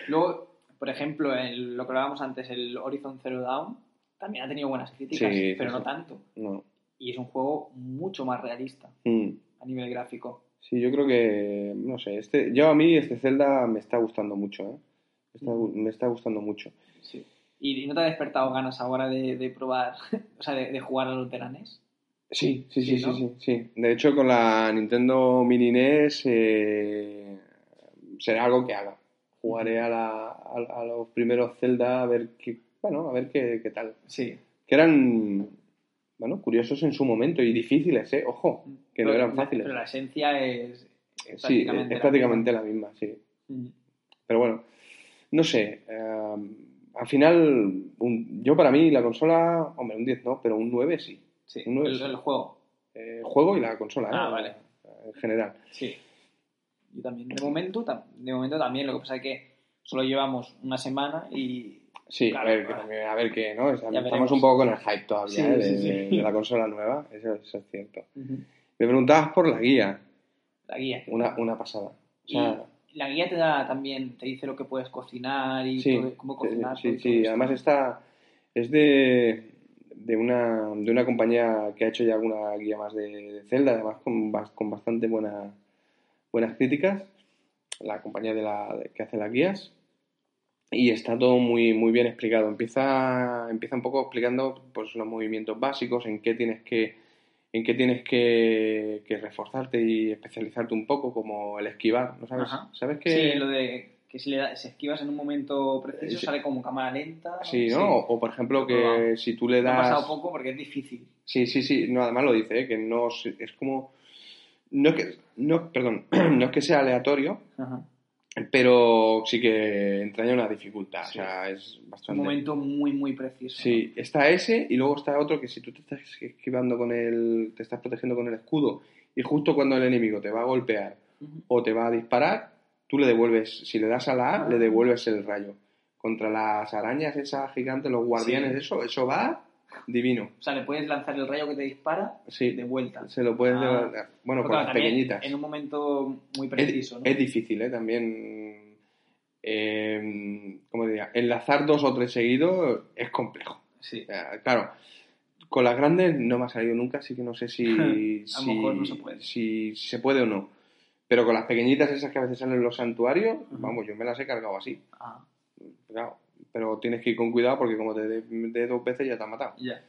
Speaker 1: Luego, por ejemplo, el- lo que hablábamos antes, el Horizon Zero Dawn, también ha tenido buenas críticas,
Speaker 2: Sí,
Speaker 1: pero
Speaker 2: sí,
Speaker 1: no tanto.
Speaker 2: No.
Speaker 1: Y es un juego mucho más realista
Speaker 2: Mm.
Speaker 1: a nivel gráfico.
Speaker 2: Sí, yo creo que, no sé, este, yo a mí este Zelda me está gustando mucho, ¿eh? Me está, me está gustando mucho.
Speaker 1: Sí. ¿Y no te ha despertado ganas ahora de, de probar, o sea, de, de jugar a los de la NES?
Speaker 2: Sí, sí, sí,
Speaker 1: Sí,
Speaker 2: sí,
Speaker 1: ¿no?
Speaker 2: sí, sí. De hecho, con la Nintendo Mini NES eh, será algo que haga. Jugaré a, la, a, a los primeros Zelda a ver qué, bueno, a ver qué, qué tal.
Speaker 1: Sí.
Speaker 2: Que eran, bueno, curiosos en su momento y difíciles, ¿eh? Ojo, que no eran fáciles.
Speaker 1: Pero la esencia es, es
Speaker 2: Sí, es
Speaker 1: prácticamente
Speaker 2: es
Speaker 1: la
Speaker 2: prácticamente la misma, sí.
Speaker 1: misma. Mm.
Speaker 2: Pero bueno, no sé. eh, al final, un- yo para mí la consola, hombre, un 10 no, pero un 9 sí.
Speaker 1: Sí,
Speaker 2: Un nueve,
Speaker 1: el,
Speaker 2: sí.
Speaker 1: el juego.
Speaker 2: Eh, juego y la consola,
Speaker 1: Ah,
Speaker 2: ¿eh?
Speaker 1: vale.
Speaker 2: En general.
Speaker 1: Sí. Yo también. De momento, de momento también. Lo que pasa es que solo llevamos una semana y.
Speaker 2: Sí,
Speaker 1: Claro,
Speaker 2: a ver,
Speaker 1: claro.
Speaker 2: que- a ver qué, ¿no? O sea,
Speaker 1: Ya
Speaker 2: estamos
Speaker 1: veremos.
Speaker 2: un poco con el hype todavía
Speaker 1: Sí,
Speaker 2: ¿eh? de,
Speaker 1: sí, sí.
Speaker 2: de- de la consola nueva, eso, eso es cierto. Me preguntabas por la guía,
Speaker 1: La guía.
Speaker 2: una, una pasada. O sea,
Speaker 1: la guía te da también, te dice lo que puedes cocinar y todo- cómo cocinar.
Speaker 2: sí, sí, además está, es de, de, una, de una compañía que ha hecho ya alguna guía más de, de Zelda, además con, con bastante buena, buenas críticas, la compañía de la, que hace las guías. Y está todo muy, muy bien explicado. Empieza, empieza un poco explicando pues, los movimientos básicos, en qué tienes que, en qué tienes que, que reforzarte y especializarte un poco, como el esquivar, ¿no sabes?
Speaker 1: Ajá.
Speaker 2: ¿Sabes que
Speaker 1: Sí, lo de que si le das, si esquivas en un momento preciso
Speaker 2: Sí.
Speaker 1: sale como cámara lenta.
Speaker 2: Sí, ¿no? O, o, por ejemplo que si tú le
Speaker 1: Me ha
Speaker 2: das...
Speaker 1: pasado poco porque es difícil.
Speaker 2: Sí, sí, sí, no, además lo dice, ¿eh? que no es como... No es que, no, perdón, no es que sea aleatorio,
Speaker 1: Ajá.
Speaker 2: Pero sí que entraña una dificultad,
Speaker 1: Sí.
Speaker 2: o sea, es
Speaker 1: Es un
Speaker 2: bastante...
Speaker 1: momento muy, muy preciso.
Speaker 2: Sí, está ese y luego está otro que si tú te estás esquivando con el... te estás protegiendo con el escudo y justo cuando el enemigo te va a golpear o te va a disparar, tú le devuelves, si le das a la A,
Speaker 1: Ah.
Speaker 2: le devuelves el rayo. Contra las arañas esas gigantes, los guardianes,
Speaker 1: Sí.
Speaker 2: eso, eso va divino.
Speaker 1: O sea, le puedes lanzar el rayo que te dispara
Speaker 2: Sí,
Speaker 1: de vuelta.
Speaker 2: se lo puedes
Speaker 1: Ah.
Speaker 2: Bueno, con
Speaker 1: claro,
Speaker 2: las pequeñitas.
Speaker 1: En un momento muy
Speaker 2: Es,
Speaker 1: preciso, ¿no?
Speaker 2: es difícil, ¿eh? También, eh, ¿cómo diría? Enlazar dos o tres seguidos es complejo.
Speaker 1: Sí.
Speaker 2: O sea, claro, con las grandes no me ha salido nunca, así que no sé si,
Speaker 1: A lo
Speaker 2: si,
Speaker 1: mejor no se puede.
Speaker 2: si se puede o no. Pero con las pequeñitas esas que a veces salen en los santuarios, vamos, yo me las he cargado así.
Speaker 1: Ah,
Speaker 2: Claro, pero tienes que ir con cuidado porque como te dé dos veces ya te ha matado.
Speaker 1: ya.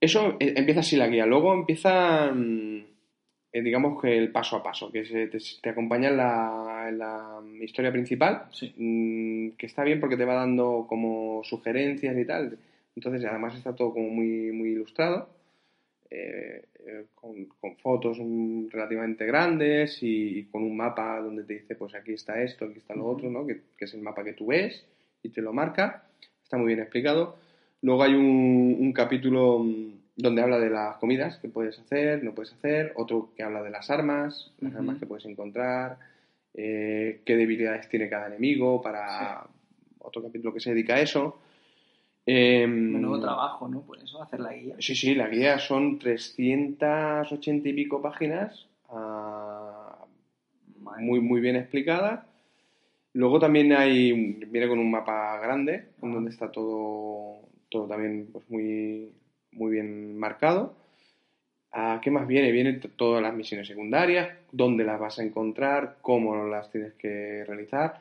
Speaker 2: Eso eh, empieza así la guía. Luego empieza, eh, digamos que el paso a paso, que se- te, te acompaña en la, en la historia principal,
Speaker 1: Sí.
Speaker 2: mm, que está bien porque te va dando como sugerencias y tal. Entonces, además está todo como muy, muy ilustrado, eh, eh, con, con fotos mm, relativamente grandes y, y con un mapa donde te dice, pues aquí está esto, aquí está lo otro, ¿no? Que, que es el mapa que tú ves y te lo marca. Está muy bien explicado. Luego hay un, un capítulo mm, donde habla de las comidas que puedes hacer, no puedes hacer. Otro que habla de las armas, las armas que puedes encontrar, eh, qué debilidades tiene cada enemigo para otro capítulo que se dedica a eso.
Speaker 1: Menudo trabajo, ¿no? Por eso, hacer la guía.
Speaker 2: Sí, sí, la guía son 380 y pico páginas, ah, muy, muy bien explicada. Luego también hay, viene con un mapa grande, en donde está todo, todo también pues, muy, muy bien marcado. ¿A qué más viene? Vienen todas las misiones secundarias, dónde las vas a encontrar, cómo las tienes que realizar.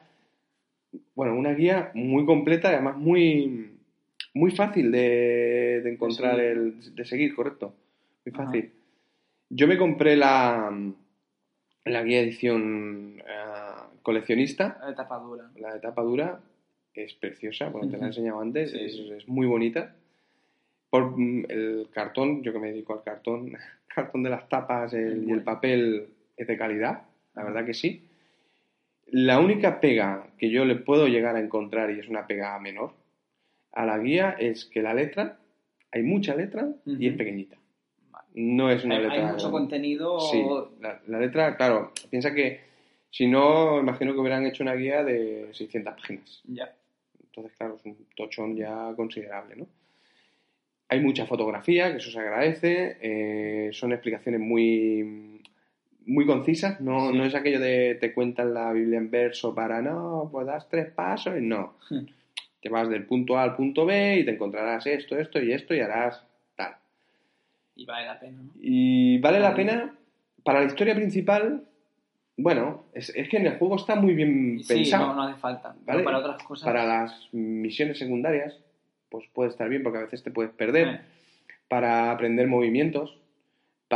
Speaker 2: Bueno, una guía muy completa y además muy, muy fácil de, de encontrar,
Speaker 1: seguir.
Speaker 2: el, de seguir, correcto. Muy
Speaker 1: Ajá.
Speaker 2: fácil. Yo me compré la, la guía edición eh, coleccionista,
Speaker 1: La etapa dura.
Speaker 2: la etapa dura, es preciosa, bueno, te la he enseñado antes,
Speaker 1: Sí,
Speaker 2: es, muy bonita. Por mm, el cartón, yo que me dedico al cartón, cartón de las tapas el- y el papel es de calidad, la verdad que sí. La única pega que yo le puedo llegar a encontrar, y es una pega menor, a la guía es que la letra, hay mucha letra y es pequeñita. No es una
Speaker 1: Hay,
Speaker 2: letra.
Speaker 1: hay mucho contenido.
Speaker 2: Sí, la, la letra, claro, piensa que si no, imagino que hubieran hecho una guía de 600 páginas.
Speaker 1: Ya.
Speaker 2: Entonces, claro, es un tochón ya considerable, ¿no? Hay mucha fotografía, que eso se agradece. eh, son explicaciones muy, muy concisas, no, no es aquello de te cuentan la Biblia en verso para no, pues das tres pasos y no.
Speaker 1: Hmm.
Speaker 2: Te vas del punto A al punto B y te encontrarás esto, esto y esto y harás tal.
Speaker 1: Y vale la pena, ¿no?
Speaker 2: Y vale la pena, para la historia principal, bueno, es, es que en el juego está muy bien
Speaker 1: Sí,
Speaker 2: pensado.
Speaker 1: no, no hace falta.
Speaker 2: ¿vale?
Speaker 1: para otras cosas.
Speaker 2: Para las misiones secundarias, pues puede estar bien porque a veces te puedes perder.
Speaker 1: Eh,
Speaker 2: Para aprender movimientos.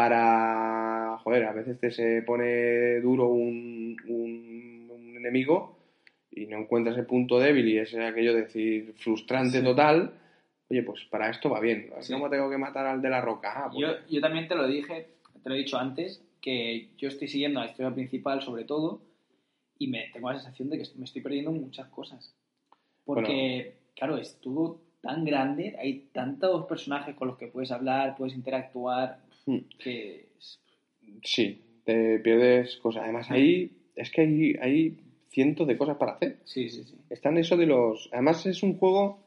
Speaker 2: Para. Joder, a veces te se pone duro un, un- un enemigo y no encuentras el punto débil y es aquello de decir frustrante
Speaker 1: Sí.
Speaker 2: total. Oye, pues para esto va bien.
Speaker 1: Sí.
Speaker 2: ¿Cómo tengo que matar al de la roca? Ah, pues-
Speaker 1: Yo, yo también te lo dije, te lo he dicho antes, que yo estoy siguiendo la historia principal sobre todo y me tengo la sensación de que me estoy perdiendo muchas cosas. Porque, claro, es todo tan grande, hay tantos personajes con los que puedes hablar, puedes interactuar,
Speaker 2: Hmm.
Speaker 1: que
Speaker 2: Sí, te pierdes cosas. Además, ahí es que hay, hay cientos de cosas para hacer.
Speaker 1: sí, sí, sí.
Speaker 2: Están eso de los. Además, es un juego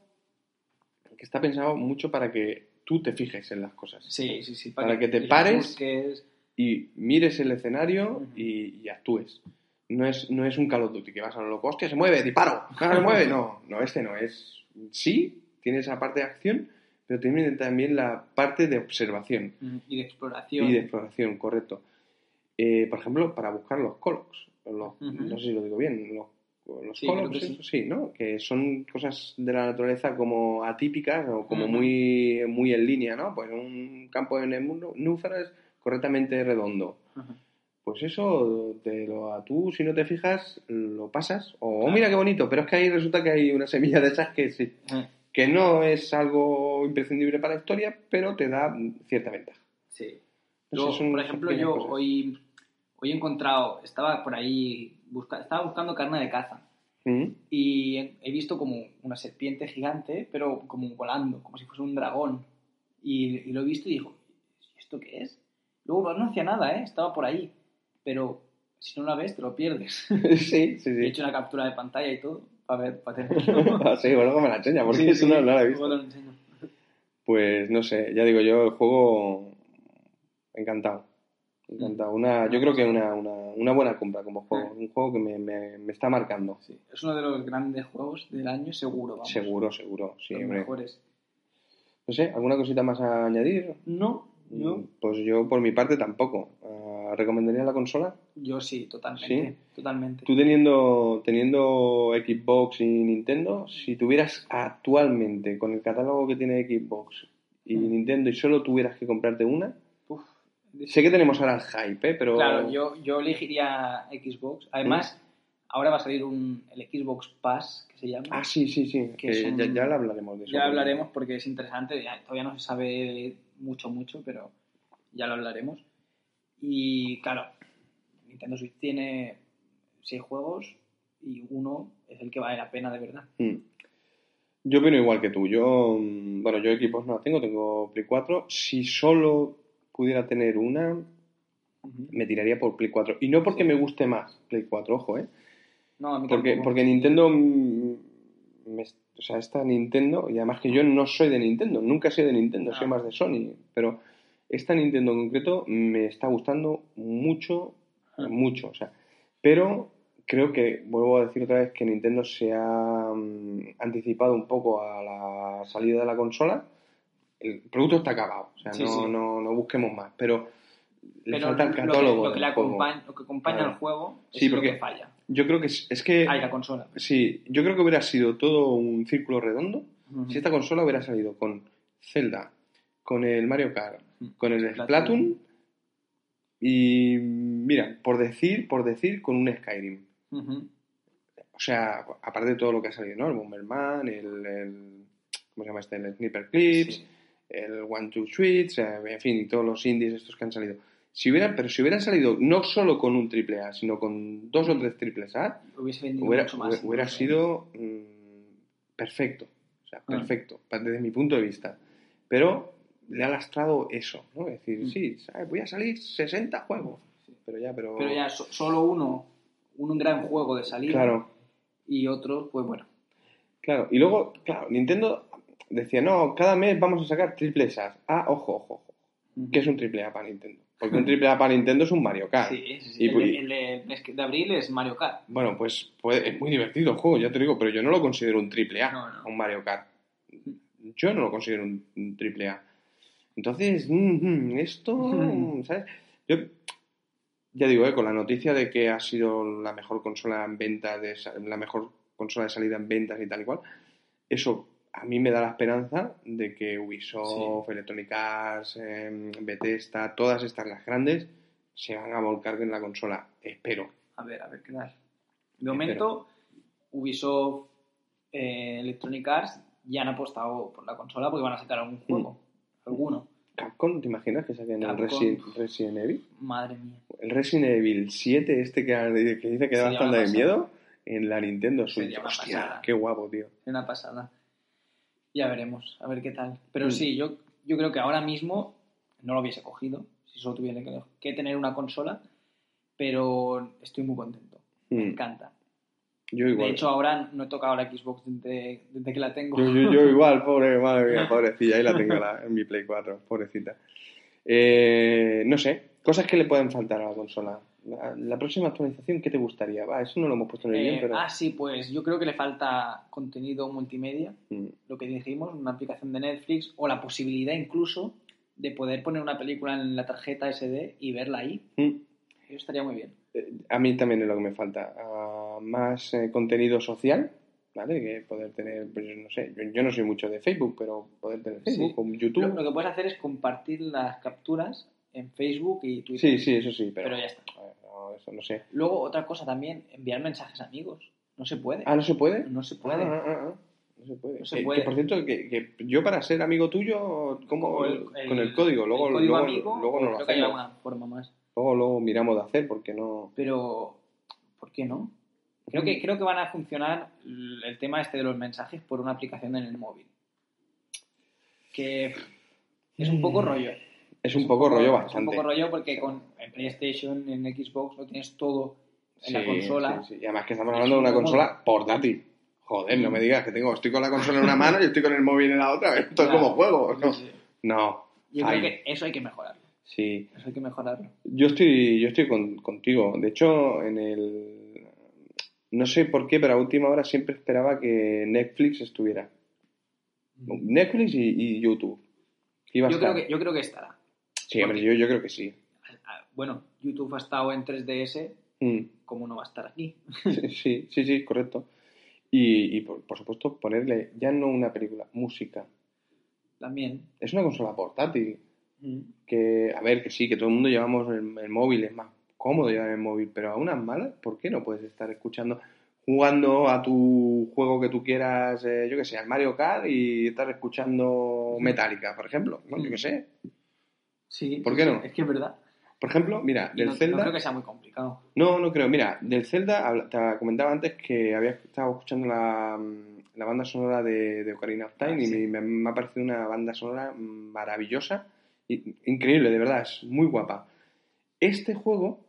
Speaker 2: que está pensado mucho para que tú te fijes en las cosas.
Speaker 1: Sí, sí, sí.
Speaker 2: Para que te pares.
Speaker 1: busques.
Speaker 2: Y mires el escenario y, y actúes. No es, no es un Call of Duty que vas a lo loco, hostia, se mueve, disparo, se mueve. No, no, este no es. Sí, tiene esa parte de acción, pero tiene también la parte de observación
Speaker 1: Y de exploración.
Speaker 2: y de exploración, correcto. Eh, por ejemplo, para buscar los colocs. Los,
Speaker 1: Ujú.
Speaker 2: No sé si lo digo bien. Los, los
Speaker 1: Sí,
Speaker 2: ¿no? Que son cosas de la naturaleza como atípicas o como muy, muy en línea, ¿no? Pues un campo de nú- núferes correctamente redondo.
Speaker 1: Ajá.
Speaker 2: Pues eso, te lo, a tú, si no te fijas, lo pasas. O, "Oh, mira qué bonito, pero es que ahí resulta que hay una semilla de esas que sí,
Speaker 1: Ajá.
Speaker 2: que no es algo imprescindible para la historia, pero te da cierta ventaja.
Speaker 1: Sí.
Speaker 2: Sé,
Speaker 1: Yo, por ejemplo, yo hoy, hoy he encontrado, estaba por ahí, busca, estaba buscando carne de caza
Speaker 2: Mm.
Speaker 1: y he, he visto como una serpiente gigante, pero como volando, como si fuese un dragón. Y, y lo he visto y digo, ¿y esto qué es? Luego no hacía nada, ¿eh? estaba por ahí, pero si no la ves te lo pierdes.
Speaker 2: sí, sí,
Speaker 1: He
Speaker 2: sí.
Speaker 1: hecho una captura de pantalla y todo para ver, para tenerlo.
Speaker 2: Sí, luego me la enseña, porque
Speaker 1: Sí,
Speaker 2: eso
Speaker 1: sí,
Speaker 2: no, no la he visto.
Speaker 1: enseño.
Speaker 2: Pues no sé, ya digo yo, el juego encantado. Encantado. Una, yo creo que una, una, una buena compra como juego. Un juego que me, me, me está marcando.
Speaker 1: Sí, es uno de los grandes juegos del año, seguro. Vamos.
Speaker 2: Seguro, seguro. Sí,
Speaker 1: los mejores.
Speaker 2: No sé, ¿alguna cosita más a añadir?
Speaker 1: No, yo,
Speaker 2: Mm, Pues yo por mi parte tampoco. Ah, ¿Recomendaría la consola?
Speaker 1: yo sí, totalmente. Totalmente.
Speaker 2: Tú teniendo, teniendo Xbox y Nintendo, si tuvieras actualmente con el catálogo que tiene Xbox y
Speaker 1: Mm.
Speaker 2: Nintendo y solo tuvieras que comprarte una,
Speaker 1: Uf.
Speaker 2: sé que tenemos ahora el hype, ¿eh? pero
Speaker 1: Claro, yo, yo elegiría Xbox. Además, ahora va a salir un, el Xbox Pass, que se llama.
Speaker 2: Ah, sí, sí, sí,
Speaker 1: Que
Speaker 2: ya, ya lo hablaremos de eso.
Speaker 1: ya hablaremos porque es interesante. ya- todavía no se sabe mucho, mucho, pero ya lo hablaremos. Y claro, Nintendo Switch tiene seis juegos y uno es el que vale la pena de verdad.
Speaker 2: Mm. Yo opino igual que tú. Yo, mm, bueno, yo Xbox no la tengo, tengo Play 4. Si solo pudiera tener una, me tiraría por Play 4. Y no porque me guste más Play 4, ojo, ¿eh?
Speaker 1: No, a mí
Speaker 2: Porque,
Speaker 1: tampoco.
Speaker 2: porque Nintendo, mm, me- o sea, esta Nintendo, y además que yo no soy de Nintendo, nunca he sido de Nintendo, soy
Speaker 1: Ah.
Speaker 2: más de Sony, pero esta Nintendo en concreto me está gustando mucho,
Speaker 1: Ah.
Speaker 2: mucho, o sea, pero creo que, vuelvo a decir otra vez, que Nintendo se ha mm, anticipado un poco a la salida de la consola. El producto está acabado, o sea,
Speaker 1: Sí,
Speaker 2: no,
Speaker 1: sí.
Speaker 2: No, no busquemos más, pero le
Speaker 1: Pero
Speaker 2: falta el
Speaker 1: lo que-
Speaker 2: catálogo.
Speaker 1: lo que, acompaña, lo que acompaña
Speaker 2: Claro.
Speaker 1: al juego es
Speaker 2: Sí,
Speaker 1: lo
Speaker 2: porque-
Speaker 1: que falla.
Speaker 2: Yo creo que es, es que...
Speaker 1: Hay la consola.
Speaker 2: Sí, yo creo que hubiera sido todo un círculo redondo si esta consola hubiera salido con Zelda, con el Mario Kart, con el
Speaker 1: Splatoon.
Speaker 2: Y, mira, por decir, por decir, con un Skyrim. O sea, aparte de todo lo que ha salido, ¿no? El Bomberman, el, el ¿cómo se llama este? El Sniper Clips,
Speaker 1: Sí.
Speaker 2: el One Two Switch, en fin, y todos los indies estos que han salido. Si hubieran, pero si hubieran salido no solo con un triple A, sino con dos o tres triples A,
Speaker 1: Hubiese vendido
Speaker 2: hubiera,
Speaker 1: mucho más.
Speaker 2: hubiera sido mm, perfecto. O sea,
Speaker 1: Ah.
Speaker 2: perfecto, desde mi punto de vista. Pero le ha lastrado eso, ¿no? Es decir,
Speaker 1: Mm.
Speaker 2: sí, ¿sabes? voy a salir 60 juegos.
Speaker 1: Sí.
Speaker 2: Pero ya, pero...
Speaker 1: Pero ya so- solo uno, un gran juego de salida
Speaker 2: Claro,
Speaker 1: y otros, pues bueno.
Speaker 2: claro. Y luego, claro, Nintendo decía, no, cada mes vamos a sacar triple A. Ah, ojo, ojo, ojo.
Speaker 1: Ujú.
Speaker 2: ¿Qué es un triple A para Nintendo? Porque un triple A para Nintendo es un Mario Kart.
Speaker 1: Sí, sí, sí.
Speaker 2: Y
Speaker 1: el, de- el abril es Mario Kart.
Speaker 2: Bueno, pues puede- es muy divertido el juego, ya te digo, pero yo no lo considero un triple A,
Speaker 1: No, no.
Speaker 2: un Mario Kart. Yo no lo considero un, un triple A. Entonces, mm, mm, esto. ¿sabes? Yo, ya digo, eh, con la noticia de que ha sido la mejor consola en ventas, de, la mejor consola de salida en ventas y tal y cual, eso a mí me da la esperanza de que Ubisoft, Electronic Arts, em, Bethesda, todas estas las grandes, se van a volcar en la consola. Espero.
Speaker 1: A ver, a ver qué tal. De momento, Ubisoft, eh, Electronic Arts ya han apostado por la consola porque van a sacar algún juego. Alguno.
Speaker 2: Capcom, ¿te imaginas que saquen el. Resident, Resident Evil?
Speaker 1: Madre mía.
Speaker 2: El Resident Evil 7, este que, que dice que da bastante de miedo, en la Nintendo Switch. Hostia,
Speaker 1: pasada.
Speaker 2: qué guapo, tío.
Speaker 1: Una pasada. Ya veremos, a ver qué tal. Pero
Speaker 2: Mm.
Speaker 1: sí, yo, yo creo que ahora mismo no lo hubiese cogido, si solo tuviese que, que tener una consola, pero estoy muy contento. Me
Speaker 2: Mm,
Speaker 1: encanta.
Speaker 2: Yo igual.
Speaker 1: De hecho, ahora no he tocado la Xbox desde, desde que la tengo.
Speaker 2: Yo, yo- yo igual, pobre, madre mía, pobrecilla, ahí la tengo la- en mi Play 4, pobrecita. Eh, no sé, cosas que le pueden faltar a la consola. La, la próxima actualización, ¿qué te gustaría? Va, eso no lo hemos puesto en el
Speaker 1: Eh,
Speaker 2: guion, pero...
Speaker 1: Ah, sí, pues yo creo que le falta contenido multimedia,
Speaker 2: Mm,
Speaker 1: lo que dijimos, una aplicación de Netflix o la posibilidad incluso de poder poner una película en la tarjeta SD y verla ahí.
Speaker 2: mm.
Speaker 1: Eso estaría muy bien.
Speaker 2: Eh, A mí también es lo que me falta. Ah, más eh, contenido social, ¿vale? Que poder tener, pues no sé, yo, yo no soy mucho de Facebook, pero poder tener Facebook
Speaker 1: Sí.
Speaker 2: o YouTube.
Speaker 1: Lo, lo que puedes hacer es compartir las capturas en Facebook y Twitter.
Speaker 2: Sí, sí, eso sí, pero,
Speaker 1: Pero ya está.
Speaker 2: a ver, no, eso no sé.
Speaker 1: Luego, otra cosa también, enviar mensajes a amigos. No se puede.
Speaker 2: Ah, ¿no se puede?
Speaker 1: No se puede.
Speaker 2: Ah, ah, ah, No se puede.
Speaker 1: No se
Speaker 2: Que-
Speaker 1: puede.
Speaker 2: que, por cierto, que, que yo para ser amigo tuyo, ¿cómo?
Speaker 1: El-
Speaker 2: con el código. Luego,
Speaker 1: el código
Speaker 2: luego,
Speaker 1: amigo,
Speaker 2: luego no lo
Speaker 1: hay
Speaker 2: hacemos.
Speaker 1: forma más.
Speaker 2: Luego, luego miramos de hacer porque no...
Speaker 1: Pero, ¿por qué no? Creo que, creo que van a funcionar el el tema este de los mensajes por una aplicación en el móvil. Que es un poco rollo.
Speaker 2: Es un poco rollo
Speaker 1: Es
Speaker 2: bastante.
Speaker 1: un poco rollo porque con en PlayStation, en Xbox, lo tienes todo en la consola.
Speaker 2: sí, sí. Y además que estamos
Speaker 1: Es
Speaker 2: hablando de una consola portátil. Joder, no me digas que tengo, estoy con la consola en una mano y estoy con el móvil en la otra. Esto es como juego. No, no.
Speaker 1: Yo
Speaker 2: Ay,
Speaker 1: creo que eso hay que mejorarlo.
Speaker 2: Sí.
Speaker 1: Eso hay que mejorarlo.
Speaker 2: Yo estoy, yo estoy con- contigo. De hecho, en el... No sé por qué, pero a última hora siempre esperaba que Netflix estuviera. Netflix y, y YouTube. Iba a
Speaker 1: Yo
Speaker 2: estar.
Speaker 1: creo, que, yo creo que estará.
Speaker 2: Sí, hombre, yo, yo creo que sí.
Speaker 1: Bueno, YouTube ha estado en 3DS,
Speaker 2: Mm.
Speaker 1: ¿cómo no va a estar aquí?
Speaker 2: Sí, sí, sí, correcto. Y, y por, por supuesto, ponerle ya no una película, música.
Speaker 1: También.
Speaker 2: Es una consola portátil.
Speaker 1: Mm.
Speaker 2: Que, a ver, que sí, que todo el mundo llevamos el, el móvil, es más cómodo llevar el móvil, pero a unas malas, ¿por qué no puedes estar escuchando, jugando a tu juego que tú quieras, eh, yo que sé, al Mario Kart y estar escuchando Metallica, por ejemplo? ¿no? Yo que sé.
Speaker 1: Sí.
Speaker 2: ¿Por qué no?
Speaker 1: Es que es verdad.
Speaker 2: Por ejemplo, mira, del
Speaker 1: no,
Speaker 2: Zelda.
Speaker 1: no creo que sea muy complicado.
Speaker 2: No, no creo. Mira, del Zelda, te comentaba antes que había estado escuchando la, la banda sonora de, de Ocarina of Time
Speaker 1: Ah,
Speaker 2: y
Speaker 1: sí.
Speaker 2: me, me ha parecido una banda sonora maravillosa, y, increíble, de verdad, es muy guapa. Este juego,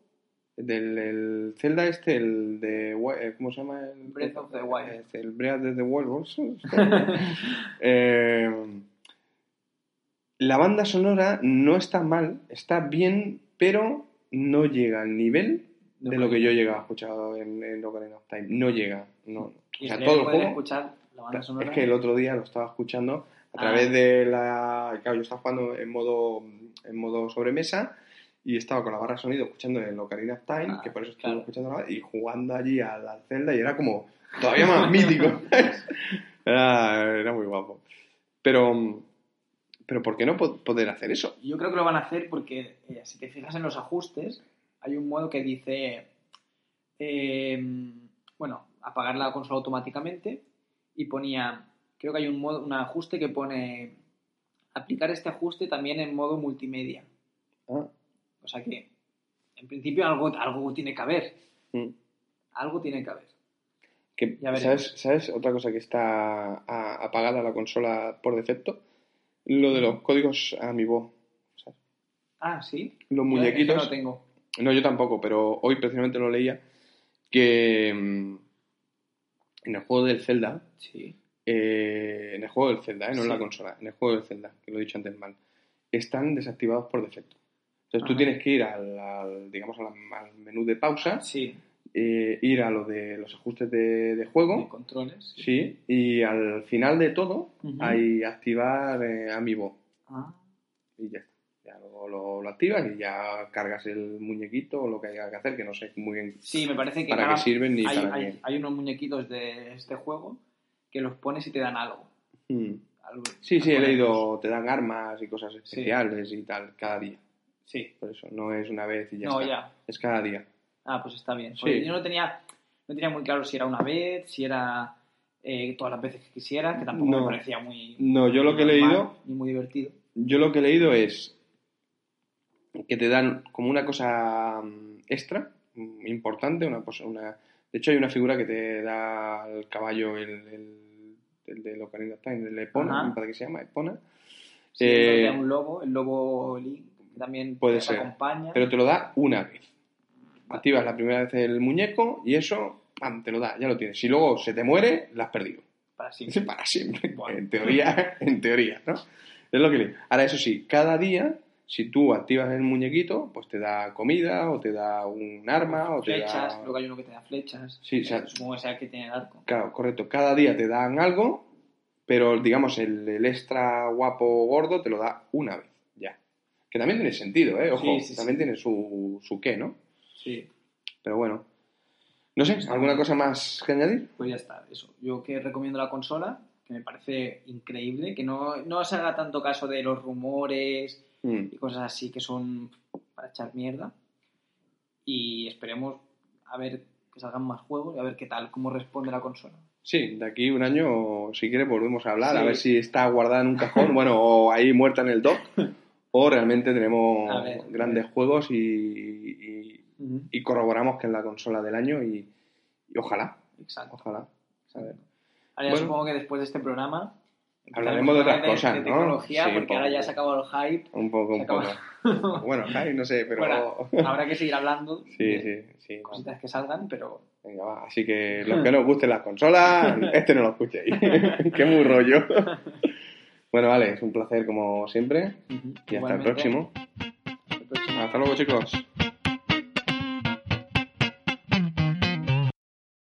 Speaker 2: del el Zelda este, el de... Eh, ¿Cómo se llama? El,
Speaker 1: Breath of the Wild.
Speaker 2: Eh, El Breath of the Wild. Eh, la banda sonora no está mal, está bien, pero no llega al nivel de lo que yo he llegado a escuchar en, en Ocarina of Time. No llega, no. O sea, todo el juego...
Speaker 1: escuchar la banda sonora.
Speaker 2: Es que el otro día lo estaba escuchando a
Speaker 1: Ah.
Speaker 2: través de la... Claro, yo estaba jugando en modo, en modo sobremesa y estaba con la barra de sonido escuchando el Ocarina of Time,
Speaker 1: Ah,
Speaker 2: que por eso estuve
Speaker 1: claro.
Speaker 2: escuchando la- y jugando allí a la Zelda y era como todavía más mítico. era, era muy guapo. Pero, pero ¿por qué no po- poder hacer eso?
Speaker 1: Yo creo que lo van a hacer porque, eh, si te fijas en los ajustes, hay un modo que dice, eh, bueno, apagar la consola automáticamente y ponía, creo que hay un, modo, un ajuste que pone, aplicar este ajuste también en modo multimedia.
Speaker 2: Ah,
Speaker 1: O sea que, en principio, algo, algo tiene que haber.
Speaker 2: mm.
Speaker 1: Algo tiene que haber.
Speaker 2: Que. ¿sabes, ¿Sabes otra cosa que está apagada la consola por defecto? Lo de los códigos Amiibo. ¿sabes?
Speaker 1: Ah, sí.
Speaker 2: Los
Speaker 1: Yo
Speaker 2: muñequitos.
Speaker 1: eso no tengo.
Speaker 2: No, yo tampoco, pero hoy precisamente lo leía que mm, en el juego del Zelda,
Speaker 1: Sí.
Speaker 2: eh, en el juego del Zelda, eh, no en la
Speaker 1: Sí.
Speaker 2: consola, en el juego del Zelda, que lo he dicho antes mal, están desactivados por defecto. Entonces tú
Speaker 1: Ajá.
Speaker 2: tienes que ir al, al, digamos, al, al menú de pausa,
Speaker 1: Sí,
Speaker 2: eh, ir a lo de los ajustes de, de juego,
Speaker 1: de controles. sí.
Speaker 2: sí, y al final de todo
Speaker 1: Ujú.
Speaker 2: hay activar eh, Amiibo.
Speaker 1: Ah,
Speaker 2: Y ya está. Ya lo, lo- lo activas y ya cargas el muñequito o lo que haya que hacer, que no sé muy bien
Speaker 1: Sí, me parece que
Speaker 2: para qué sirven ni
Speaker 1: hay,
Speaker 2: para
Speaker 1: hay-
Speaker 2: qué.
Speaker 1: hay unos muñequitos de este juego que los pones y te dan algo.
Speaker 2: Mm.
Speaker 1: algo
Speaker 2: Sí, sí, he leído, te dan armas y cosas especiales y tal, cada día.
Speaker 1: Sí.
Speaker 2: Por eso, no es una vez y ya
Speaker 1: No,
Speaker 2: está.
Speaker 1: ya.
Speaker 2: Es cada día.
Speaker 1: Ah, pues está bien.
Speaker 2: Sí.
Speaker 1: Yo no tenía, no tenía muy claro si era una vez, si era eh, todas las veces que quisiera, que tampoco
Speaker 2: No.
Speaker 1: me parecía muy.
Speaker 2: No, yo lo que he leído,
Speaker 1: Ni muy divertido.
Speaker 2: yo lo que he leído es que te dan como una cosa mm, extra, mm, importante, una cosa, una... De hecho hay una figura que te da el caballo, el, el, el de Ocarina of Time, el Epona,
Speaker 1: Ajá.
Speaker 2: parece que se llama, Epona.
Speaker 1: Sí,
Speaker 2: Eh,
Speaker 1: era un lobo, el lobo Link, que también
Speaker 2: Puede
Speaker 1: te
Speaker 2: ser.
Speaker 1: acompaña.
Speaker 2: Pero te lo da una vez. Activas la primera vez el muñeco y eso, pam, te lo da, ya lo tienes. Si luego se te muere, la has perdido.
Speaker 1: Para siempre.
Speaker 2: Para siempre.
Speaker 1: Bueno.
Speaker 2: En teoría, en teoría, ¿no? Es lo que le... Ahora, eso sí, cada día, si tú activas el muñequito, pues te da comida, o te da un arma, o te
Speaker 1: flechas,
Speaker 2: da...
Speaker 1: luego hay uno que te da flechas.
Speaker 2: Sí, o sea-
Speaker 1: supongo que sea el que tiene el arco.
Speaker 2: Claro, correcto. Cada día te dan algo, pero digamos, el, el extra guapo gordo te lo da una vez, ya. Que también tiene sentido, ¿eh? Ojo,
Speaker 1: Sí, sí,
Speaker 2: también
Speaker 1: sí.
Speaker 2: tiene su, su qué, ¿no?
Speaker 1: Sí,
Speaker 2: Pero bueno. No sé, ¿alguna cosa más que añadir?
Speaker 1: pues ya está, eso. Yo que recomiendo la consola, que me parece increíble, que no, no se haga tanto caso de los rumores
Speaker 2: Mm.
Speaker 1: y cosas así que son para echar mierda. Y esperemos a ver que salgan más juegos y a ver qué tal, cómo responde la consola.
Speaker 2: Sí, de aquí un año, si quieres, volvemos a hablar, a ver si está guardada en un cajón, bueno, o ahí muerta en el dock, o realmente tenemos
Speaker 1: ver,
Speaker 2: grandes juegos y, y- y corroboramos que es la consola del año y, y ojalá,
Speaker 1: Exacto.
Speaker 2: ojalá.
Speaker 1: Ahora
Speaker 2: Bueno.
Speaker 1: supongo que después de este programa
Speaker 2: Hablaremos de otras cosas,
Speaker 1: de
Speaker 2: ¿no?
Speaker 1: tecnología,
Speaker 2: Sí, un
Speaker 1: porque ahora ya se ha acabado el hype.
Speaker 2: Un poco, un poco. Bueno, ay, no sé, pero...
Speaker 1: Bueno, habrá que seguir hablando
Speaker 2: Sí,
Speaker 1: de
Speaker 2: sí, sí.
Speaker 1: cositas que salgan, pero
Speaker 2: Venga, va. Así que los que no os gusten las consolas, este no lo escuchéis. Qué muy rollo. Bueno, vale, es un placer como siempre. Y hasta el
Speaker 1: Igualmente.
Speaker 2: próximo.
Speaker 1: hasta el próximo.
Speaker 2: Hasta luego, chicos.